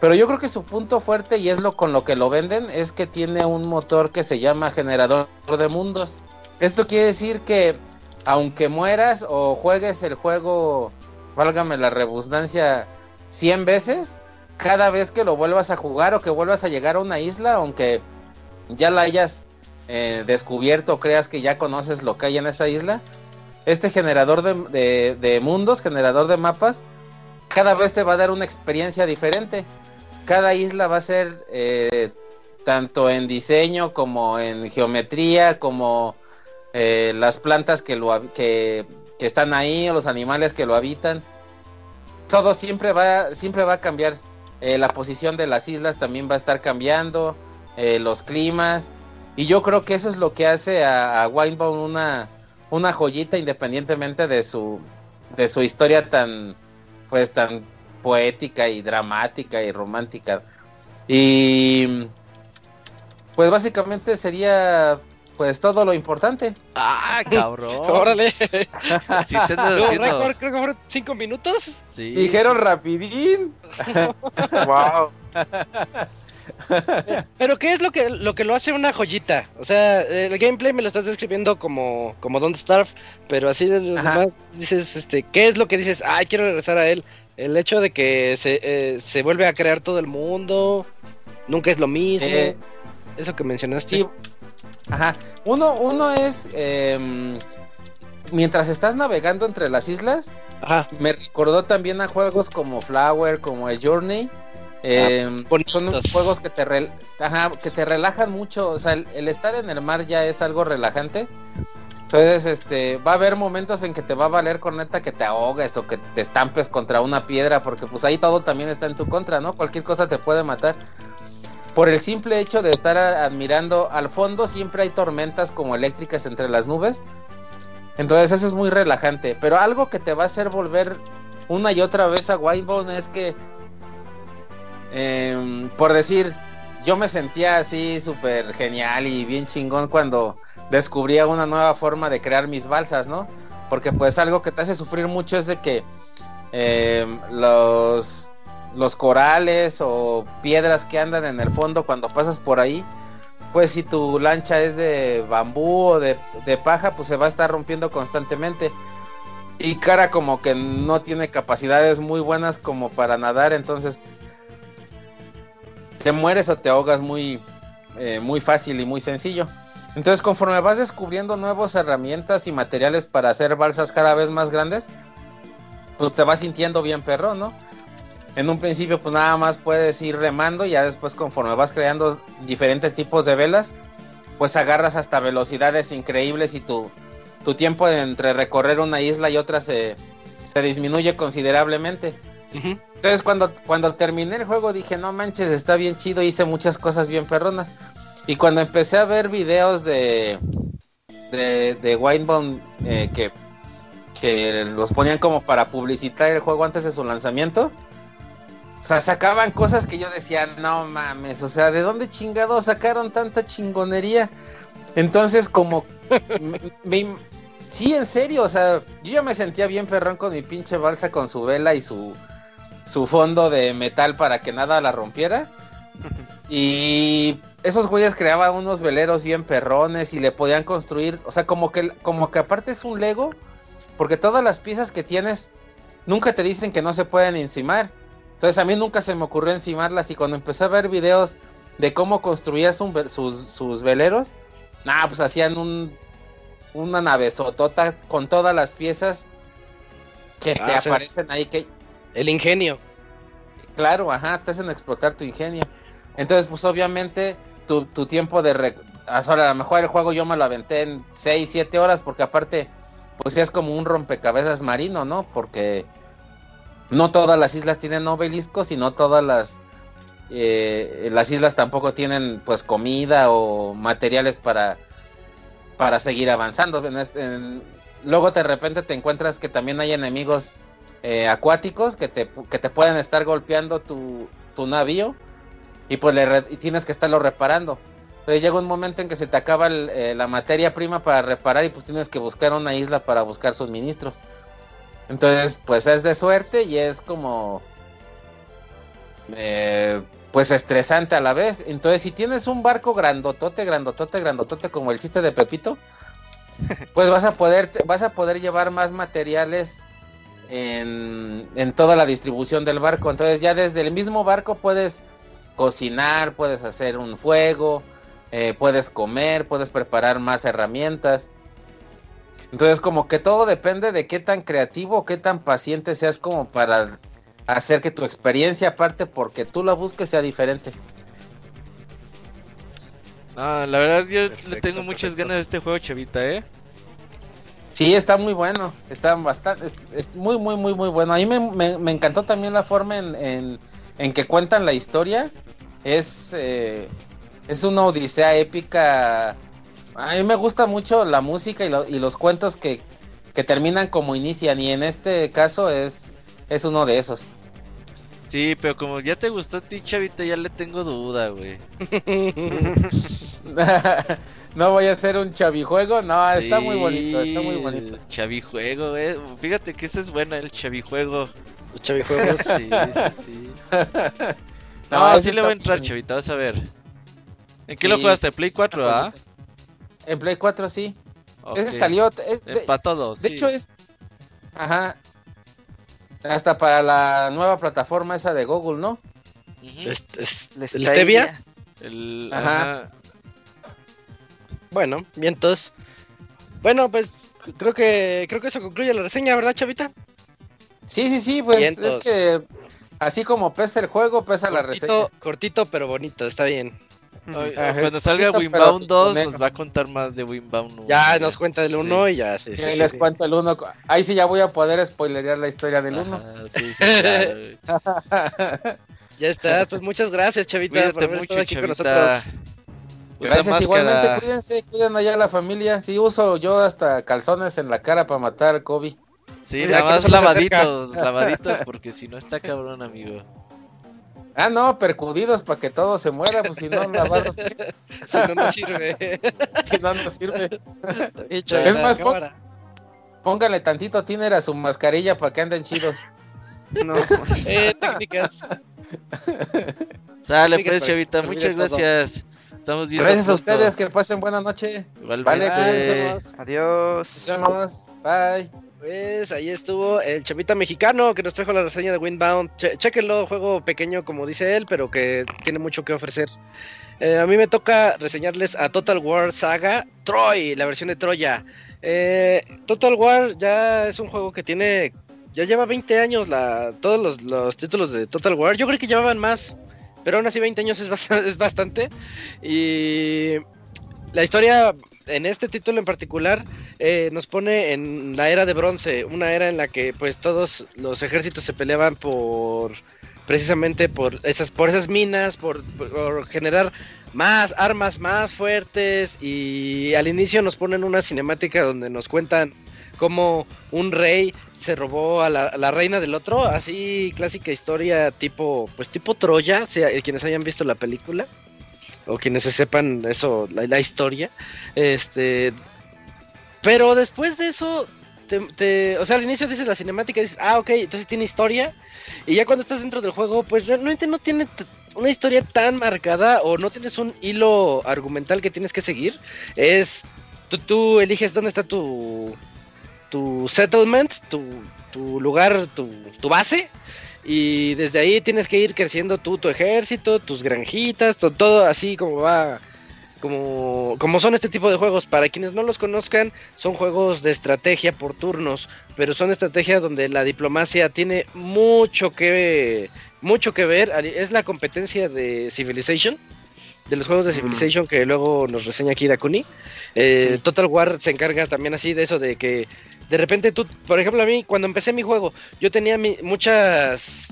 Pero yo creo que su punto fuerte, y es lo con lo que lo venden, es que tiene un motor que se llama generador de mundos. Esto quiere decir que aunque mueras o juegues el juego, válgame la redundancia, 100 veces, cada vez que lo vuelvas a jugar o que vuelvas a llegar a una isla, aunque ya la hayas eh, descubierto, creas que ya conoces lo que hay en esa isla, este generador de, mundos, generador de mapas, cada vez te va a dar una experiencia diferente. Cada isla va a ser eh, tanto en diseño como en geometría, como eh, las plantas que, lo, que, que están ahí, o los animales que lo habitan. Todo siempre va, siempre va a cambiar. Eh, la posición de las islas también va a estar cambiando, eh, los climas. Y yo creo que eso es lo que hace a, a una, una joyita independientemente de su, de su historia tan, pues tan poética y dramática y romántica. Y pues básicamente sería pues todo lo importante. Ah, cabrón. Órale. Sí, te No, creo que fueron cinco minutos. Sí, Dijeron rapidín. wow. Pero ¿qué es lo que lo que lo hace una joyita? O sea, el gameplay me lo estás describiendo como como Don't Starve, pero así de los demás dices, este, ¿qué es lo que dices? Ay, quiero regresar a él. El hecho de que se, eh, se vuelve a crear todo el mundo, nunca es lo mismo. Eh, Eso que mencionaste. Sí. Ajá. Uno, uno es em, mientras estás navegando entre las islas, Ajá. me recordó también a juegos como Flower, como el Journey. Em, bonitos. son juegos que te, rel- ajá, que te relajan mucho. O sea, el, el estar en el mar ya es algo relajante. Entonces, este, va a haber momentos en que te va a valer corneta que te ahogues o que te estampes contra una piedra, porque pues ahí todo también está en tu contra, ¿no? Cualquier cosa te puede matar. Por el simple hecho de estar admirando al fondo, siempre hay tormentas como eléctricas entre las nubes. Entonces eso es muy relajante. Pero algo que te va a hacer volver una y otra vez a Whitebone es que, em, por decir, yo me sentía así súper genial y bien chingón cuando descubría una nueva forma de crear mis balsas, ¿no? Porque pues algo que te hace sufrir mucho es de que em, los, los corales o piedras que andan en el fondo cuando pasas por ahí, pues si tu lancha es de bambú o de, de paja, pues se va a estar rompiendo constantemente. Y cara como que no tiene capacidades muy buenas como para nadar, entonces te mueres o te ahogas muy, eh, muy fácil y muy sencillo. Entonces conforme vas descubriendo nuevas herramientas y materiales para hacer balsas cada vez más grandes, pues te vas sintiendo bien perro, ¿no? En un principio pues nada más puedes ir remando y ya después conforme vas creando diferentes tipos de velas, pues agarras hasta velocidades increíbles y tu, tu tiempo entre recorrer una isla y otra se, se disminuye considerablemente. Entonces cuando, cuando terminé el juego dije, no manches, está bien chido, hice muchas cosas bien perronas. Y cuando empecé a ver videos de, de, de Winebone eh, que, que los ponían como para publicitar el juego antes de su lanzamiento, o sea, sacaban cosas que yo decía, no mames, o sea, ¿de dónde chingados sacaron tanta chingonería? Entonces como... me- me- sí, en serio, o sea, yo ya me sentía bien perrón con mi pinche balsa con su vela y su, su fondo de metal para que nada la rompiera. Y esos güeyes creaban unos veleros bien perrones y le podían construir, o sea, como que, como que aparte es un Lego, porque todas las piezas que tienes nunca te dicen que no se pueden encimar. Entonces a mí nunca se me ocurrió encimarlas y cuando empecé a ver videos de cómo construías un ve- sus, sus veleros, nah, pues hacían un, una nave sotota con todas las piezas que Ah, te sí. aparecen ahí que El ingenio. Claro, ajá, te hacen explotar tu ingenio. Entonces, pues obviamente tu, tu tiempo de... rec- ahora, a lo mejor el juego yo me lo aventé en 6, 7 horas porque aparte, pues es como un rompecabezas marino, ¿no? Porque no todas las islas tienen obeliscos y no todas las eh, las islas tampoco tienen pues comida o materiales para, para seguir avanzando. Este- luego de repente te encuentras que también hay enemigos eh, acuáticos que te, que te pueden estar golpeando tu, tu navío y pues le tienes que estarlo reparando. Entonces llega un momento en que se te acaba eh, la materia prima para reparar y pues tienes que buscar una isla para buscar suministros. Entonces pues es de suerte y es como eh, pues estresante a la vez. Entonces si tienes un barco grandotote, grandotote, grandotote como el chiste de Pepito, pues vas a poder, vas a poder llevar más materiales en, en toda la distribución del barco. Entonces ya desde el mismo barco puedes cocinar, puedes hacer un fuego, eh, puedes comer, puedes preparar más herramientas. Entonces como que todo depende de qué tan creativo, qué tan paciente seas como para hacer que tu experiencia, aparte porque tú la busques, sea diferente. No, la verdad yo le tengo muchas perfecto. ganas de este juego, chavita, ¿eh? Sí, está muy bueno, está bastante, es, es muy, muy, muy, muy bueno. A mí me, me- me encantó también la forma en, en- en que cuentan la historia. Es, eh, es una odisea épica. A mí me gusta mucho la música y, lo- y los cuentos que, que terminan como inician. Y en este caso es, es uno de esos. Sí, pero como ya te gustó a ti, chavita, ya le tengo duda, güey. no voy a hacer un chavijuego. No, está muy bonito, está muy bonito. Chavijuego, eh. Fíjate que ese es bueno, el chavijuego. Los chavijuegos. Sí, sí, sí. No, No, sí le voy a entrar, muy- chavita, vas a ver. ¿En qué lo Sí, jugaste? sí, ¿Play está 4, ah? bonito. En Play 4 sí. Ese salió. es de- Para todos. De sí. hecho es... Ajá. Hasta para la nueva plataforma esa de Google, ¿no? ¿El Stevia? El, Ajá. ajá. Bueno, vientos. Bueno, pues creo que creo que eso concluye la reseña, ¿verdad, Chavita? Sí, sí, sí, pues Vientos. es que así como pesa el juego, pesa la reseña. Cortito, cortito, pero bonito, está bien. Cuando salga Winbound pero 2 negro. nos va a contar más de Winbound 1. Ya nos cuenta Sí. 1 y ya, sí, sí, sí, les sí. cuento el uno. Ahí sí ya voy a poder spoilerear la historia del uno. Ajá, sí, sí, claro, güey. Ya está, pues muchas gracias, Chavita, por Cuídate haber mucho, aquí con chavita. nosotros. Usa Gracias, igualmente, cuídense, cuiden allá a la familia. Sí, uso yo hasta calzones en la cara para matar al COVID. Sí, nada más lavaditos, lavaditos, porque si no está cabrón, amigo. Ah, no, percudidos para que todo se muera, pues si no, lavarlos, Si no, no sirve. si no, no sirve. Es Es más, Póngale tantito tiner a su mascarilla para que anden chidos. No, Eh, técnicas. Sale Técnicas pues, chavita, que muchas olvide todo. gracias. Estamos viendo Gracias a ustedes, que pasen buena noche. Igualmente. Vale, Nos vemos. adiós. Nos vemos. Bye. Pues ahí estuvo el chavita mexicano que nos trajo la reseña de Windbound. Che- chéquenlo, juego pequeño como dice él, pero que tiene mucho que ofrecer. Eh, a mí me toca reseñarles a Total War Saga Troy, la versión de Troya. Eh, Total War ya es un juego que tiene, ya lleva 20 años la, todos los, los títulos de Total War. Yo creo que llevaban más, pero aún así 20 años es, bast- es bastante. Y la historia en este título en particular eh, nos pone en la era de bronce, una era en la que pues todos los ejércitos se peleaban por precisamente por esas por esas minas, por, generar más armas más fuertes y al inicio nos ponen una cinemática donde nos cuentan cómo un rey se robó a la, a la reina del otro, así clásica historia tipo pues tipo Troya, si- quienes hayan visto la película o quienes se sepan eso, la, historia, este, pero después de eso, te, te- o sea, al inicio dices la cinemática dices, ah, ok, entonces tiene historia, y ya cuando estás dentro del juego, pues realmente no tiene una historia tan marcada o no tienes un hilo argumental que tienes que seguir, es, tú, tú eliges dónde está tu, tu settlement, tu, tu lugar, tu, tu base, y desde ahí tienes que ir creciendo tú, tu ejército, tus granjitas, to- todo así como va, como, como son este tipo de juegos. Para quienes no los conozcan, son juegos de estrategia por turnos, pero son estrategias donde la diplomacia tiene mucho que, mucho que ver. Es la competencia de Civilization, de los juegos de Civilization que luego nos reseña aquí Dakuni. Eh, Total War se encarga también así de eso, de que de repente tú, por ejemplo, a mí cuando empecé mi juego, yo tenía muchas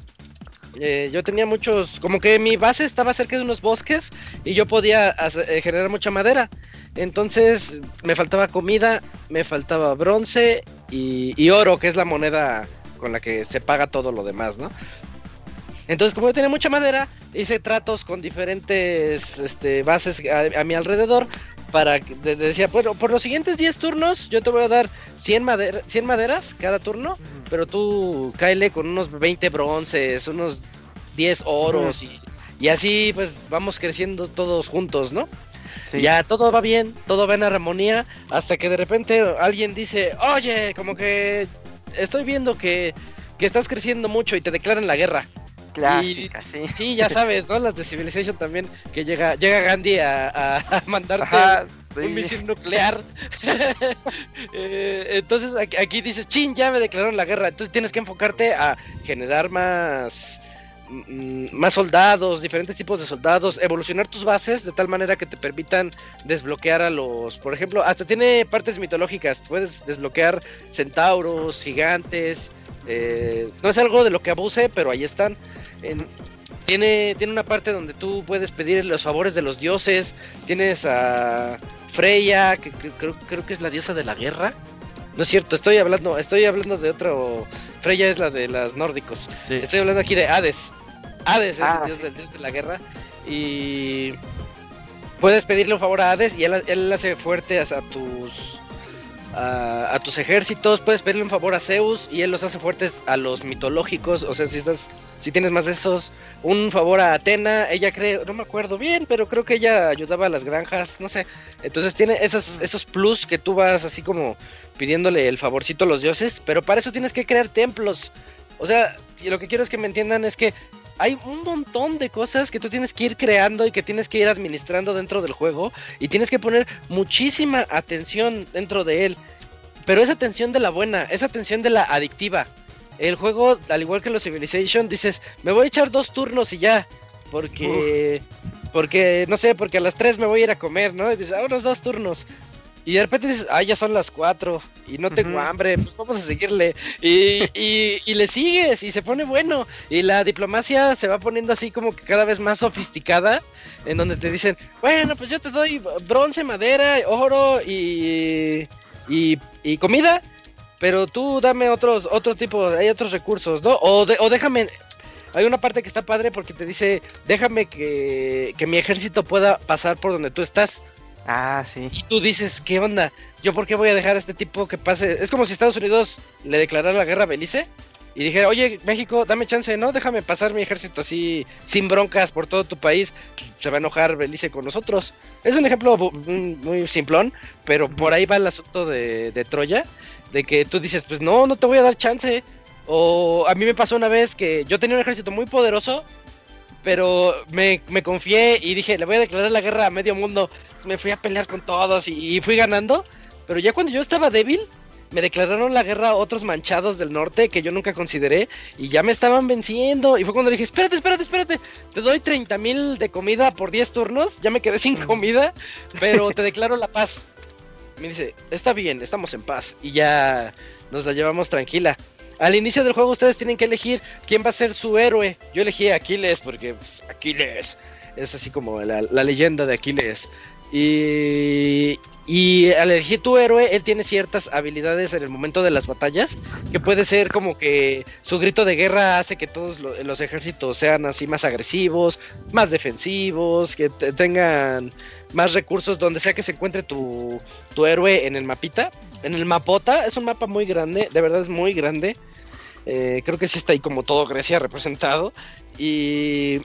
Eh, yo tenía muchos, como que mi base estaba cerca de unos bosques y yo podía eh, generar mucha madera. Entonces me faltaba comida, me faltaba bronce y, y oro, que es la moneda con la que se paga todo lo demás, ¿no? Entonces, como yo tenía mucha madera, hice tratos con diferentes este, bases a mi alrededor para que de- decía, bueno, por los siguientes 10 turnos yo te voy a dar 100, madera, 100 maderas cada turno, pero tú cáele con unos 20 bronces, unos 10 oros y, y así pues vamos creciendo todos juntos, ¿no? Sí. Ya todo va bien, todo va en armonía, hasta que de repente alguien dice, oye, como que estoy viendo que, que estás creciendo mucho y te declaran la guerra. Clásica, sí. Sí, ya sabes, ¿no? Las de Civilization también, que llega, llega Gandhi a, mandarte Ajá, un misil nuclear. Eh, entonces aquí, aquí dices, chin, ya me declararon la guerra. Entonces tienes que enfocarte a generar más, mm, más soldados, diferentes tipos de soldados, evolucionar tus bases de tal manera que te permitan desbloquear a los, por ejemplo, hasta tiene partes mitológicas. Puedes desbloquear centauros, gigantes. Eh, no es algo de lo que abuse, pero ahí están. En- tiene, tiene una parte donde tú puedes pedir los favores de los dioses. Tienes a Freya, que, que- creo, creo que es la diosa de la guerra. No es cierto, estoy hablando, estoy hablando de otro. Freya es la de los nórdicos. Sí. Estoy hablando aquí de Hades. Hades es Ah, el dios, sí. del dios de la guerra. Y puedes pedirle un favor a Hades y él, él hace fuerte a, a tus a, a tus ejércitos. Puedes pedirle un favor a Zeus y él los hace fuertes a los mitológicos. O sea, si estás, si tienes más de esos, un favor a Atena. Ella cree, no me acuerdo bien, pero creo que ella ayudaba a las granjas, no sé. Entonces tiene esos, esos plus que tú vas así como pidiéndole el favorcito a los dioses. Pero para eso tienes que crear templos. O sea, y lo que quiero es que me entiendan es que hay un montón de cosas que tú tienes que ir creando y que tienes que ir administrando dentro del juego y tienes que poner muchísima atención dentro de él. Pero esa atención de la buena, esa atención de la adictiva. El juego, al igual que los Civilization, dices, me voy a echar dos turnos y ya. Porque, porque, no sé, porque a las tres me voy a ir a comer, ¿no? Y dices, ah, unos dos turnos. Y de repente dices, ah, ya son las cuatro y no tengo hambre, pues vamos a seguirle. Y, y, y le sigues y se pone bueno. Y la diplomacia se va poniendo así como que cada vez más sofisticada, en donde te dicen, bueno, pues yo te doy bronce, madera, oro y, y, y comida, pero tú dame otros, otro tipo, hay otros recursos, ¿no? O, de- o déjame... Hay una parte que está padre porque te dice, déjame que, que mi ejército pueda pasar por donde tú estás. Ah, sí. Y tú dices, ¿qué onda? ¿Yo por qué voy a dejar a este tipo que pase? Es como si Estados Unidos le declarara la guerra a Belice y dijera, oye, México, dame chance, ¿no? Déjame pasar mi ejército así, sin broncas por todo tu país. Se va a enojar Belice con nosotros. Es un ejemplo muy simplón, pero por ahí va el asunto de, de Troya, de que tú dices, pues no, no te voy a dar chance. O a mí me pasó una vez que yo tenía un ejército muy poderoso, pero me, me confié y dije, le voy a declarar la guerra a medio mundo. Me fui a pelear con todos y, y fui ganando. Pero ya cuando yo estaba débil, me declararon la guerra a otros manchados del norte que yo nunca consideré y ya me estaban venciendo. Y fue cuando le dije, espérate, espérate, espérate, te doy 30 mil de comida por 10 turnos, ya me quedé sin comida, pero te declaro la paz. Me dice, está bien, estamos en paz y ya nos la llevamos tranquila. Al inicio del juego ustedes tienen que elegir quién va a ser su héroe. Yo elegí a Aquiles porque pues, Aquiles es así como la, leyenda de Aquiles. Y, al elegir tu héroe, él tiene ciertas habilidades en el momento de las batallas, que puede ser como que su grito de guerra hace que todos lo- los ejércitos sean así más agresivos, más defensivos, que te- tengan más recursos donde sea que se encuentre tu, tu héroe en el mapita. En el mapota, es un mapa muy grande, de verdad es muy grande. Eh, creo que sí está ahí como todo Grecia representado. Y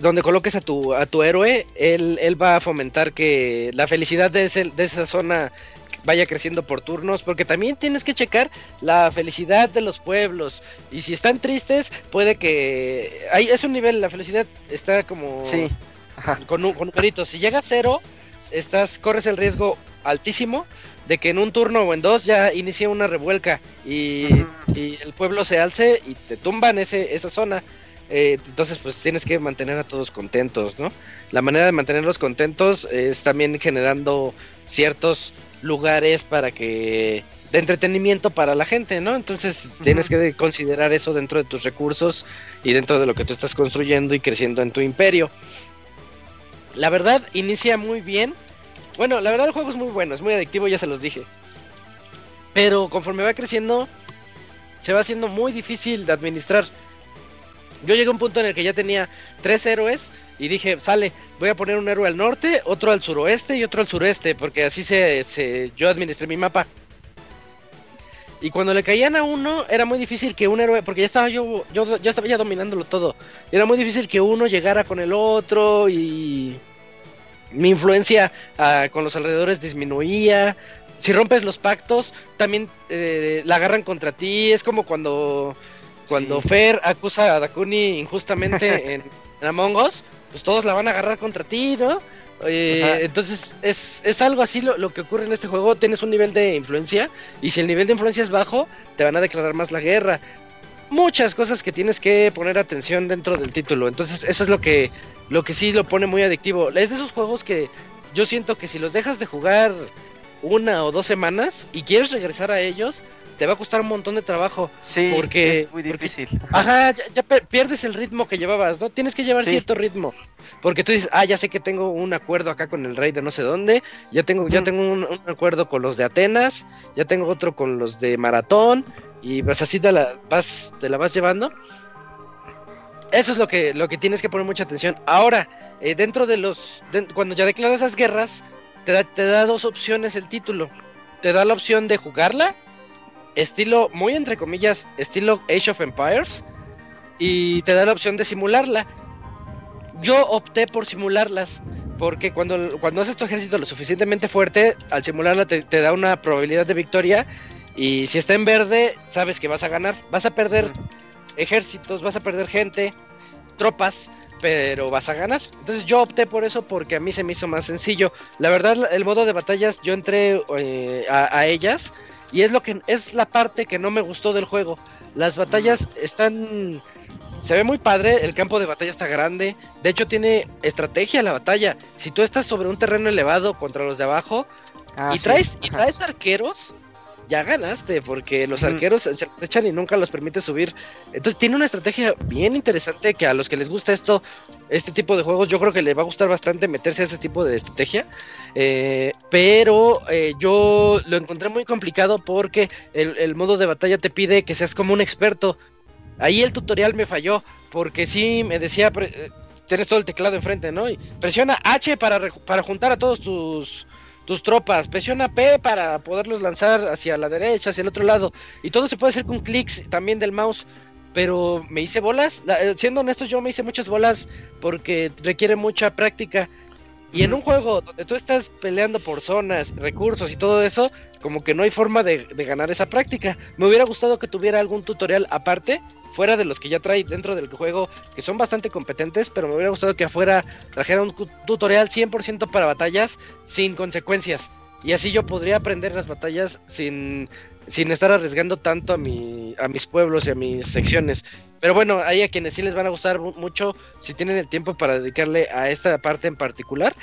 donde coloques a tu, a tu héroe, él, él va a fomentar que la felicidad de, ese- de esa zona vaya creciendo por turnos, porque también tienes que checar la felicidad de los pueblos. Y si están tristes, puede que... Hay, es un nivel, la felicidad está como Sí. Ajá. con, un- con numeritos. Si llega a cero, estás, corres el riesgo altísimo de que en un turno o en dos ya inicie una revuelca y, y el pueblo se alce y te tumban ese, esa zona. Eh, entonces, pues tienes que mantener a todos contentos, ¿no? La manera de mantenerlos contentos es también generando ciertos lugares para que de entretenimiento para la gente, ¿no? Entonces tienes que considerar eso dentro de tus recursos y dentro de lo que tú estás construyendo y creciendo en tu imperio. La verdad, inicia muy bien. Bueno, la verdad el juego es muy bueno, es muy adictivo, ya se los dije. Pero conforme va creciendo, se va haciendo muy difícil de administrar. Yo llegué a un punto en el que ya tenía tres héroes y dije, sale, voy a poner un héroe al norte, otro al suroeste y otro al sureste, porque así se, se yo administré mi mapa. Y cuando le caían a uno, era muy difícil que un héroe, porque ya estaba yo, yo ya estaba ya dominándolo todo. Era muy difícil que uno llegara con el otro y mi influencia ah, con los alrededores disminuía. Si rompes los pactos, también eh, la agarran contra ti. Es como cuando, cuando Fer acusa a Dakuni injustamente en, en Among Us, pues todos la van a agarrar contra ti, ¿no? Eh, entonces es, es, algo así lo, lo, que ocurre en este juego. Tienes un nivel de influencia y si el nivel de influencia es bajo, te van a declarar más la guerra. Muchas cosas que tienes que poner atención dentro del título. Entonces eso es lo que, lo que sí lo pone muy adictivo. Es de esos juegos que yo siento que si los dejas de jugar una o dos semanas y quieres regresar a ellos, te va a costar un montón de trabajo. Sí, porque es muy difícil. Porque, ajá, ya, ya, pierdes el ritmo que llevabas, ¿no? Tienes que llevar sí. cierto ritmo. Porque tú dices, ah, ya sé que tengo un acuerdo acá con el rey de no sé dónde, ya tengo, mm. ya tengo un, un, acuerdo con los de Atenas, ya tengo otro con los de Maratón, y pues así te la vas, te la vas llevando. Eso es lo que, lo que tienes que poner mucha atención. Ahora, eh, dentro de los. Cuando ya declaras esas guerras, te da, te da dos opciones el título. Te da la opción de jugarla estilo, muy entre comillas, estilo Age of Empires, y te da la opción de simularla. Yo opté por simularlas, porque cuando, cuando haces tu ejército lo suficientemente fuerte, al simularla te, da una probabilidad de victoria, y si está en verde, sabes que vas a ganar, vas a perder ejércitos, vas a perder gente, tropas, pero vas a ganar. Entonces yo opté por eso porque a mí se me hizo más sencillo. La verdad, el modo de batallas, yo entré eh, a, a ellas y es lo que es la parte que no me gustó del juego. Las batallas están se ve muy padre, el campo de batalla está grande. De hecho tiene estrategia la batalla. Si tú estás sobre un terreno elevado contra los de abajo ah, y traes sí. y traes arqueros, ya ganaste, porque los arqueros se los echan y nunca los permite subir. Entonces tiene una estrategia bien interesante que a los que les gusta esto, este tipo de juegos, yo creo que les va a gustar bastante meterse a ese tipo de estrategia. Eh, pero eh, yo lo encontré muy complicado porque el, el, modo de batalla te pide que seas como un experto. Ahí el tutorial me falló, porque sí me decía, tienes todo el teclado enfrente, ¿no? Y presiona H para, para juntar a todos tus tus tropas, presiona P para poderlos lanzar hacia la derecha, hacia el otro lado. Y todo se puede hacer con clics también del mouse. Pero me hice bolas, siendo honestos yo me hice muchas bolas porque requiere mucha práctica. Y en un juego donde tú estás peleando por zonas, recursos y todo eso, como que no hay forma de, de ganar esa práctica. Me hubiera gustado que tuviera algún tutorial aparte fuera de los que ya trae dentro del juego, que son bastante competentes, pero me hubiera gustado que afuera trajera un tutorial 100% para batallas sin consecuencias. Y así yo podría aprender las batallas sin, sin estar arriesgando tanto a, mi, a mis pueblos y a mis secciones. Pero bueno, hay a quienes sí les van a gustar mucho si tienen el tiempo para dedicarle a esta parte en particular.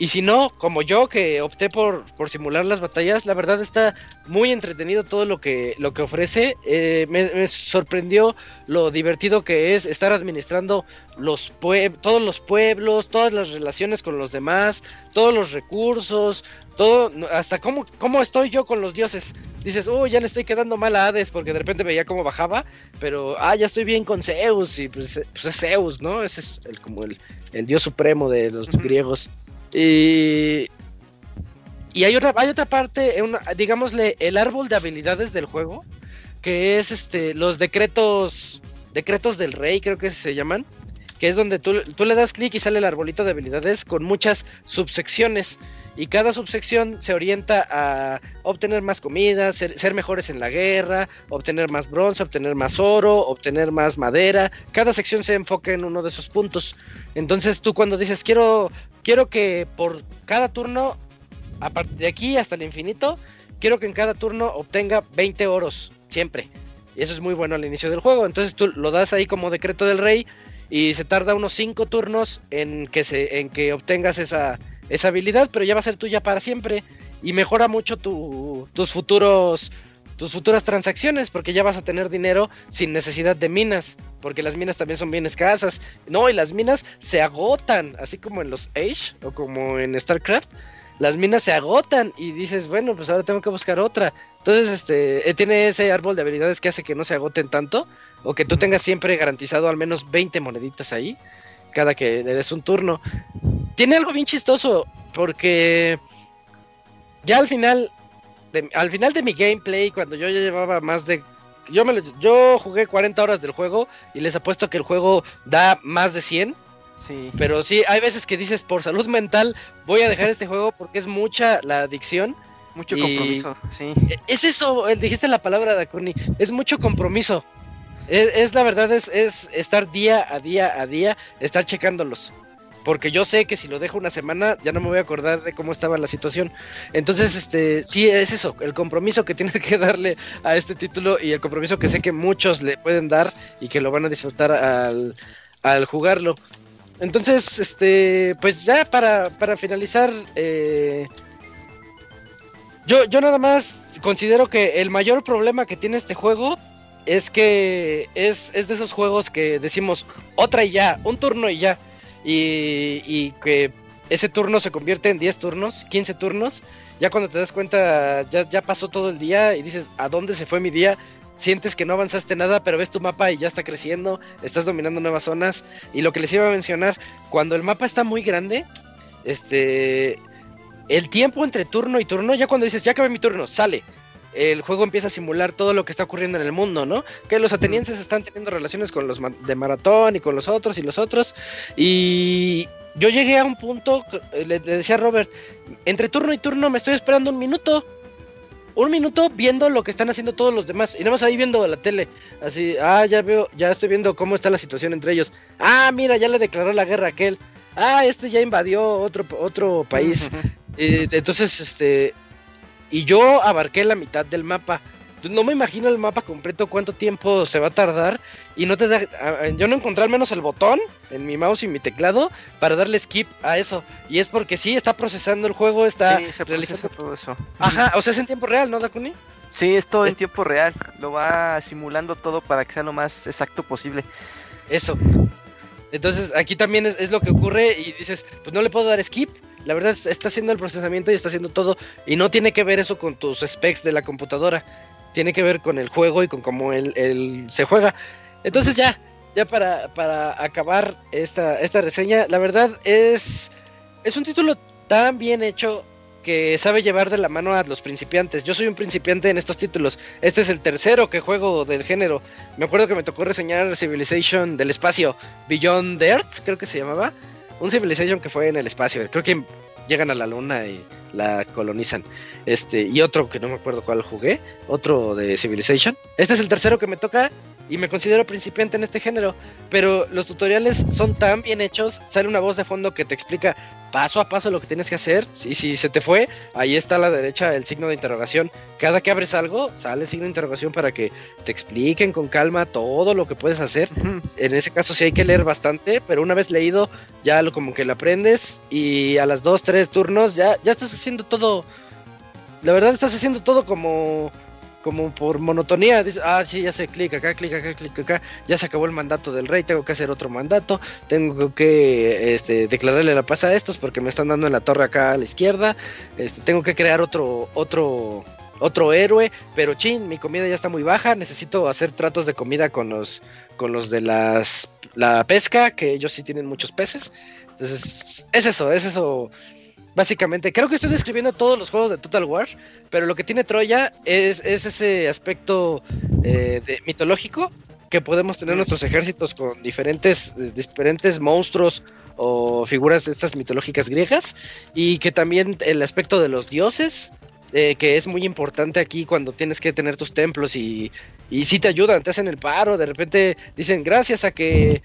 Y si no, como yo que opté por, por simular las batallas, la verdad está muy entretenido todo lo que, lo que ofrece. Eh, me, me, sorprendió lo divertido que es estar administrando los todos los pueblos, todas las relaciones con los demás, todos los recursos, todo, hasta cómo, cómo estoy yo con los dioses. Dices, oh, ya le estoy quedando mal a Hades porque de repente veía cómo bajaba, pero, ah, ya estoy bien con Zeus y pues, pues es Zeus, ¿no? Ese es el, como el, el dios supremo de los uh -huh. griegos. Y, y hay otra, hay otra parte, una, digámosle, el árbol de habilidades del juego, que es este los decretos, decretos del rey, creo que se llaman, que es donde tú, tú le das clic y sale el arbolito de habilidades con muchas subsecciones. Y cada subsección se orienta a obtener más comida, ser, ser, mejores en la guerra, obtener más bronce, obtener más oro, obtener más madera. Cada sección se enfoca en uno de esos puntos. Entonces tú cuando dices quiero, quiero que por cada turno, a partir de aquí hasta el infinito, quiero que en cada turno obtenga 20 oros, siempre. Y eso es muy bueno al inicio del juego. Entonces tú lo das ahí como decreto del rey y se tarda unos 5 turnos en que, se, en que obtengas esa esa habilidad, pero ya va a ser tuya para siempre y mejora mucho tu, tus futuros tus futuras transacciones, porque ya vas a tener dinero sin necesidad de minas, porque las minas también son bien escasas. No, y las minas se agotan, así como en los Age o como en StarCraft. Las minas se agotan y dices, bueno, pues ahora tengo que buscar otra. Entonces, este, eh, tiene ese árbol de habilidades que hace que no se agoten tanto o que tú tengas siempre garantizado al menos 20 moneditas ahí cada que le des un turno. Tiene algo bien chistoso porque ya al final de, al final de mi gameplay cuando yo ya llevaba más de yo me lo- yo jugué 40 horas del juego y les apuesto que el juego da más de 100, Sí. pero sí hay veces que dices por salud mental voy a dejar este juego porque es mucha la adicción. Mucho Y- compromiso, sí. E- Es eso, eh, dijiste la palabra Dakuni, es mucho compromiso. Es, es la verdad, es, es estar día a día a día, estar checándolos. Porque yo sé que si lo dejo una semana, ya no me voy a acordar de cómo estaba la situación. Entonces, este, sí, es eso, el compromiso que tienes que darle a este título y el compromiso que sé que muchos le pueden dar y que lo van a disfrutar al, al jugarlo. Entonces, este, pues ya para, para finalizar, eh, yo, yo nada más considero que el mayor problema que tiene este juego es que es, es de esos juegos que decimos otra y ya, un turno y ya. Y, y que ese turno se convierte en 10 turnos, 15 turnos. Ya cuando te das cuenta, ya, ya pasó todo el día y dices, ¿a dónde se fue mi día? Sientes que no avanzaste nada, pero ves tu mapa y ya está creciendo, estás dominando nuevas zonas. Y lo que les iba a mencionar, cuando el mapa está muy grande, este, el tiempo entre turno y turno, ya cuando dices, ya acabé mi turno, sale. El juego empieza a simular todo lo que está ocurriendo en el mundo, ¿no? Que los atenienses están teniendo relaciones con los de maratón y con los otros y los otros. Y yo llegué a un punto, eh, le, le decía a Robert, entre turno y turno me estoy esperando un minuto. Un minuto viendo lo que están haciendo todos los demás. Y nada más ahí viendo la tele. Así, ah, ya veo, ya estoy viendo cómo está la situación entre ellos. Ah, mira, ya le declaró la guerra a aquel. Ah, este ya invadió otro, otro país. Eh, entonces, este. Y yo abarqué la mitad del mapa. No me imagino el mapa completo cuánto tiempo se va a tardar. Y no te da. Yo no encontré al menos el botón en mi mouse y mi teclado para darle skip a eso. Y es porque sí, está procesando el juego, está Sí, se realizando. todo eso. Ajá, o sea, es en tiempo real, ¿no, Dakuni? Sí, es todo Es- en tiempo real. Lo va simulando todo para que sea lo más exacto posible. Eso. Entonces, aquí también es, es lo que ocurre y dices, pues no le puedo dar skip. La verdad es- está haciendo el procesamiento y está haciendo todo. Y no tiene que ver eso con tus specs de la computadora. Tiene que ver con el juego y con cómo él, se juega. Entonces ya, ya para, para acabar esta, esta reseña, la verdad es, es un título tan bien hecho que sabe llevar de la mano a los principiantes. Yo soy un principiante en estos títulos. Este es el tercero que juego del género. Me acuerdo que me tocó reseñar Civilization del espacio, Beyond Earth, creo que se llamaba. Un Civilization que fue en el espacio. Creo que llegan a la luna y la colonizan. Este, y otro que no me acuerdo cuál jugué, otro de Civilization. Este es el tercero que me toca y me considero principiante en este género. Pero los tutoriales son tan bien hechos, sale una voz de fondo que te explica paso a paso lo que tienes que hacer. Y si se te fue, ahí está a la derecha el signo de interrogación. Cada que abres algo, sale el signo de interrogación para que te expliquen con calma todo lo que puedes hacer. En ese caso sí hay que leer bastante, pero una vez leído ya lo como que lo aprendes y a las dos, tres turnos ya, ya estás haciendo todo. La verdad estás haciendo todo como como por monotonía, dices, ah, sí, ya sé, clic acá, clic acá, clic acá, ya se acabó el mandato del rey, tengo que hacer otro mandato, tengo que este, declararle la paz a estos porque me están dando en la torre acá a la izquierda, este, tengo que crear otro, otro, otro héroe, pero chin, mi comida ya está muy baja, necesito hacer tratos de comida con los, con los de las, la pesca, que ellos sí tienen muchos peces, entonces, es eso, es eso. Básicamente, creo que estoy describiendo todos los juegos de Total War, pero lo que tiene Troya es, es ese aspecto eh, de- mitológico que podemos tener nuestros ejércitos con diferentes, diferentes monstruos o figuras de estas mitológicas griegas y que también el aspecto de los dioses eh, que es muy importante aquí cuando tienes que tener tus templos y, y sí te ayudan, te hacen el paro, de repente dicen gracias a que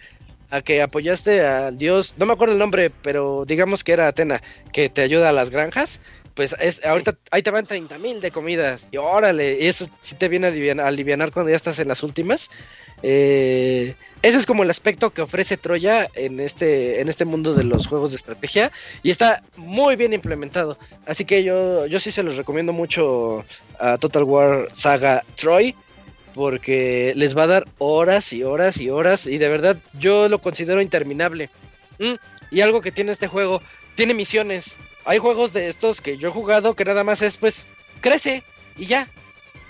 a que apoyaste al dios, no me acuerdo el nombre, pero digamos que era Atena, que te ayuda a las granjas, pues es, ahorita ahí te van 30 mil de comidas. Y órale, eso sí te viene a aliviar, a alivianar cuando ya estás en las últimas. Eh, ese es como el aspecto que ofrece Troya en este, en este mundo de los juegos de estrategia. Y está muy bien implementado. Así que yo, yo sí se los recomiendo mucho a Total War Saga Troy. Porque les va a dar horas y horas y horas. Y de verdad yo lo considero interminable. Mm, y algo que tiene este juego, tiene misiones. Hay juegos de estos que yo he jugado que nada más es pues crece y ya.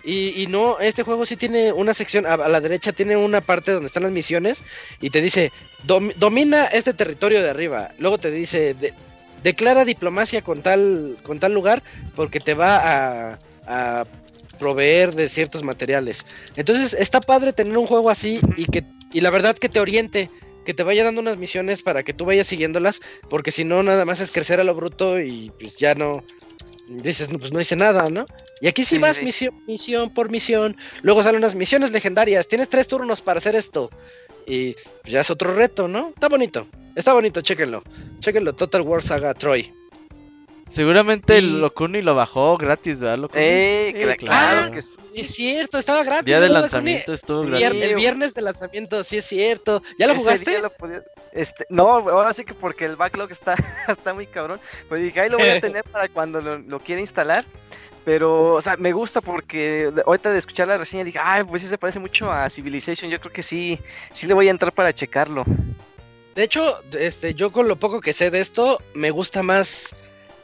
Y, no, este juego sí tiene una sección, a, la derecha tiene una parte donde están las misiones y te dice, "Dom- domina este territorio de arriba. Luego te dice, "De- declara diplomacia con tal, con tal lugar porque te va a, a proveer de ciertos materiales. Entonces está padre tener un juego así y que y la verdad que te oriente, que te vaya dando unas misiones para que tú vayas siguiéndolas, porque si no nada más es crecer a lo bruto y pues ya no dices, no, pues no hice nada, ¿no? Y aquí sí Sí, vas sí. misión, misión por misión, luego salen unas misiones legendarias, tienes tres turnos para hacer esto y pues, ya es otro reto, ¿no? Está bonito, está bonito, chéquenlo, chéquenlo, Total War Saga Troy. Seguramente el Locuni lo bajó gratis, ¿verdad? Locuni? Eh, claro. claro que sí. Sí es cierto, estaba gratis. Día de ¿verdad, lanzamiento estuvo gratis. El viernes de lanzamiento, sí es cierto. ¿Ya lo Ese jugaste? día lo podía- este, no, ahora sí que porque el backlog está, está muy cabrón. Pues dije, ahí lo voy a tener para cuando lo, lo quiera instalar. Pero, o sea, me gusta porque de- ahorita de escuchar la reseña dije, ay, pues sí se parece mucho a Civilization. Yo creo que sí, sí le voy a entrar para checarlo. De hecho, este, yo con lo poco que sé de esto, me gusta más.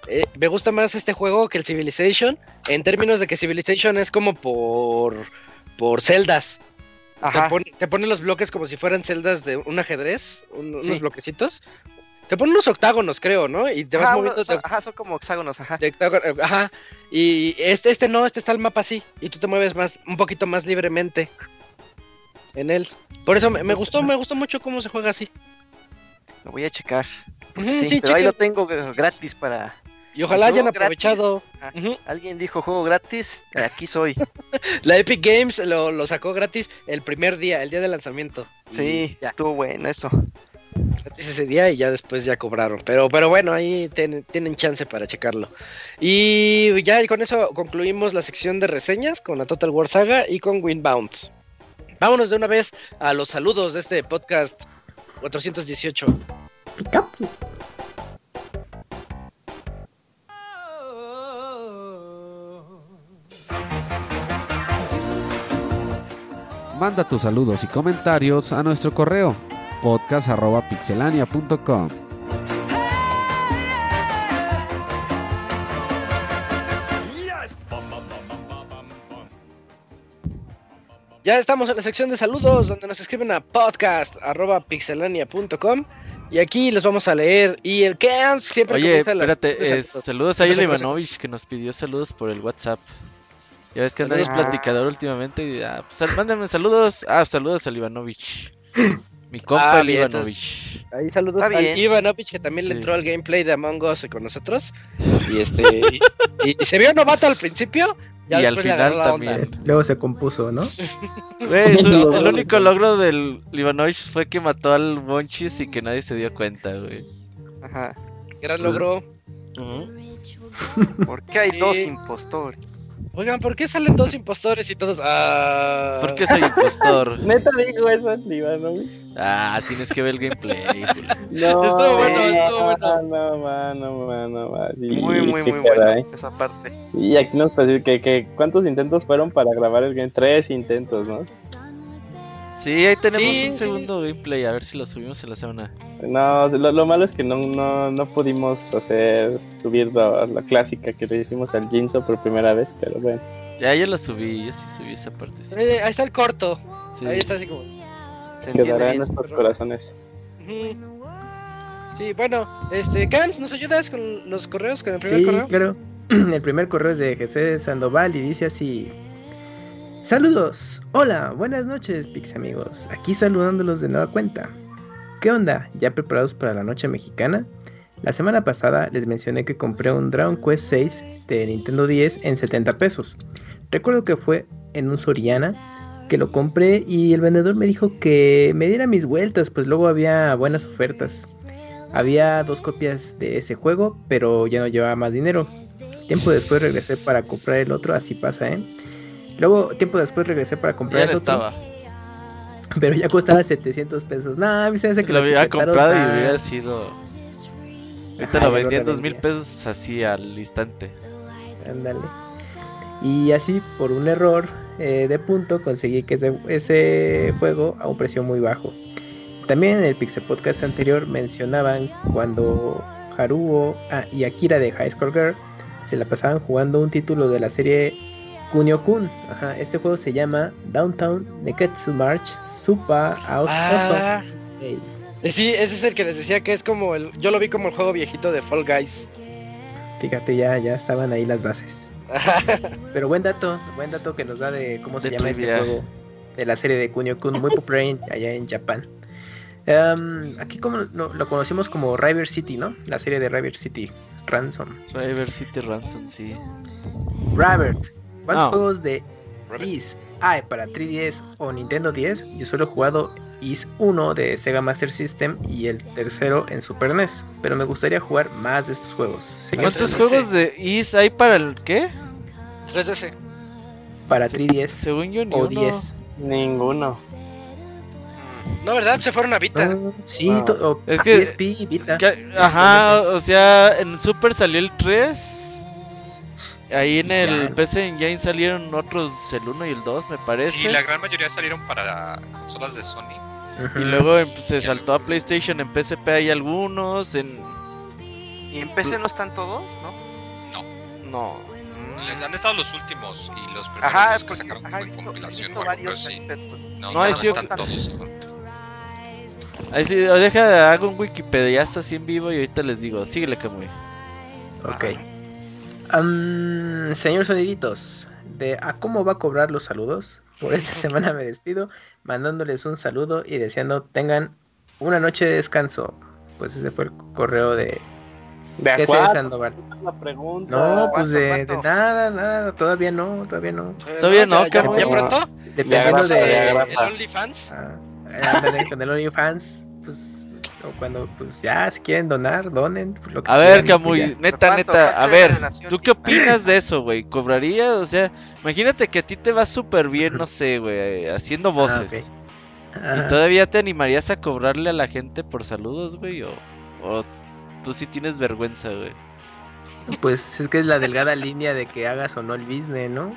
Eh, me gusta más este juego que el Civilization. En términos de que Civilization es como por. por celdas. Te Ajá. pone, te pone los bloques como si fueran celdas de un ajedrez, un- Sí. unos bloquecitos. Te pone unos octágonos, creo, ¿no? Y te vas Ajá, moviendo de son, ajá, son como hexágonos, ajá. eh, Ajá. Y este, este no, este está el mapa así. Y tú te mueves más, un poquito más libremente en él. Por eso me, me gustó, me gustó mucho cómo se juega así. Lo voy a checar. Ujú, Sí, sí, pero ahí lo tengo eh, gratis para. Y ojalá hayan aprovechado. Ujú. Alguien dijo juego gratis, aquí soy. La Epic Games lo, lo sacó gratis el primer día, el día de lanzamiento. Sí, ya, estuvo bueno eso. gratis ese día y ya después ya cobraron. Pero, pero bueno, ahí ten- tienen chance para checarlo. Y ya con eso concluimos la sección de reseñas con la Total War Saga y con Winbound. Vámonos de una vez a los saludos de este podcast 418. Pikachu. Manda tus saludos y comentarios a nuestro correo podcast.pixelania.com. Ya estamos en la sección de saludos donde nos escriben a podcast.pixelania.com y aquí los vamos a leer. Y el Kans siempre Oye, espérate, los eh, saludos. a ¿Qué pasa, qué pasa? Ivanovich que nos pidió saludos por el WhatsApp. Ya ves que anda bien Saludos. platicador últimamente. Y, ah, pues, mándame saludos. Ah, saludos al Ivanovich. Mi compa Ah, el bien, Ivanovich. Ahí saludos al. Ivanovich que también le entró al gameplay de Among Us con nosotros. Y este y, y se vio novato al principio, ya Y al final también. Luego se compuso, ¿no? Güey, su- No. el único logro del Ivanovich fue que mató al Bonchis y que nadie se dio cuenta, güey. Ajá. Gran logro. Ujú. ¿Por qué hay dos Sí. impostores? Oigan, ¿por qué salen dos impostores y todos? Ah, ¿Por qué soy impostor? Neta dijo eso, Iván, Ah, tienes que ver el gameplay. No, Estuvo bueno, estuvo bueno. No, mano, mano, mano. Sí, Muy, muy, muy caray. bueno esa parte. Y aquí nos parece que, que ¿cuántos intentos fueron para grabar el game? Tres intentos, ¿no? Sí, ahí tenemos Sí, un sí. segundo gameplay. A ver si lo subimos en la semana. No, lo, lo malo es que no, no, no pudimos hacer subir la, la clásica que le hicimos al Jinso por primera vez, pero bueno. Ya, yo lo subí. Yo sí subí esa parte. sí. eh, ahí está el corto. Sí. Ahí está así como. Se Quedará en nuestros corazones. Sí, bueno, este, Kams, ¿nos ayudas con los correos, con el primer Sí, correo? claro. El primer correo es de José Sandoval y dice así: Saludos, hola, buenas noches, Pix amigos. Aquí saludándolos de nueva cuenta. ¿Qué onda? ¿Ya preparados para la noche mexicana? La semana pasada les mencioné que compré un Dragon Quest 6 de Nintendo 10 en 70 pesos. Recuerdo que fue en un Soriana que lo compré y el vendedor me dijo que me diera mis vueltas, pues luego había buenas ofertas. Había dos copias de ese juego, pero ya no llevaba más dinero. Tiempo después regresé para comprar el otro, así pasa, ¿eh? Luego, tiempo después regresé para comprar Ya no el otro, estaba. pero ya costaba 700 pesos. Nah, a mí se hace que Lo lo comprado y hubiera sido. Ahorita Ajá, lo vendía en lo dos mil revendía. pesos así al instante. Ándale. Y así, por un error eh, de punto, conseguí que ese, ese juego a un precio muy bajo. También en el Pixel Podcast anterior mencionaban cuando Haruo ah, y Akira de High School Girl se la pasaban jugando un título de la serie Kunio-kun. Ajá, este juego se llama Downtown Neketsu March Super House Ah, Hey. sí, ese es el que les decía que es como el. Yo lo vi como el juego viejito de Fall Guys. Fíjate, ya, ya estaban ahí las bases. Pero buen dato, buen dato que nos da de cómo se De llama trivia. este juego de la serie de Kunio Kun, muy popular en- allá en Japón. Em, aquí como lo, lo conocimos como River City, ¿no? La serie de River City, Ransom. River City Ransom, sí. Robert, ¿cuántos No. juegos de Is hay para 3DS o Nintendo 10? Yo solo he jugado Is 1 de Sega Master System y el tercero en Super NES, pero me gustaría jugar más de estos juegos. ¿Cuántos juegos de Is hay para el qué? 3DS. para Se- 3DS Según yo, ni o uno. 10. Ninguno. No, ¿verdad? Se fueron a Vita. Ah, sí, Ah. to- o- Es que- PSP y Vita. Que- Ajá, o sea, en Super salió el 3. Ahí en el Ya. PC Engine salieron otros, el 1 y el 2, me parece. Sí, la gran mayoría salieron para consolas de Sony. Y luego em- se saltó a luego- PlayStation, en PSP hay algunos, en... ¿Y en PC no están todos? ¿No? No. Mm. Les han estado los últimos y los primeros Ajá, dos que porque sacaron ajá, como visto, compilación o algo, sí. No, No, ya ahí no sí- están todos. ¿no? Ahí sí, deja, hago un Wikipediazo así en vivo y ahorita les digo, síguele Kamui. Ok. Am, señor Soniditos, de a cómo va a cobrar los saludos. Por esta semana me despido, mandándoles un saludo y deseando tengan una noche de descanso. Pues ese fue el correo de ¿De ¿Qué es acuerdo? Sandoval? La pregunta. No, pues ¿cuánto, de, de nada, nada, todavía no, todavía no. Todavía no, ya, ya, cabrón. ya pronto. Dependiendo le de agrapa. El OnlyFans. ah, ándale, con el OnlyFans, pues o cuando pues ya si quieren donar, donen, pues, lo que A ver, quieran, pues, Camuy, ya. neta, ¿Cuánto? neta, ¿Cuánto a ver? ¿tú qué opinas de eso, güey? ¿Cobrarías? O sea, imagínate que a ti te va súper bien, no sé, güey, haciendo voces. Ajá. ¿Y todavía te animarías a cobrarle a la gente por saludos, güey? ¿O, o tú sí tienes vergüenza, güey? Pues es que es la delgada línea de que hagas o no el business, ¿no?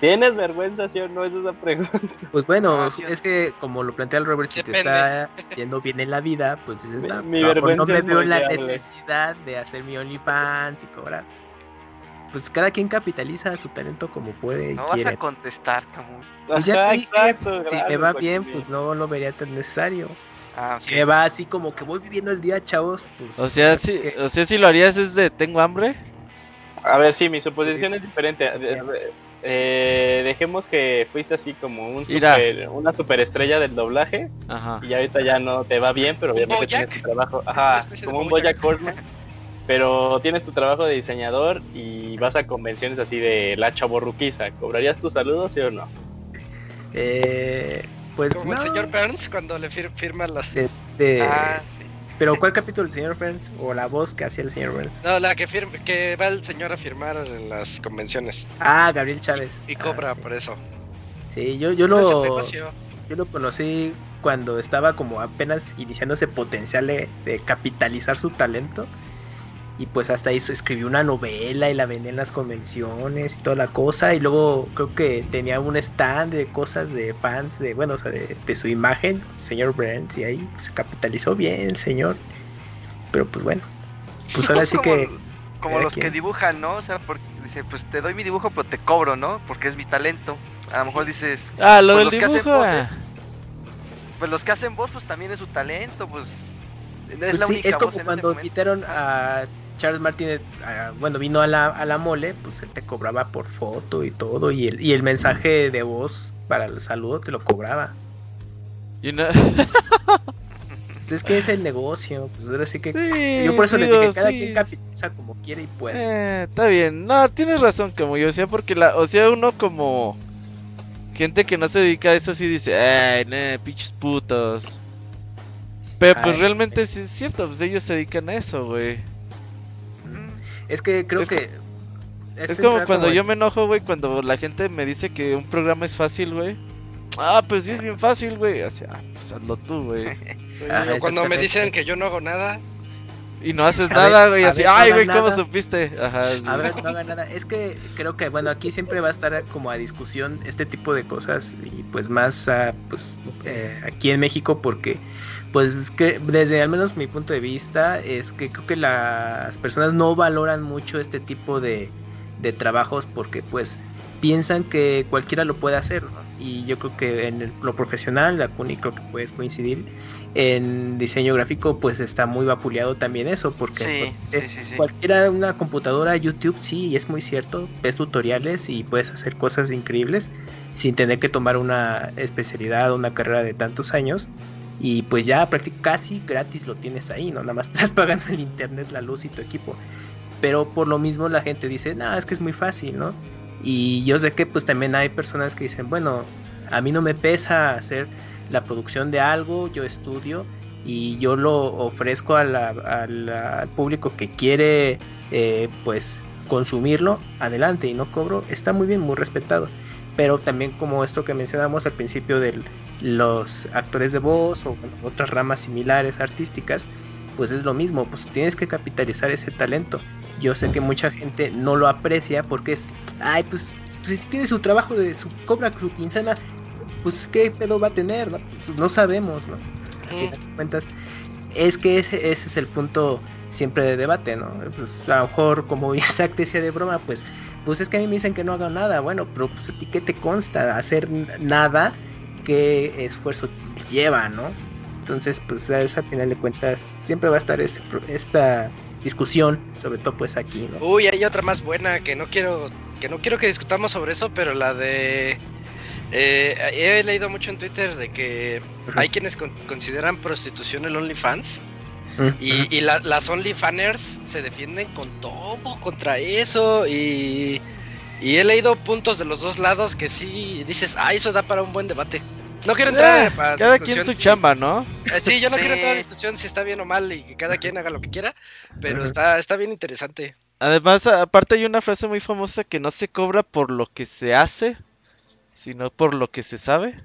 ¿Tienes vergüenza, sí o no? Esa es la pregunta. Pues bueno, Ah, sí. es que como lo plantea el Robert, si te está yendo bien en la vida, pues dices, Mi- "Ah, mi no, pues, vergüenza no me es veo la moldeable". necesidad de hacer mi OnlyFans y cobrar. Pues cada quien capitaliza su talento como puede y No vas quiere. a contestar, Camu. Pues ya Ajá, exacto, si me va bien, Joaquín. pues no lo vería tan necesario. Ah, Si me va así como que voy viviendo el día, chavos, pues... O sea, pues, si, que- o sea, si lo harías es de tengo hambre. A ver, sí, mi suposición es diferente. Eh, eh, dejemos que fuiste así como un super, una superestrella del doblaje Ajá. y ahorita ya no te va bien, pero ¿Un obviamente Bojack? tienes tu trabajo. Ajá, como un Bojack. Horseman. Pero tienes tu trabajo de diseñador y vas a convenciones así de la chaborruquiza. ¿Cobrarías tus saludos, sí o no? eh, pues Como el señor Burns cuando le fir- firma las. este... Ah, sí. Pero ¿cuál capítulo, el señor Burns? ¿O la voz que hacía el señor Burns? No, la que firma, que va el señor a firmar en las convenciones. Ah, Gabriel Chávez. Y Ah, cobra sí. por eso. Sí, yo, yo lo, yo lo conocí cuando estaba como apenas iniciando ese potencial de, de capitalizar su talento. Y pues hasta hizo, escribió una novela y la vendía en las convenciones y toda la cosa. Y luego creo que tenía un stand de cosas de fans, de bueno, o sea, de, de su imagen, señor Burns. Y ahí se capitalizó bien el señor. Pero pues bueno, pues ahora sí que... Como los que dibujan, ¿no? O sea, porque dice, pues te doy mi dibujo, pero te cobro, ¿no? Porque es mi talento. A lo mejor dices, Ah, lo Pues del los que hacen dibujo. voces, pues los que hacen voz, pues también es su talento, pues. Es Pues la sí, única es como voz en ese cuando invitaron a Charles Martínez, a- bueno, vino a la, a la mole, pues él te cobraba por foto y todo, y el, y el mensaje de voz para el saludo te lo cobraba. Y no- Pues es que es el negocio, pues ahora sí que... Sí, yo por eso digo, dije, cada sí, quien capitaliza como quiere y puede. Eh, está bien. No, tienes razón, como yo. O sea, porque la, o sea, uno como gente que no se dedica a eso sí dice, ay, no, pinches putos. Pero pues Ay, realmente sí es cierto, pues ellos se dedican a eso, güey. Es que creo Es que Es como cuando como yo me enojo, güey, cuando la gente me dice que un programa es fácil, güey. Ah, pues sí es bien fácil, güey. Así, ah, pues hazlo tú, güey. Ah, cuando me dicen que yo no hago nada, Y no haces A nada, güey. Así, ver, no ay, güey, ¿cómo nada". supiste? Ajá. sí. A ver, no haga nada. Es que creo que, bueno, aquí siempre va a estar como a discusión este tipo de cosas y pues más a, pues, eh, aquí en México porque, pues, que desde al menos mi punto de vista es que creo que las personas no valoran mucho este tipo de, de trabajos porque, pues, piensan que cualquiera lo puede hacer, ¿no? Y yo creo que en el- lo profesional, la Kuni creo que puedes coincidir, en diseño gráfico pues está muy vapuleado también eso porque Sí, pues, sí, sí, sí. Cualquiera, una computadora, YouTube, sí, es muy cierto. Ves tutoriales y puedes hacer cosas increíbles sin tener que tomar una especialidad o una carrera de tantos años. Y pues ya casi gratis lo tienes ahí, ¿no? Nada más estás pagando el internet, la luz y tu equipo. Pero por lo mismo la gente dice, no, es que es muy fácil, ¿no? Y yo sé que pues también hay personas que dicen, bueno, a mí no me pesa hacer la producción de algo, yo estudio y yo lo ofrezco al público que quiere eh, pues consumirlo, adelante y no cobro, está muy bien, muy respetado. Pero también como esto que mencionamos al principio de los actores de voz o otras ramas similares artísticas, pues es lo mismo, pues tienes que capitalizar ese talento. Yo sé que mucha gente no lo aprecia porque es, ay, pues, pues si tiene su trabajo de su cobra su quincena, pues qué pedo va a tener, no, Pues, no sabemos, ¿no? A cuentas, es que ese, ese es el punto siempre de debate, ¿no? Pues a lo mejor, como Isaac decía de broma, pues, pues es que a mí me dicen que no haga nada, bueno, pero pues a ti qué te consta hacer nada, qué esfuerzo lleva, ¿no? Entonces, pues a esa final de cuentas, siempre va a estar ese esta discusión, sobre todo pues aquí, ¿no? Uy, hay otra más buena que no quiero que no quiero que discutamos sobre eso, pero la de eh, he leído mucho en Twitter de que hay quienes con- consideran prostitución el OnlyFans y, y la- las OnlyFanners se defienden con todo contra eso y, y he leído puntos de los dos lados que sí dices, ah, eso da para un buen debate. No quiero entrar Eh, a cada discusión quien su chamba, ¿no? eh, Sí, yo no quiero entrar a discusión si está bien o mal y que cada quien haga lo que quiera, pero está, está bien interesante. Además, a- aparte hay una frase muy famosa que no se cobra por lo que se hace, sino por lo que se sabe.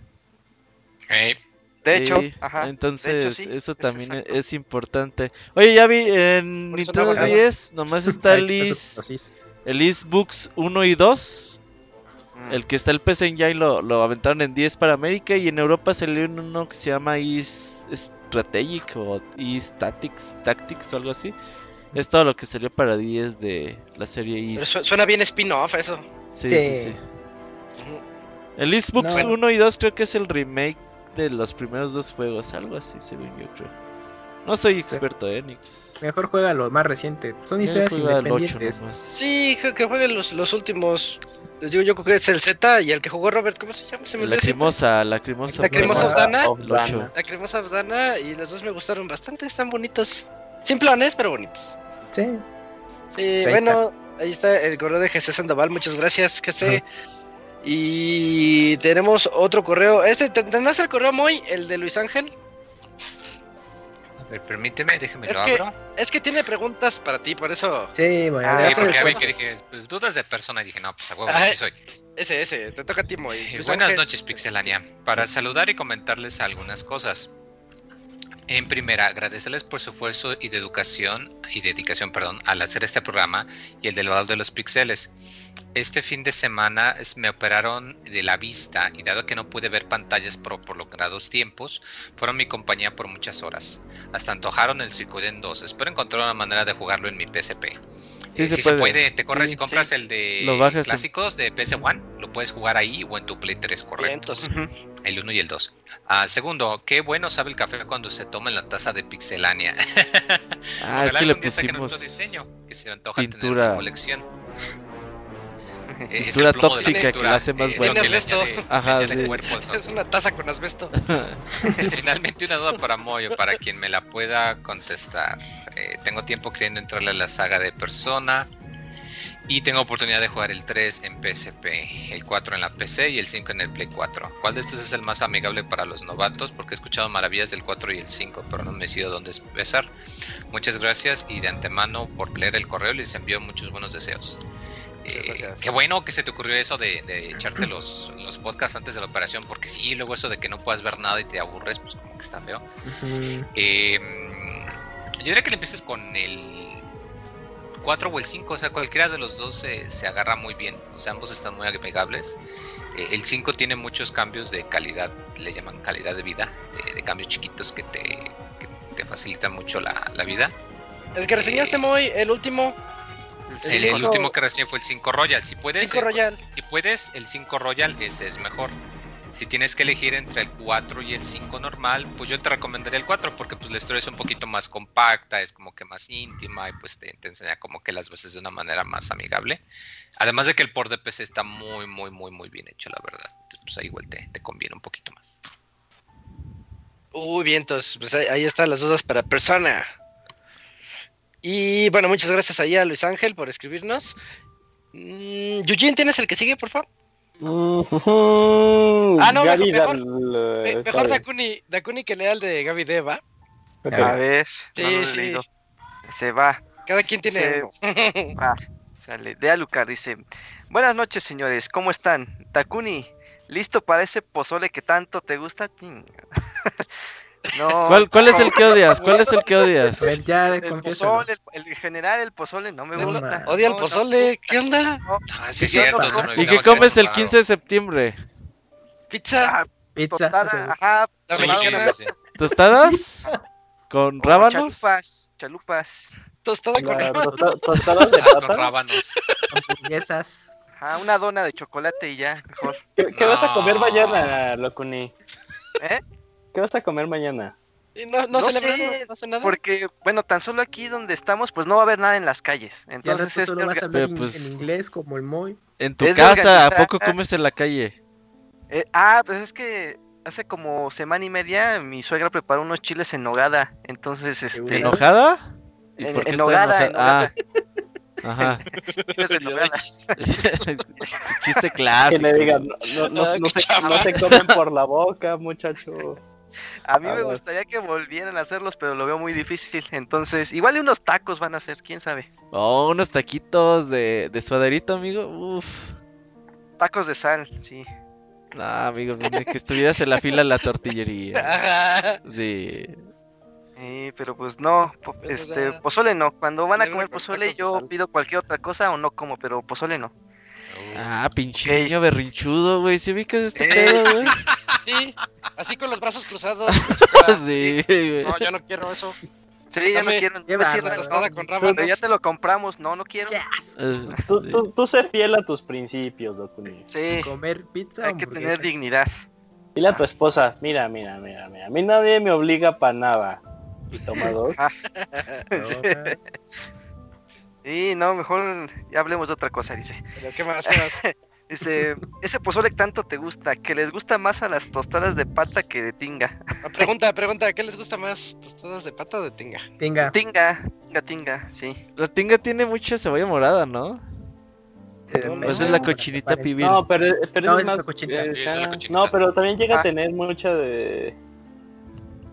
Eh, De hecho, Sí, ajá. entonces de hecho, sí, eso es también e- exacto. es importante. Oye, ya vi en Nintendo hago nada. 10 nomás está el Is, el Is Books 1 y 2. Mm. El que está el PC Engine lo, lo aventaron en 10 para América y en Europa salió uno que se llama Is Strategic o Is Tactics, Tactics o algo así. Es todo lo que salió para 10 de la serie Pero Is. su- suena bien spin-off eso. Sí, sí, Sí. sí. El Is Books No. 1 y 2 creo que es el remake de los primeros dos juegos, algo así, según yo creo. No soy experto, eh, Nix. Mejor juega lo más reciente. Son historias juego al 8 independientes. Sí, creo que jueguen los, los últimos. Les digo, yo creo que es el Z y el que jugó Robert, ¿cómo se llama? Se me. Lacrimosa, lacrimosa. Lacrimosa Dana. Dana. El ocho. La cremosa Abdana y los dos me gustaron bastante, están bonitos. Simplones, pero bonitos. Sí. Sí, ahí bueno, ahí está el correo de José Sandoval, muchas gracias, José. Y tenemos otro correo. Este, ¿te- ¿tendrás el correo Moy? El de Luis Ángel. a ver, permíteme, déjeme Es lo que- abro. Es que tiene preguntas para ti, por eso. Sí, Ah, porque a ver después- que dije, pues, dudas de persona, y dije, no, pues a huevo, así soy. Ese, ese, te toca a ti, Moy. Eh, Luis Buenas Ángel. noches, Pixelania. Para saludar y comentarles algunas cosas. En primera, agradecerles por su esfuerzo y de educación y dedicación, perdón, al hacer este programa y el del valor de los pixeles. Este fin de semana es- me operaron de la vista y dado que no pude ver pantallas por prolongados tiempos, fueron mi compañía por muchas horas. Hasta antojaron el Suicoden 2. Espero encontrar una manera de jugarlo en mi PSP. Sí Eh, se sí se puede. te corres Sí, y compras el de en- clásicos de PS1, lo puedes jugar ahí o en tu Play 3, correcto. El 1 y el 2. Ah, segundo, qué bueno sabe el café cuando se toma en la taza de Pixelania. Ah, es que le pusimos otro diseño que se antoja tener pintura. una colección. Es pintura tóxica que pintura, la hace más buena. que Ajá, sí. cuerpo Es una taza con asbesto. Finalmente una duda para Moyo, para quien me la pueda contestar. Eh, tengo tiempo queriendo entrarle a la saga de Persona y tengo oportunidad de jugar el 3 en PSP, el 4 en la PC y el 5 en el Play 4. ¿Cuál de estos es el más amigable para los novatos? Porque he escuchado maravillas del 4 y el 5, pero no me decido dónde empezar. Muchas gracias y de antemano por leer el correo les envío muchos buenos deseos. Eh, qué bueno que se te ocurrió eso de, de echarte los, los podcasts antes de la operación, porque sí, luego eso de que no puedas ver nada y te aburres, pues como que está feo. Eh, yo diría que le empieces con el 4 o el 5, o sea, cualquiera de los dos se, se agarra muy bien, o sea, ambos están muy amigables. Eh, el 5 tiene muchos cambios de calidad, le llaman calidad de vida, de, de cambios chiquitos que te, que te facilitan mucho la, la vida. El que reseñaste, Moy, el último. El, último que recién fue el 5 Royal, si puedes, 5 eh, si puedes, el 5 Royal ese es mejor. Si tienes que elegir entre el 4 y el 5 normal, pues yo te recomendaría el 4 porque pues la historia es un poquito más compacta, es como que más íntima y pues te, te enseña como que las veces de una manera más amigable. Además de que el port de PC está muy, muy, muy, muy bien hecho, la verdad. Entonces, pues ahí igual te, te conviene un poquito más. Uy, vientos. Pues ahí, ahí están las dudas para persona. Y bueno, muchas gracias ahí a Luis Ángel por escribirnos. Mm, Eugene, ¿tienes el que sigue, por favor? Ah, no, Gaby mejor- Me- mejor sabe. Dakuni, Dakuni que lea el de Gaby Deva. A ver, Sí, no lo he sí. leído. Se va. Cada quien tiene uno. Va, sale. De Alucard dice: Buenas noches, señores. ¿Cómo están? Takuni, ¿listo para ese pozole que tanto te gusta? No. ¿Cuál, cuál es el que odias? ¿Cuál es el que odias? Ya, El confiésalo. pozole, el, el general, el pozole, no me No, gusta. Odia el pozole. ¿Qué onda? Ah, sí, cierto. ¿Y qué comes eso, el claro. 15 de septiembre? Pizza. Ah, Pizza. tostada, ajá, La Sí, mexicana. sí, sí. ¿Tostadas? ¿con rábanos? Chalupas, chalupas. Tostada con La rábano. tosta- tostadas de Ah, con rábanos. hamburguesas. Ajá, una dona de chocolate y ya, mejor. ¿Qué, qué vas a comer mañana, Locuni? ¿Eh? ¿Qué vas a comer mañana? Y no, no, No sé, no nada. Porque, bueno, tan solo aquí donde estamos, pues no va a haber nada en las calles. Entonces, es solo vas a en- pues- en inglés como el Moy. En tu Es casa, ¿a poco comes en la calle? eh, ah, pues es que hace como semana y media mi suegra preparó unos chiles en nogada. Entonces, este. ¿Enojada? ¿Y En- por qué en está nogada, enojada? Ah, ajá. chiles en nogada. Chiste Que clásico. le digan, no, no, no, Ah, no se, no se comen por la boca, muchacho. A mí A me ver. gustaría que volvieran a hacerlos, pero lo veo muy difícil. Entonces, igual unos tacos van a hacer, quién sabe. Oh, unos taquitos de, de suaderito, amigo. Uf. Tacos de sal, sí. No, amigo, ni que estuvieras en la fila de la tortillería. Sí. Eh, pero pues no, po- Pero, o este, sea, pozole no. Cuando van a comer pozole, yo pido cualquier otra cosa o no como, pero pozole no. Ah, pinche Ok. niño berrinchudo, güey. ¿Sí ubicas este Eh. pedo, güey? Sí, así con los brazos cruzados. Sí, güey. No, yo no quiero eso. Sí, ya no quiero. No sirve, bárbaro. Tostada no, con pero rábanos. ya te lo compramos. No, no quiero. Eh, Tú, sí. tú, tú sé fiel a tus principios, Locuni. Sí, Comer pizza hay que tener dignidad. Dile a tu esposa, mira, mira, mira, mira. A mí nadie me obliga para nada. Y toma dos. Ajá. Y no, mejor ya hablemos de otra cosa, dice. Pero, ¿Qué más? ¿Qué más? Dice, ese pozole que tanto te gusta, que les gusta más a las tostadas de pata que de tinga. Ah, Pregunta, pregunta, ¿qué les gusta más? ¿Tostadas de pata o de tinga? Tinga. Tinga, tinga, tinga, sí. La tinga tiene mucha cebolla morada, ¿no? Eh, No, Pues no, es la cochinita pibil. No, pero, pero No, es es la más. cochinita. eh, Sí, es la no, pero también llega Ah. a tener mucha de.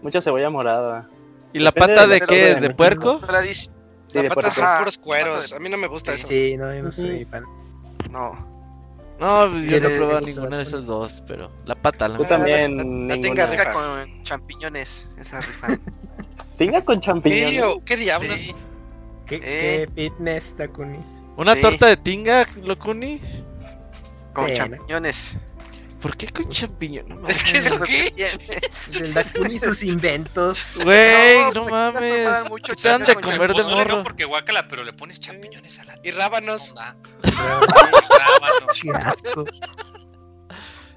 Mucha cebolla morada. ¿Y la depende pata de de la qué es? ¿De puerco? Sí, de Las patas puerco. son Ajá. puros cueros. A mí no me gusta eso. Sí, no, yo no soy fan. No. No, pues yo no he probado ninguna de esas dos, pero la pata, la Tú Ah, también. la- la tinga rifa. con champiñones, esa rifa. Tinga con champiñones. Sí, o- ¿Qué diablos? Sí. ¿Qué, Eh. qué fitness, Takuni? ¿Una Sí. torta de tinga, Locuni? Con Sí, ¿no? ¿Por qué con champiñón? No Es que eso qué? El Takuni y sus inventos. Güey, No, no, pues mames. ¿Qué dan de comer de Pozole no morro? porque guácala, pero le pones champiñones a la Y rábanos. Qué Rábanos. asco.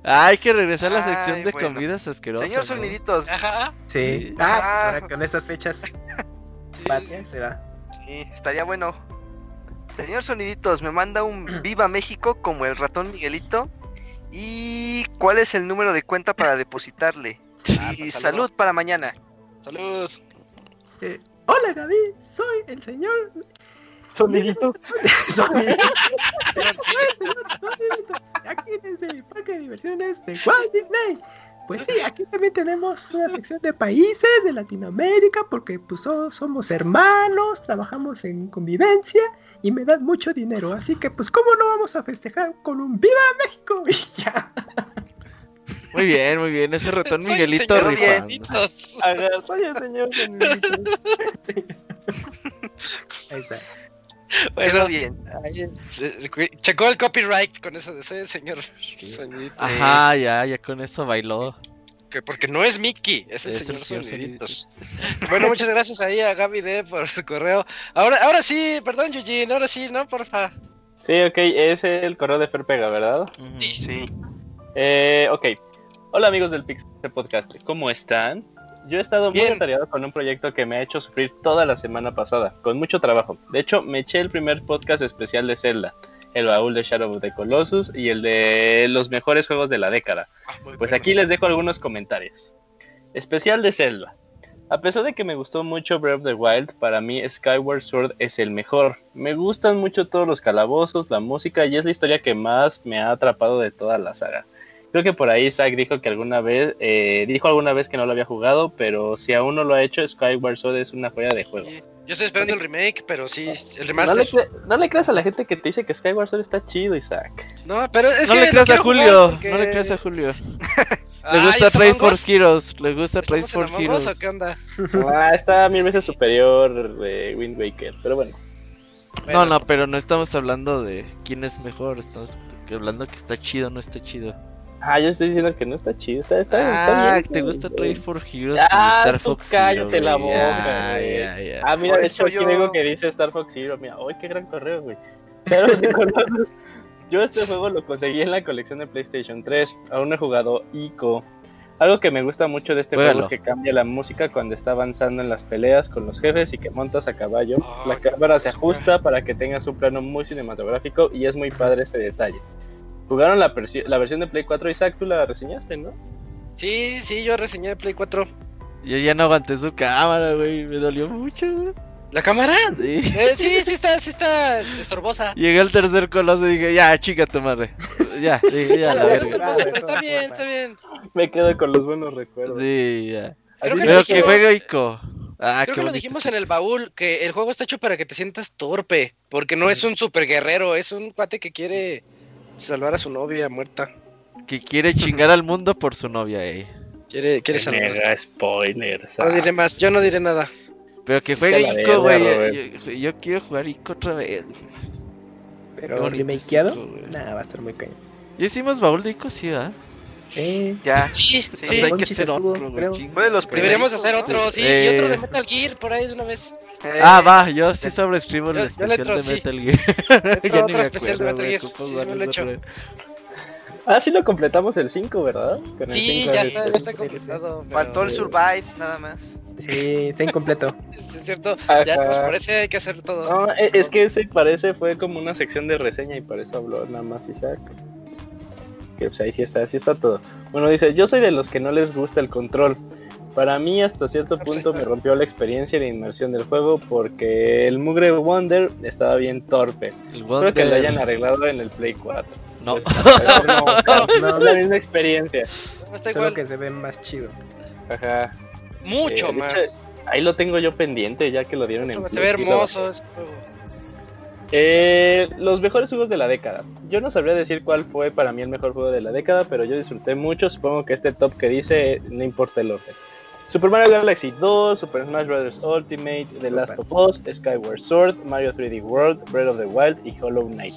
Ah, hay que regresar a la Ay, sección de bueno. comidas asquerosas. Señor. Soniditos, Ajá. Sí. Sí. Ah, Ah. pues ahora con estas fechas Sí, patrias será. sí, estaría bueno. Señor Soniditos, me manda un Viva México como el ratón Miguelito. ¿Y cuál es el número de cuenta para depositarle? Ah, Y pues, salud para mañana. Saludos. Eh, Hola Gaby, soy el señor. Soniditos. Soniditos, aquí desde el parque de diversiones de Walt Disney. pues sí, aquí también tenemos una sección de países de Latinoamérica, porque pues so- somos hermanos, trabajamos en convivencia y me dan mucho dinero. Así que pues, ¿cómo no vamos a festejar con un ¡Viva México! Y ya. Muy bien, muy bien. Ese ratón Soy el Miguelito señor. Miguelitos. Haga, soy el señor de Ahí está. Bueno, bien. checó el copyright con eso de soy el señor Sonidito. Ajá, ya, ya con eso bailó. Que porque no es Mickey, es el Es señor el señor Soniditos. Soniditos. Bueno, muchas gracias ahí a Gaby D por su correo. Ahora, ahora sí, perdón, Eugene, ahora sí, ¿no? Porfa. Sí, ok, es el correo de Ferpega, ¿verdad? Ujú. Sí. Eh, ok. Hola amigos del Pixel Podcast, ¿cómo están? Yo he estado muy atareado con un proyecto que me ha hecho sufrir toda la semana pasada, con mucho trabajo. De hecho, me eché el primer podcast especial de Zelda, el baúl de Shadow of the Colossus y el de los mejores juegos de la década. Pues aquí les dejo algunos comentarios. Especial de Zelda. A pesar de que me gustó mucho Breath of the Wild, para mí Skyward Sword es el mejor. Me gustan mucho todos los calabozos, la música y es la historia que más me ha atrapado de toda la saga. Creo que por ahí Zack dijo que alguna vez, eh, dijo alguna vez que no lo había jugado, pero si aún no lo ha hecho, Skyward Sword es una joya de juego. Yo estoy esperando el remake, pero sí, el No le, remaster. cre- no le creas a la gente que te dice que Skyward Sword está chido, Isaac. No, pero es No que le creas a Julio, porque- no le creas a Julio. Ah, Le ¿y gusta Trade for? Heroes, le gusta Trade ¿Estamos for Heroes. o qué onda? Ah, está mil veces superior de Wind Waker, pero bueno. No, no, pero no estamos hablando de quién es mejor, estamos hablando que está chido o no está chido. Ah, yo estoy diciendo que no está chido, está, está, está Ah, bien, te gusta. Trade for Heroes Ah, y Star tú Fox cállate Zero, la güey. boca, güey. Ah, mira, Por de hecho aquí yo- veo que dice Star Fox Zero. Mira, ¡ay, qué gran correo, güey! Colossus. Yo este juego lo conseguí en la colección de PlayStation 3. Aún no he jugado ICO. Algo que me gusta mucho de este juego es que cambia la música cuando está avanzando en las peleas con los jefes y que montas a caballo. Ah, La qué cámara se ajusta para que tengas un plano muy cinematográfico y es muy padre este detalle. Jugaron la, la versión de Play 4, Isaac, tú la reseñaste, ¿no? Sí, sí, yo reseñé de Play 4. Yo ya no aguanté su cámara, güey, me dolió mucho. güey. ¿La cámara? Sí. Eh, sí, sí está, sí está estorbosa. Llegué al tercer coloso y dije, ya, chica tu madre. Ya, dije, ya, la Está verga. estorbosa, pero está bien, está bien. Me quedo con los buenos recuerdos. Sí, ya. Creo que Pero juegue Ico. Ah, Creo que lo dijimos en el baúl, que el juego está hecho para que te sientas torpe, porque no es un super guerrero, es un cuate que quiere salvar a su novia muerta. Que quiere chingar al mundo por su novia, eh. Quiere, quiere salvar. Mega spoiler. No diré más, yo no diré nada. Pero que juegue Ico, güey. Yo, quiero jugar Ico otra vez. Pero remakeado, nah, va a estar muy cañón. Ya hicimos baúl de Ico, sí, ¿verdad? Sí, Ya. Sí, Sí. sí. hay que hacer otro, creo. chinga. Fue de los Deberíamos hacer otro, sí, Eh. y otro de Metal Gear por ahí de una vez. Eh, Ah, va, yo sí sobreescribo el Yo- yo le especial entro, de sí. Metal Gear. ya otro ni me especial de Metal Gear, sí, sí me lo he hecho. Ah, sí lo completamos el 5, ¿verdad? Con el Sí, 5 ya está, ya está completado. pero- Faltó el Survive, nada más. sí, está incompleto. Sí, Es cierto, Ajá. ya pues por eso hay que hacer todo. No, e- es que ese parece fue como una sección de reseña y por eso habló nada más Isaac. Que pues ahí sí está, sí está todo. Bueno, dice, yo soy de los que no les gusta el control. Para mí hasta cierto punto me rompió la experiencia y la inmersión del juego porque el mugre Wonder estaba bien torpe. El Espero que lo Wonder- hayan arreglado en el Play 4. No. Pues, no, No. es la misma experiencia. No está Solo igual, que se ve más chido. Ajá. mucho eh, más. Ahí lo tengo yo pendiente ya que lo dieron Mucho en más. Se Play, ve hermoso ese juego. Eh, los mejores juegos de la década. Yo no sabría decir cuál fue para mí el mejor juego de la década, pero yo disfruté mucho. Supongo que este top que dice no importa el orden. Super Mario Galaxy 2, Super Smash Bros. Ultimate, The Last of Us, Skyward Sword, Mario 3D World, Breath of the Wild y Hollow Knight.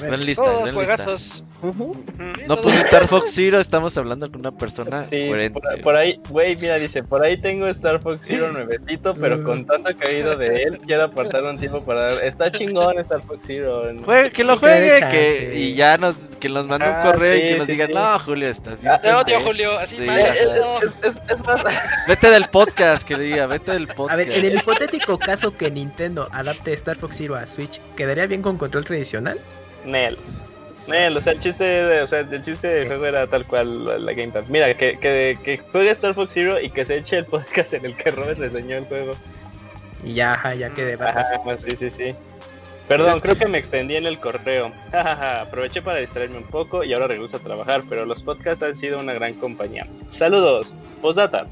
Gran lista, Todos gran lista. juegazos. Ujú. No puse Star Fox Zero, estamos hablando con una persona Sí, por, por ahí, güey, mira, dice, por ahí tengo Star Fox Zero nuevecito, pero con tanto oído de él, quiero apartar un tiempo para... Está chingón Star Fox Zero. Juegue, que lo juegue, que, y ya nos, que nos mande un Ah, correo y sí, que nos sí, diga, sí. no, Julio, estás bien. Ah, Te odio, pendejo". Julio. Así Sí, mal. Es, es- es- es más... Vete del podcast, que le diga, vete del podcast. A ver, en el hipotético caso que Nintendo adapte Star Fox Zero a Switch, ¿quedaría bien con control tradicional? Nel. Nel, o sea, el chiste, de- o sea, el chiste del juego era tal cual la, Gamepad. Mira, que, que, que juegue Star Fox Zero y que se eche el podcast en el que Robert reseñó el juego. Y ya, ya que Ajá, sí, sí, sí. Perdón, creo que me extendí en el correo. Aproveché para distraerme un poco y ahora regreso a trabajar, pero los podcasts han sido una gran compañía. Saludos. Postdata.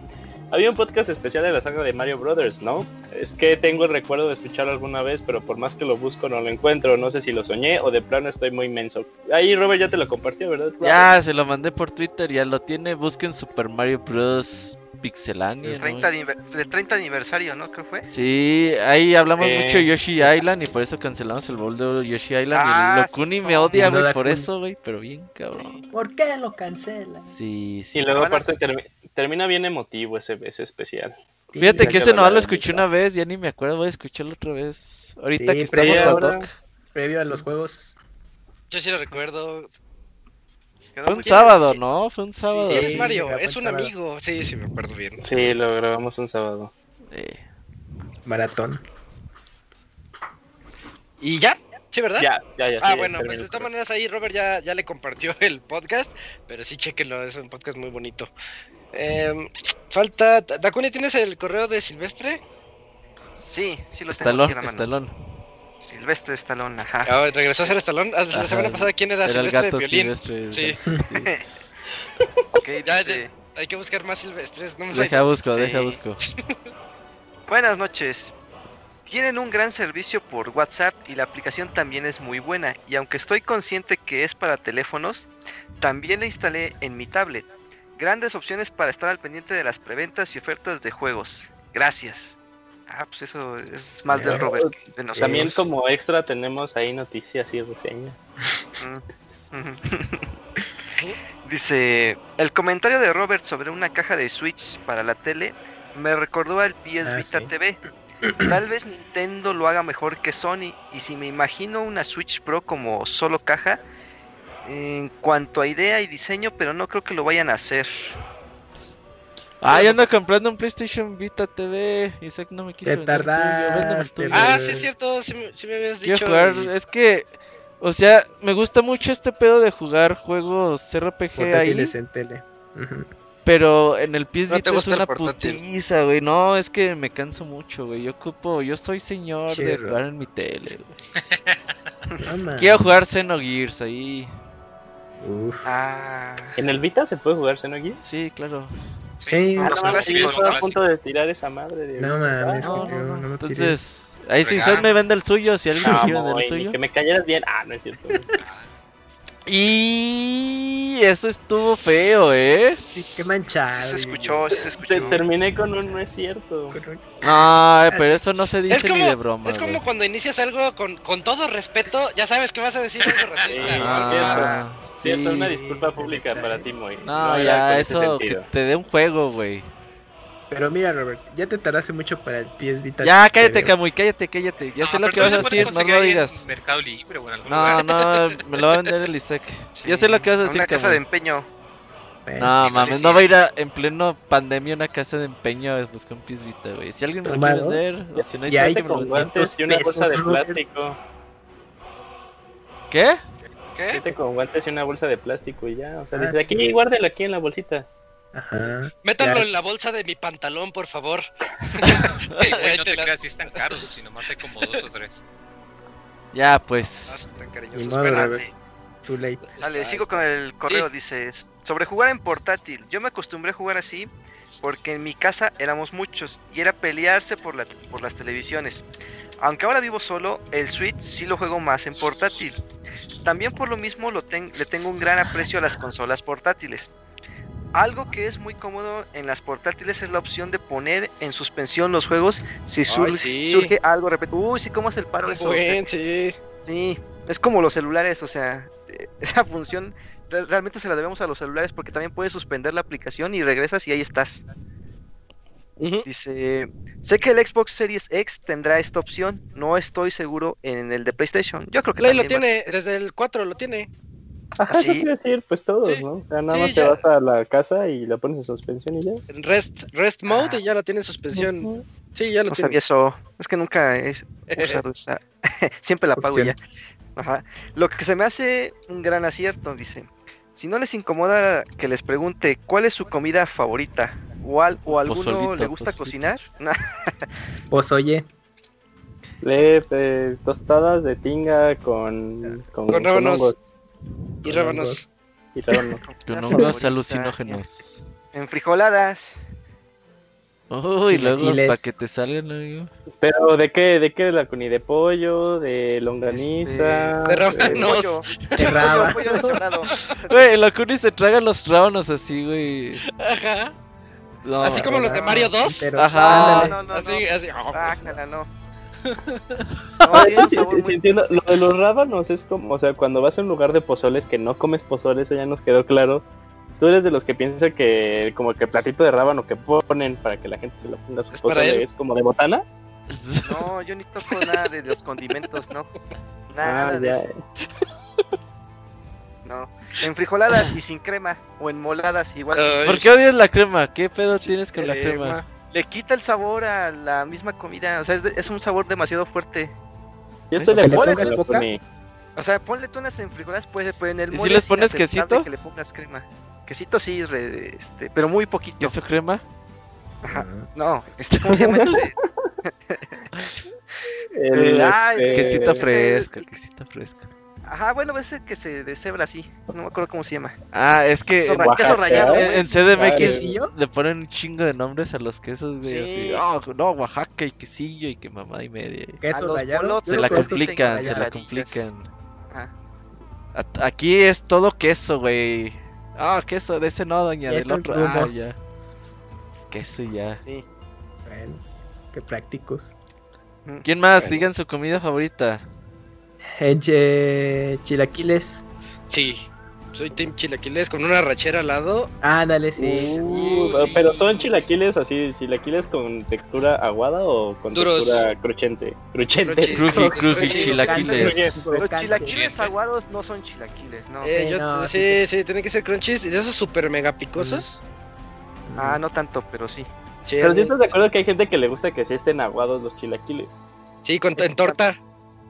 Había un podcast especial de la saga de Mario Brothers, ¿no? Es que tengo el recuerdo de escucharlo alguna vez, pero por más que lo busco no lo encuentro. No sé si lo soñé o de plano estoy muy inmenso. Ahí Robert ya te lo compartió, ¿verdad? Ya, se lo mandé por Twitter, ya lo tiene. Busquen Super Mario Bros. Pixelania. El ¿no? 30, aniver- del 30 aniversario, ¿no? Creo fue. Sí, ahí hablamos Eh. mucho de Yoshi Island y por eso cancelamos el bowl de Yoshi Island. Ah, y el sí, Locuni no. me odia, No güey, por eso, güey, pero bien cabrón. ¿Por qué lo cancelan? Sí, sí. Y luego a aparte termi- termina bien emotivo ese, ese especial. Fíjate Sí, que ese nomás lo escuché una vez, ya ni me acuerdo, voy a escucharlo otra vez. Ahorita Sí, que estamos a doc. Previo a los juegos. Yo sí lo recuerdo. Quedó Fue un sábado. ¿no? Fue un sábado. Sí, Sí, es Mario, es un sábado. amigo. Sí, sí, me acuerdo bien. Sí, lo grabamos un sábado. Eh, Maratón. ¿Y ya? ¿Sí, verdad? Ya, ya, ya. Ah, sí, bueno, pues de todas maneras ahí Robert ya, ya le compartió el podcast, pero sí chequenlo, es un podcast muy bonito. Em, falta, Dakuni, ¿tienes el correo de Silvestre? Sí, sí lo tengo aquí Estalón, a la mano. estalón. Silvestre Estalón, ajá. Ah, regresó a ser Estalón. Ah, La Ajá, semana pasada, ¿quién era? Era el Silvestre gato de violín. silvestre. Sí. Ok, Ya, dice, Hay que buscar más silvestres. No me Deja busco, Sí. deja busco. Buenas noches. Tienen un gran servicio por WhatsApp y la aplicación también es muy buena. Y aunque estoy consciente que es para teléfonos, también la instalé en mi tablet. Grandes opciones para estar al pendiente de las preventas y ofertas de juegos. Gracias. Ah, pues eso es más del Pero, Robert que de nosotros. También como extra tenemos ahí noticias y reseñas. Mm. Dice, el comentario de Robert sobre una caja de Switch para la tele me recordó al PS Ah, Vita sí. TV. Tal vez Nintendo lo haga mejor que Sony y si me imagino una Switch Pro como solo caja en cuanto a idea y diseño, pero no creo que lo vayan a hacer. Ah, yo ando comprando un PlayStation Vita TV. Isaac no me quiso Te vender suyo, tardaste, tuyo. Ah, sí, es cierto. Sí, me- sí me habías Quiero dicho. jugar, y- es que, o sea, me gusta mucho este pedo de jugar juegos RPG ahí, en tele. Pero en el PS ¿No te Vita es una putiza, güey. No, es que me canso mucho, güey. Yo ocupo, yo soy señor de jugar en mi tele, güey. Quiero jugar Xenogears ahí. Uf. Ah, ¿En el Vita se puede jugar Xenogears? Sí, claro. Sí, Ah, Ah, los no mames, yo clásicos, estaba a punto de tirar esa madre. De... No mames, No, yo no, no. no me tiré. Entonces, ahí si usted me vende el suyo, si alguien me No, quiere vender el suyo. que me cayeras bien. Ah, no es cierto. Y eso estuvo feo, ¿eh? Sí, qué manchado. sí se escuchó, sí se Te escuchó. terminé con un no es cierto. Ay, pero eso no se dice Es como, ni de broma. es como güey. cuando inicias algo con, con todo respeto, ya sabes que vas a decir algo racista. Sí, ¿no? Ah, Cierto, sí. una disculpa pública para ti, Moy. No, ya, eso, que te dé un juego, güey. Pero mira, Robert, ya te tardaste mucho para el PS Vita. Ya, cállate. Camuy, cállate, cállate. Ya No, sé lo que vas a decir, no lo digas. En Mercado Libre o en algún No, lugar. no, me lo va a vender el Isaac. Ya sé lo que vas a decir, Una casa de empeño. Bueno, No, mames, no sí. va a ir a, en pleno pandemia a una casa de empeño a buscar un PS Vita, güey. Si alguien me lo quiere vender, o si no hay Ya hay suerte, me lo con venda. guantes y una bolsa de plástico. ¿Qué? ¿Qué? Vete con guantes y una bolsa de plástico y ya. O sea, Ah, dice, sí. aquí, guárdelo aquí en la bolsita. Ajá. Métanlo Ya. en la bolsa de mi pantalón, por favor. Ey, güey, no te creas, si están caros, si nomás hay como dos o tres. Ya, Ah, pues. sí, están Robert. Too late. Sale, Está, sigo está. con el correo, Sí. dice, sobre jugar en portátil. Yo me acostumbré a jugar así porque en mi casa éramos muchos y era pelearse por, la, por las televisiones. Aunque ahora vivo solo, el Switch sí lo juego más en portátil. También por lo mismo lo ten- le tengo un gran aprecio a las consolas portátiles. Algo que es muy cómodo en las portátiles es la opción de poner en suspensión los juegos si sur- sí. surge algo repetido. Uy, sí, ¿cómo es el paro eso? O sea, Buen, sí. Sí, es como los celulares, o sea, esa función re- realmente se la debemos a los celulares porque también puedes suspender la aplicación y regresas y ahí estás. Dice, sé que el Xbox Series X tendrá esta opción, no estoy seguro en el de PlayStation. Yo creo que Play lo va- tiene, desde el 4 lo tiene. Ajá, ¿Sí? ¿sí? quiero decir, pues todos, Sí. ¿no? O sea, nada Sí, más ya. te vas a la casa y la pones en suspensión y ya. En Rest, rest Mode Ah. y ya lo tiene en suspensión. Sí, ya lo No tiene. sabía eso, es que nunca he usado esa. Siempre la apago y ya. Ajá. Lo que se me hace un gran acierto, dice. Si no les incomoda que les pregunte cuál es su comida favorita o, al, o a alguno Pozolito, le gusta pozolito. cocinar, Pues oye, Le, eh, tostadas de tinga con, con, Con rábanos. hongos Y rábanos. y rábanos. Con hongos alucinógenos. En frijoladas. Uy, luego Chilaquiles. para que te salgan, amigo. Pero ¿de qué? ¿De qué? ¿De la cuni? ¿De pollo? ¿De longaniza? Este, de rábanos. Pollo. De rábano. Pollo deshebrado. Güey, la Kuni se traga los rábanos así, güey. Ajá. No, Así como los de Mario 2. Pero, Ajá. No, no, no. Así, así. Bájala, no. Ah, No, tiene un sí, sabor sí, muy- sí, entiendo. Lo de los rábanos es como, o sea, cuando vas a un lugar de pozoles que no comes pozole, eso ya nos quedó claro. Tú eres de los que piensa que como que el platito de rábano que ponen para que la gente se lo ponga a su Es pozole es como de botana. No, yo ni toco nada de los condimentos, no. Nada Ah, de ya. eso, no. En frijoladas y sin crema. O en moladas igual. Ay, ¿Por qué odias la crema? ¿Qué pedo tienes con la crema? Le quita el sabor a la misma comida. O sea, es, de- es un sabor demasiado fuerte. Yo estoy de ¿Que le acuerdo. O sea, ponle tú unas en frijoladas, puedes pero en el ¿Y si mole les es pones quesito? que le pongas crema. Quesito sí, re- este, pero muy poquito. ¿Queso crema? Ajá. No, este, ¿cómo se llama este? El, Ay, este, quesito fresco, quesito fresco. Ajá, bueno, ese que se deshebra así. No me acuerdo cómo se llama. Ah, es que Queso, en, rallado. en- güey. en CDMX ¿Quesillo? le ponen un chingo de nombres a los quesos, güey. Sí. Así, "Oh, no, Oaxaca y quesillo y que mamá y media. Queso rallado. Se la complican, se la complican. Ajá. A- Aquí es todo queso, güey. Ah, queso, de ese no, doña, del Queso en otro. Ah, ya. Es queso ya. Bueno, qué prácticos. ¿Quién más? Bueno. Digan su comida favorita. En che- chilaquiles. Sí. Soy Team Chilaquiles con una rachera al lado. Ándale, sí. Uh, pero son chilaquiles así, chilaquiles con textura aguada o con Duros. textura cruchente. Cruchente. Cruji, cruji, chilaquiles. Los chilaquiles aguados no son chilaquiles, no. Eh, Sí, yo, no, sí, sí, sí, tienen que ser crunchies y de esos super mega picosos. Ah, no tanto, pero sí. Sí, Pero si sí, estás de acuerdo que hay gente que le gusta que sí estén aguados los chilaquiles. sí, con, en torta.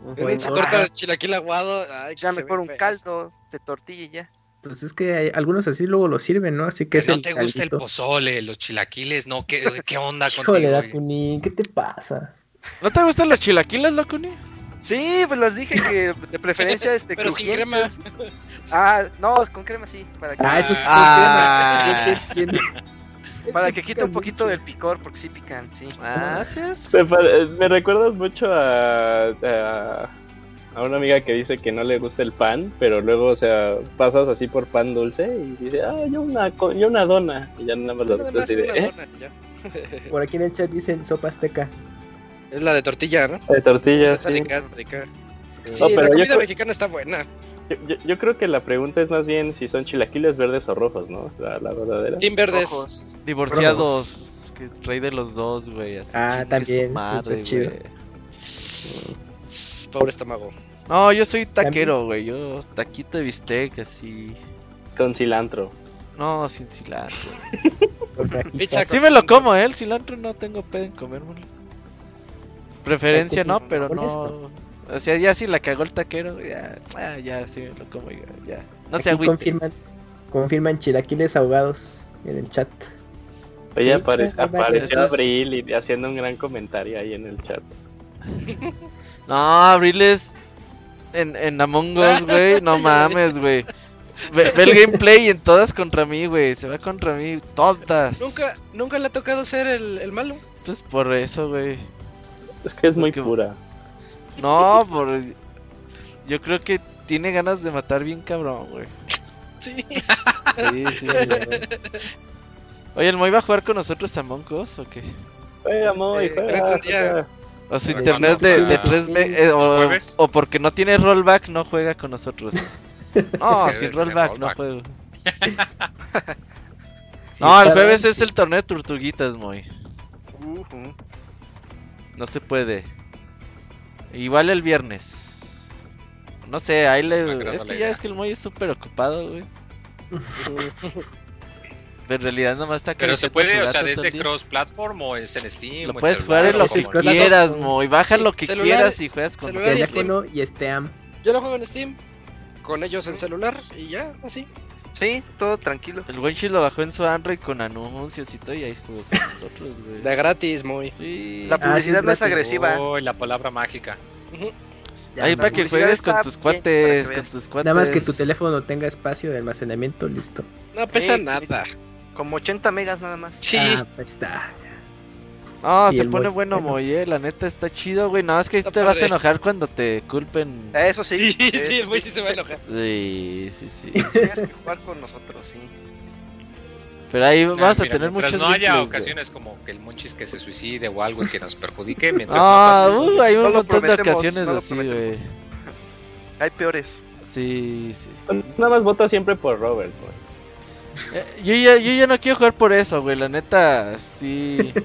Ah. torta de chilaquil aguado. Ay, Ya que mejor un caldo de tortilla y ya. Pues es que hay, algunos así luego lo sirven, ¿no? Así que es no el te gusta el pozole, los chilaquiles, no, ¿qué, qué onda Híjole? Dakunin, ¿qué te pasa? ¿No te gustan los chilaquiles, Locuni? Sí, pues les dije que de preferencia este Pero sin crujientes. Ah, no, con crema sí, para que, Ah, eso es Ah. bien, bien. Para que quite un poquito mucho. del picor, porque sí pican, sí. Es. Me, recuerdas mucho a, a, a una amiga que dice que no le gusta el pan, pero luego, o sea, pasas así por pan dulce y dice, ah, yo una, co- yo una dona. Y ya nada más así de, "¿Eh? dona y ya. Por aquí en el chat dicen sopa azteca. Es la de tortilla, ¿no? De tortillas, Está sí. rica, está rica. Sí, No, pero la comida mexicana está buena. Yo, yo- yo creo que la pregunta es más bien si son chilaquiles verdes o rojos, ¿no? La, la verdadera. Team verdes. Rojos. Divorciados. Que rey de los dos, güey. así, Ah, también, madre, chido. Pobre estómago. No, yo soy taquero, güey. Yo taquito de bistec, así. Con cilantro. No, sin cilantro. Sí me lo como, ¿eh? El cilantro no tengo pedo en comérmelo. Preferencia Ay, no, pero no. O sea, ya si la cagó el taquero, ya, ah, ya sí lo como, ya. ya. No se Aquí agüite. confirman, confirman chilaquiles ahogados en el chat. Oye, Sí, apare- apareció Abril y haciendo un gran comentario ahí en el chat. No, Abriles en, en Among Us, güey. No mames, güey. Ve, ve el gameplay y en todas contra mí, güey. Se va contra mí, todas. Nunca, nunca le ha tocado ser el, el malo. Pues por eso, güey. Es que es muy pura. No, por. Yo creo que tiene ganas de matar bien cabrón, güey. Sí. Sí, sí. Oye, ¿el Moy va a jugar con nosotros a Among Us o qué? Juega, Moy, Eh, juega. O su internet de, de juega- 3 me- eh, o, ¿Jueves? o porque no tiene rollback no juega con nosotros. No, Es que sin rollback no juego. Sí, No, el jueves es el torneo de tortuguitas, Moy. No se puede. Igual el viernes. No sé, ahí le... Es que ya es que el Moy es súper ocupado, güey. Pero en realidad nomás está Pero se puede, o sea, desde cross-platform o es en Steam. Lo puedes jugar en lo que quieras, Moy. Baja lo que quieras y juegas con. Teléfono y Steam. Yo lo juego en Steam. Con ellos en celular y ya, así. Sí, todo tranquilo. El Wenchi lo bajó en su Android con anuncios y todo y ahí jugó con nosotros, güey. De gratis, muy. Sí. La Ah, sí, publicidad es no es agresiva. Uy, la palabra mágica. Ujú. Ya, Ahí para que juegues con tus cuates, con tus cuates. Nada más que tu teléfono tenga espacio de almacenamiento, listo. No pesa Eh, nada. Como 80 megas nada más. Sí. Ah, pues está. No, Y se pone Moy- bueno. Moy, eh, la neta está chido, güey. Nada más que ahí Está te vas a enojar cuando te culpen. Eso sí. Sí, sí, el güey sí se va a enojar. Sí, sí, sí. Tienes que jugar con nosotros, sí. Pero ahí Ah, vamos a tener muchos no haya gameplays, güey. ocasiones como que el monchis que se suicide o algo y que nos perjudique, mientras Ah, no pase eso. uh, hay un No montón de ocasiones no así, güey. Hay peores. Sí, sí. Nada más voto siempre por Robert, güey. Eh, yo, ya, yo ya no quiero jugar por eso, güey. La neta, sí.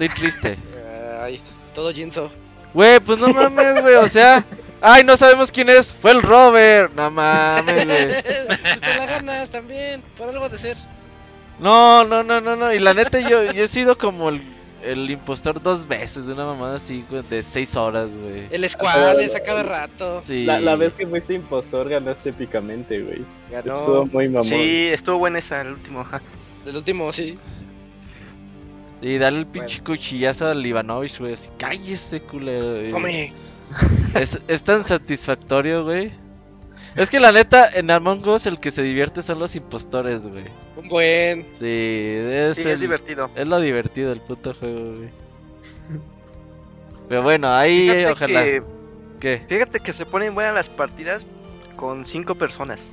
Estoy triste. Ay, todo Jinzo. Güey, pues no mames, güey. O sea, ay, no sabemos quién es. Fue el Robert. No mames, güey. Te la ganas también, por algo de ser. No, no, no, no, no. Y la neta, yo, yo he sido como el, el impostor dos veces. Una mamada así, güey, de seis horas, güey. El Squall es a cada rato. Sí. La, la vez que fuiste impostor ganaste épicamente, güey. Estuvo Ganó. muy mamón. Sí, estuvo buena esa, el último. ajá. El último, sí. Y dale el pinche cuchillazo al Ivanovich, güey. Así, cállese, culero. güey. Come. Es, es tan satisfactorio, güey. Es que la neta, en Among Us el que se divierte son los impostores, güey. Un buen. Sí, es, Sí, el- es divertido. es lo divertido del puto juego, güey. Pero bueno, ahí Fíjate ojalá. que, ¿Qué? fíjate que se ponen buenas las partidas con cinco personas.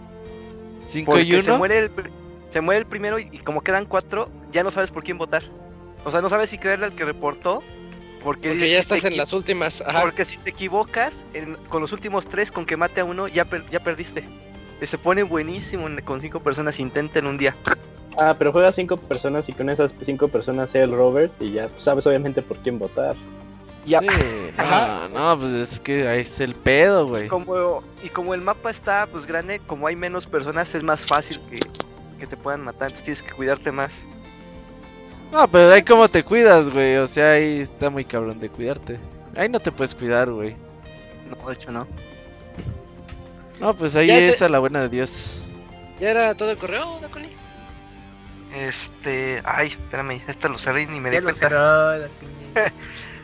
¿Cinco Porque y se uno? muere el, se muere el primero y, y como quedan cuatro, ya no sabes por quién votar. O sea, no sabes si creerle al que reportó. Porque, ya estás en las últimas. Ajá. Porque si te equivocas en- con los últimos tres, con que mate a uno, ya, per- ya perdiste. Y Se pone buenísimo en- con cinco personas, intenten un día. Ah, pero juegas cinco personas y con esas cinco personas sea el Robert y ya sabes obviamente por quién votar. Ya. Sí, Ajá. no, no, pues es que ahí es el pedo, güey. Como, y como el mapa está pues grande, como hay menos personas, es más fácil que, que te puedan matar. Entonces tienes que cuidarte más. No, pero ahí como te cuidas, güey. O sea, ahí está muy cabrón de cuidarte. Ahí no te puedes cuidar, güey. No, de hecho no. No, pues ahí Ya es a la buena de Dios. ¿Ya era todo el correo, Dacoli? Este. Ay, espérame, esta lo cerré y ni me di cuenta.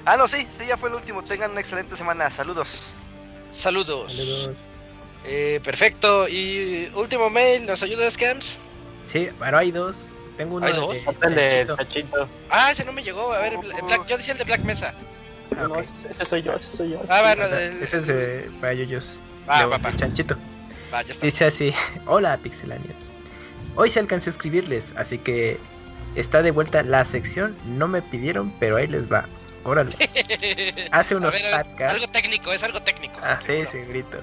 Ah, no, sí, sí, ya fue el último. Tengan una excelente semana. Saludos. Saludos. Saludos. Eh, perfecto. Y último mail, ¿nos ayuda Scams? Sí, pero hay dos. Tengo uno ¿Hay dos? de El de Chanchito. Chachito. Ah, ese no me llegó. A ver, Bla- Black- yo decía el de Black Mesa. Ah, No, ese, ese soy yo, ese soy yo. Ah, bueno, el- Ese es de para va, va. de Chanchito. Va, ya está. Dice así, hola pixelanios. Hoy se alcancé a escribirles, así que está de vuelta la sección. No me pidieron, pero ahí les va. Órale. Hace unos ver, podcasts. Algo técnico, es algo técnico. Ah, sí, sí, grito.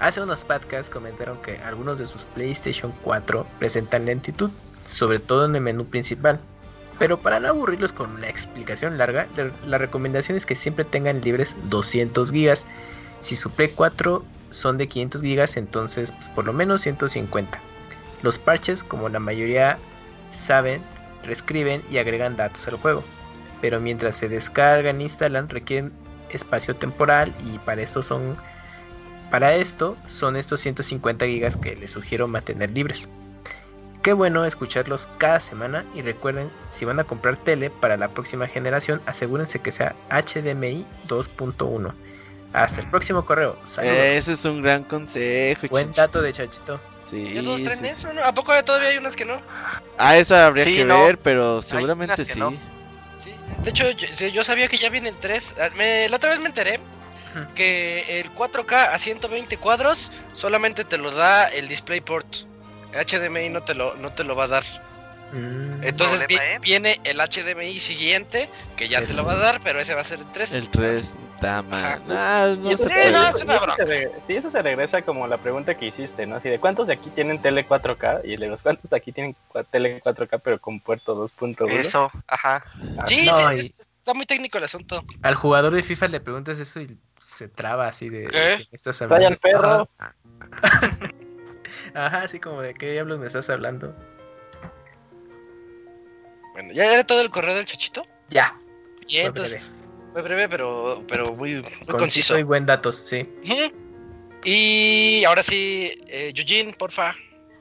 Hace unos podcasts comentaron que algunos de sus PlayStation 4 presentan lentitud, sobre todo en el menú principal. Pero para no aburrirlos con una explicación larga, la- recomendación es que siempre tengan libres 200 gigas. Si su Play 4 son de 500 gigas, entonces pues, por lo menos 150. Los parches, como la mayoría saben, reescriben y agregan datos al juego. Pero mientras se descargan e instalan, requieren espacio temporal y para esto son para esto son estos 150 gigas que les sugiero mantener libres. Qué bueno escucharlos cada semana y recuerden si van a comprar tele para la próxima generación asegúrense que sea HDMI 2.1. Hasta el próximo correo. Saludos. Ese es un gran consejo, Buen dato de Chachito. Sí, ¿Ya todos traen sí, eso? ¿no? ¿A poco todavía hay unas que no? Ah, esa habría Sí, que no. ver, pero seguramente sí. no. Sí. De hecho, yo, sabía que ya viene el 3. Ah, me- la otra vez me enteré que el 4K a 120 cuadros solamente te lo da el DisplayPort. HDMI no te lo, no te lo va a dar. Mm, Entonces Problema, vi- ¿eh? viene el HDMI siguiente, que ya te lo va a dar, pero ese va a ser el 3. El 3, está mal. Ajá. Ah, no eso, se no, es una eso broma. se re- sí, eso se regresa como la pregunta que hiciste, ¿no? Así de cuántos de aquí tienen tele 4K y de los cuántos de aquí tienen tele 4K pero con puerto 2.1. Eso, ajá. Sí, No, sí, y- está muy técnico el asunto. Al jugador de FIFA le preguntas eso y se traba así de ¿Qué? ¿de qué estás Vaya al perro. Ajá. Así como de qué diablos me estás hablando. Bueno, ¿ya era todo el correo del chachito? Ya. Bien, fue entonces breve. fue breve, pero, pero muy, muy Conciso conciso. y buen datos, sí. Y ahora sí, eh, Eugene, porfa.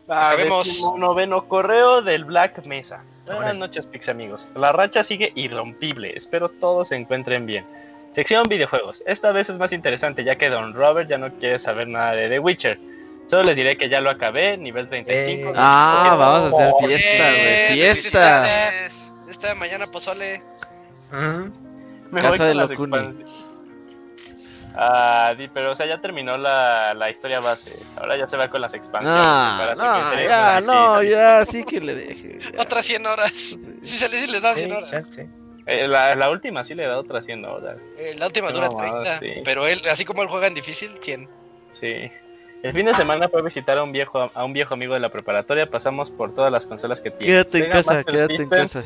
Ah, Acabemos. noveno correo del Black Mesa. Buenas Órale. noches, Pix amigos. La racha sigue irrompible. Espero todos se encuentren bien. Sección videojuegos. Esta vez es más interesante ya que Don Robert ya no quiere saber nada de The Witcher. Solo les diré que ya lo acabé, nivel 35. Eh. Ah, vamos a hacer fiesta, Eh, güey. Fiesta. Esta mañana pozole. Ujú. Me Casa voy de las Locuni. expansiones. Ah, di, pero o sea, ya terminó la, la historia base. Ahora ya se va con las expansiones. No, Para no, ya, no, aquí. ya, sí que le deje. ya. Otras 100 horas. Si se les, si les da 100 Sí, horas. chance. Eh, la, la última sí le da otra 100 horas. Eh, la última dura mamada, 30. sí. Pero él, así como él juega en difícil, 100. Sí. El fin de semana fue a visitar a un viejo a un viejo amigo de la preparatoria. Pasamos por todas las consolas que tiene. Quédate en casa, Master quédate en casa.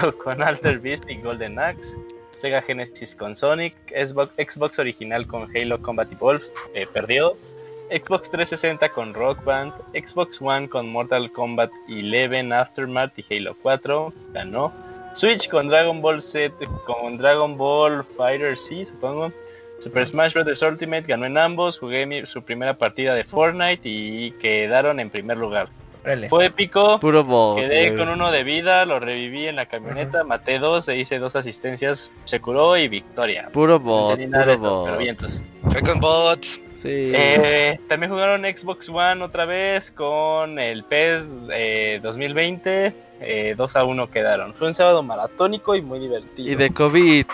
Con, con Alter Beast y Golden Axe. Sega Genesis con Sonic. Xbox, Xbox original con Halo Combat Evolved. eh, perdió. Xbox 360 con Rock Band. Xbox One con Mortal Kombat 11 Aftermath y Halo 4. Ganó. Switch con Dragon Ball Z, con Dragon Ball Fighter C, supongo. Super Smash Bros. Ultimate ganó en ambos. Jugué mi- su primera partida de Fortnite y quedaron en primer lugar. Fue épico. Puro bot. Quedé con uno de vida, lo reviví en la camioneta, maté dos, e hice dos asistencias, se curó y victoria. Puro No bot, de puro eso, pero bot. vientos. Fue con bots. Sí. Eh, también jugaron Xbox One otra vez con el PES eh, 2020. eh, 2 a 1 quedaron. Fue un sábado maratónico y muy divertido. Y de COVID.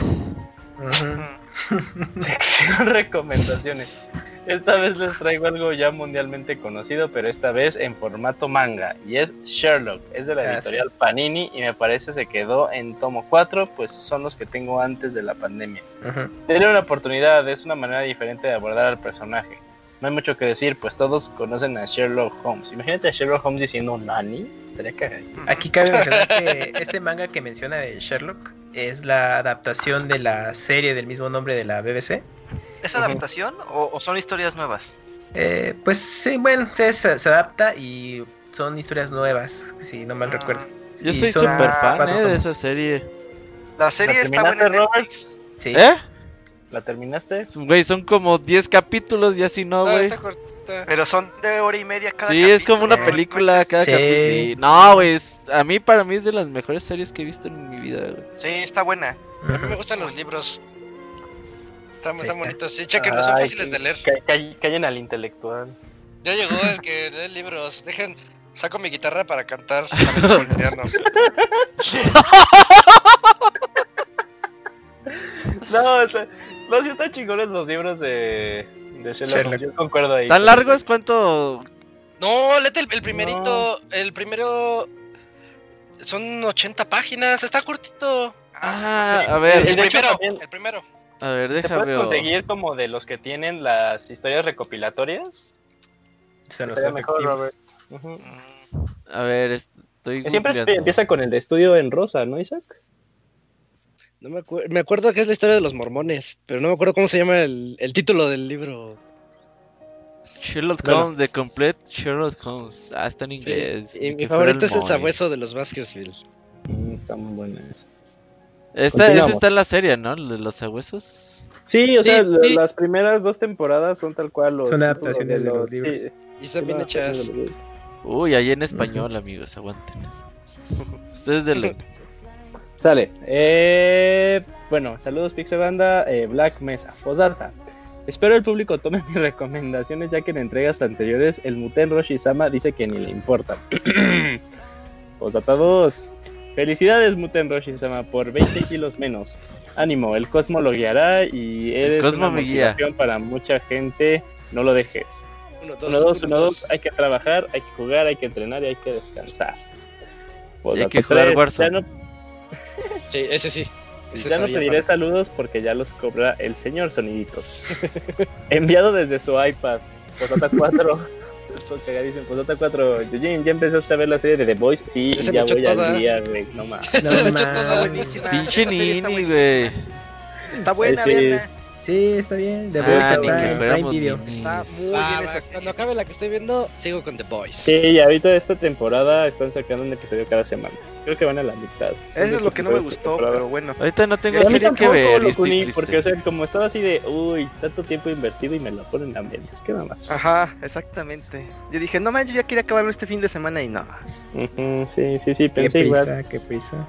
Ujú. Sección recomendaciones. Esta vez les traigo algo ya mundialmente conocido, pero esta vez en formato manga. Y es Sherlock. Es de la Ah, editorial Panini y me parece se quedó en tomo 4, pues son los que tengo antes de la pandemia. Denle una oportunidad, es una manera diferente de abordar al personaje. No hay mucho que decir, pues todos conocen a Sherlock Holmes. Imagínate a Sherlock Holmes diciendo Nani. Estaría. Aquí cabe mencionar que este manga que menciona de Sherlock es la adaptación de la serie del mismo nombre de la BBC. ¿Es adaptación o, o son historias nuevas? Eh, pues sí, bueno, se, se adapta y son historias nuevas, si no mal recuerdo. Yo Y soy son súper fan eh, de esa serie. La serie ¿La está buena en? Netflix. Sí. ¿Eh? ¿La terminaste? Güey, son como 10 capítulos y así no, güey. Pero son de hora y media cada Sí, es como una ¿no? película cada Sí. capítulo. Sí. No, güey, a mí para mí es de las mejores series que he visto en mi vida, güey. Sí, está buena. A mí me gustan los libros. Están, están está. bonitos. Sí, chequen, son Ay, fáciles de leer. ca- ca- callen al intelectual. Ya llegó el que lee libros. Dejen, saco mi guitarra para cantar. No, está- no, sí están chingones los libros de, de Sherlock. Sherlock. Holmes, Yo concuerdo ahí. ¿Tan largos? ese. ¿Cuánto? No, léete el, el primerito. El primero. Son 80 páginas. Está cortito. Ah, a ver, El primero. también- El primero. a ver, ¿Te déjame ver. conseguir como de los que tienen las historias recopilatorias? Son los mejor. Robert. Mm, A ver, estoy. Siempre googleando. empieza con el de estudio en rosa, ¿no, Isaac? No me acuerdo. Me acuerdo que es la historia de los mormones. Pero no me acuerdo cómo se llama el, el título del libro. Sherlock Bueno. Holmes, The Complete Sherlock Holmes. Ah, está en inglés. Y ni mi favorito es el sabueso de los Baskersville. Mm, está muy buena esa. Esta, esa está en la serie, ¿no? ¿El de los sabuesos. Sí, o Sí, sea, la- sí. las primeras dos temporadas son tal cual los Son adaptaciones de los libros. sí, Y están bien hechas. de. Uy, ahí en español, amigos, aguanten. Ustedes del. Sale. Eh, bueno, saludos Pixel Banda, eh, Black Mesa, Posdata. Espero el público tome mis recomendaciones ya que en entregas anteriores el Muten Roshi-sama dice que ni le importa. Posdata 2. Felicidades Muten Roshi-sama por 20 kilos menos. Ánimo, el Cosmo lo guiará y eres Cosmo una motivación para mucha gente. No lo dejes. Uno, Uno, dos, uno, dos. Hay que trabajar, hay que jugar, hay que entrenar y hay que descansar. Hay que jugar tres, Warzone. Ya no Sí, ese sí. Ese ya no pediré para- saludos porque ya los cobra el señor Soniditos. Enviado desde su iPad. Posata 4. Esto cagadísimo. Posata 4. Yujin, ¿ya empezaste a ver la serie de The Voice? Sí, Ya voy toda. al día, güey. No. No mames. buenísima. Pinche está Nini, buenísima. güey. Está buena, Sí. Sí, está bien. The Ah, Voice ni está que en Prime Video. Está muy Ah, bien esa. Cuando acabe la que estoy viendo, sigo con The Boys. Sí, y ahorita esta temporada están sacando un episodio cada semana. Creo que van a la mitad. Eso es lo que no me gustó, temporada. pero bueno. Ahorita no tengo serie que ver. y lo estoy uní, triste. porque, o sea, como estaba así de, uy, tanto tiempo invertido y me la ponen a medias, qué mamá. Ajá, exactamente. Yo dije, no manches, yo ya quería acabarlo este fin de semana y no. Ujú, sí, sí, sí, Qué pensé igual. prisa, qué prisa.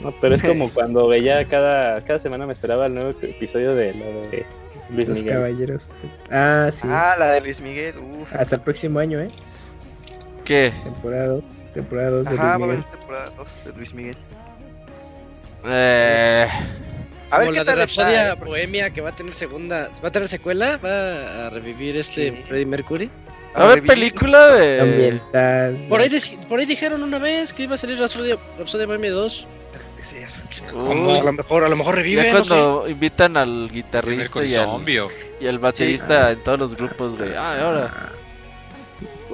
No, pero es como cuando veía cada, cada semana me esperaba el nuevo episodio de lo de Luis Los Miguel. caballeros. Ah, sí. Ah, la de Luis Miguel. Hasta el próximo año, ¿eh? ¿Qué? Temporada 2. Temporada 2 de Ajá, va a Luis haber Miguel. temporada 2 de Luis Miguel. Eh, A ver Como qué la de tal Rapsodia Bohemia que va a tener segunda, va a tener secuela, va a revivir este Sí. Freddie Mercury. a ver, revivir. película de. Ambiental. Por ahí, por ahí dijeron una vez que iba a salir Rapsodia Bohemia 2. Sí. A lo mejor, a lo mejor revive, Ya no sé. cuando invitan al guitarrista y al, y baterista en todos los grupos, güey. Ah, ahora.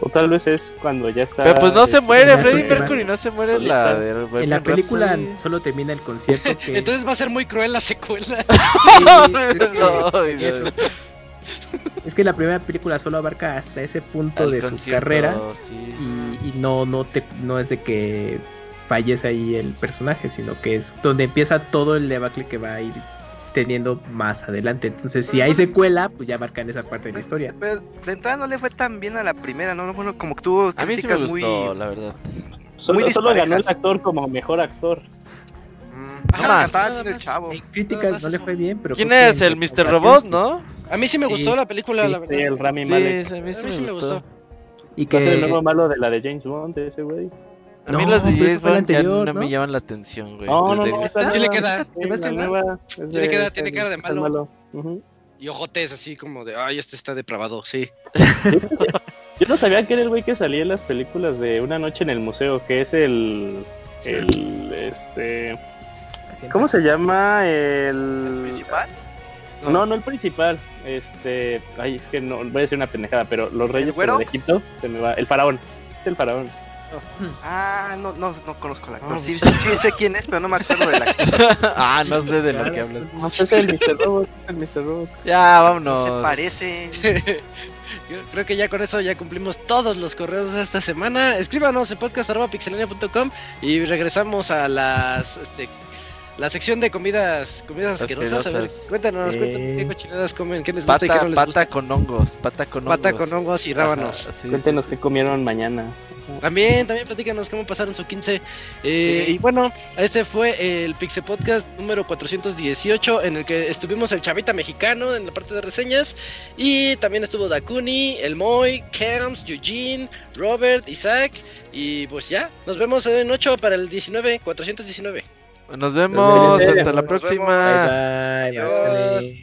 O tal vez es cuando ya está. Pero pues no se muere, última. Mercury, no se muere en la En la película Rhapsody. solo termina el concierto que... Entonces va a ser muy cruel la secuela. Sí, es, que, No, eso. Es que la primera película solo abarca hasta ese punto al de su carrera sí. y, y no, no, te, no es de que fallece ahí el personaje, sino que es donde empieza todo el debacle que va a ir teniendo más adelante. Entonces, si hay secuela, pues ya abarcan esa parte de la historia. Pero de entrada no le fue tan bien a la primera, ¿no? Bueno, como que tuvo A mí sí me críticas gustó, muy... la verdad. Solo, muy solo ganó el actor como mejor actor. Mm, Ajá, más. el chavo. En críticas no le fue bien, pero... ¿Quién que es? El Mr. Robot, sí. ¿no? A mí sí me Sí. gustó la película, Sí, la Sí, verdad. el Rami Sí, Malek. sí, a mí sí A mí sí me me gustó. Y Va a ser el que... nuevo malo de la de James Bond, de ese güey. A mí No, las de James Bond ya anterior, no me llaman la atención, güey. No, no, Desde- no. esa Sí le nueva. queda, Sí, se va a la estrenar. nueva. es Sí le de- queda, es tiene cara de malo. Y ojotes así como de, ay, este está depravado, sí. Yo no sabía que era el güey que salía en las películas de Una noche en el museo, que es el. El. Este. ¿Cómo se llama? ¿El El. principal? No, no el principal. Este. Ay, es que no. Voy a decir una pendejada, pero los reyes de Egipto se me va. El faraón. Es el faraón. Ah, no, no, no conozco al actor. Sí, pues- sí, sí sé quién es, pero no me acuerdo del actor. ah, no sé de lo que hablas. No, es el Mr. Robot. Es el Mr. Robot. Ya, No vámonos. se parece. Yo creo que ya con eso ya cumplimos todos los correos de esta semana. Escríbanos en podcast.pixelania.com y regresamos a las este, la sección de comidas comidas asquerosas. A ver, cuéntanos, Sí. cuéntanos qué cochinadas comen, qué les gusta y qué Pata, no les pata gusta. con hongos, pata con hongos. Pata con hongos y rábanos. Sí, Cuéntenos sí, qué comieron mañana. También, también platícanos cómo pasaron su 15. Eh, Sí. Y bueno, este fue el Pixel Podcast número 418, en el que estuvimos el Chavita Mexicano en la parte de reseñas. Y también estuvo Dakuni, el Moy, Camps, Eugene, Robert, Isaac. Y pues ya, nos vemos en 8 para el 19, 419. Nos vemos, hasta la próxima. Bye, bye. Adiós.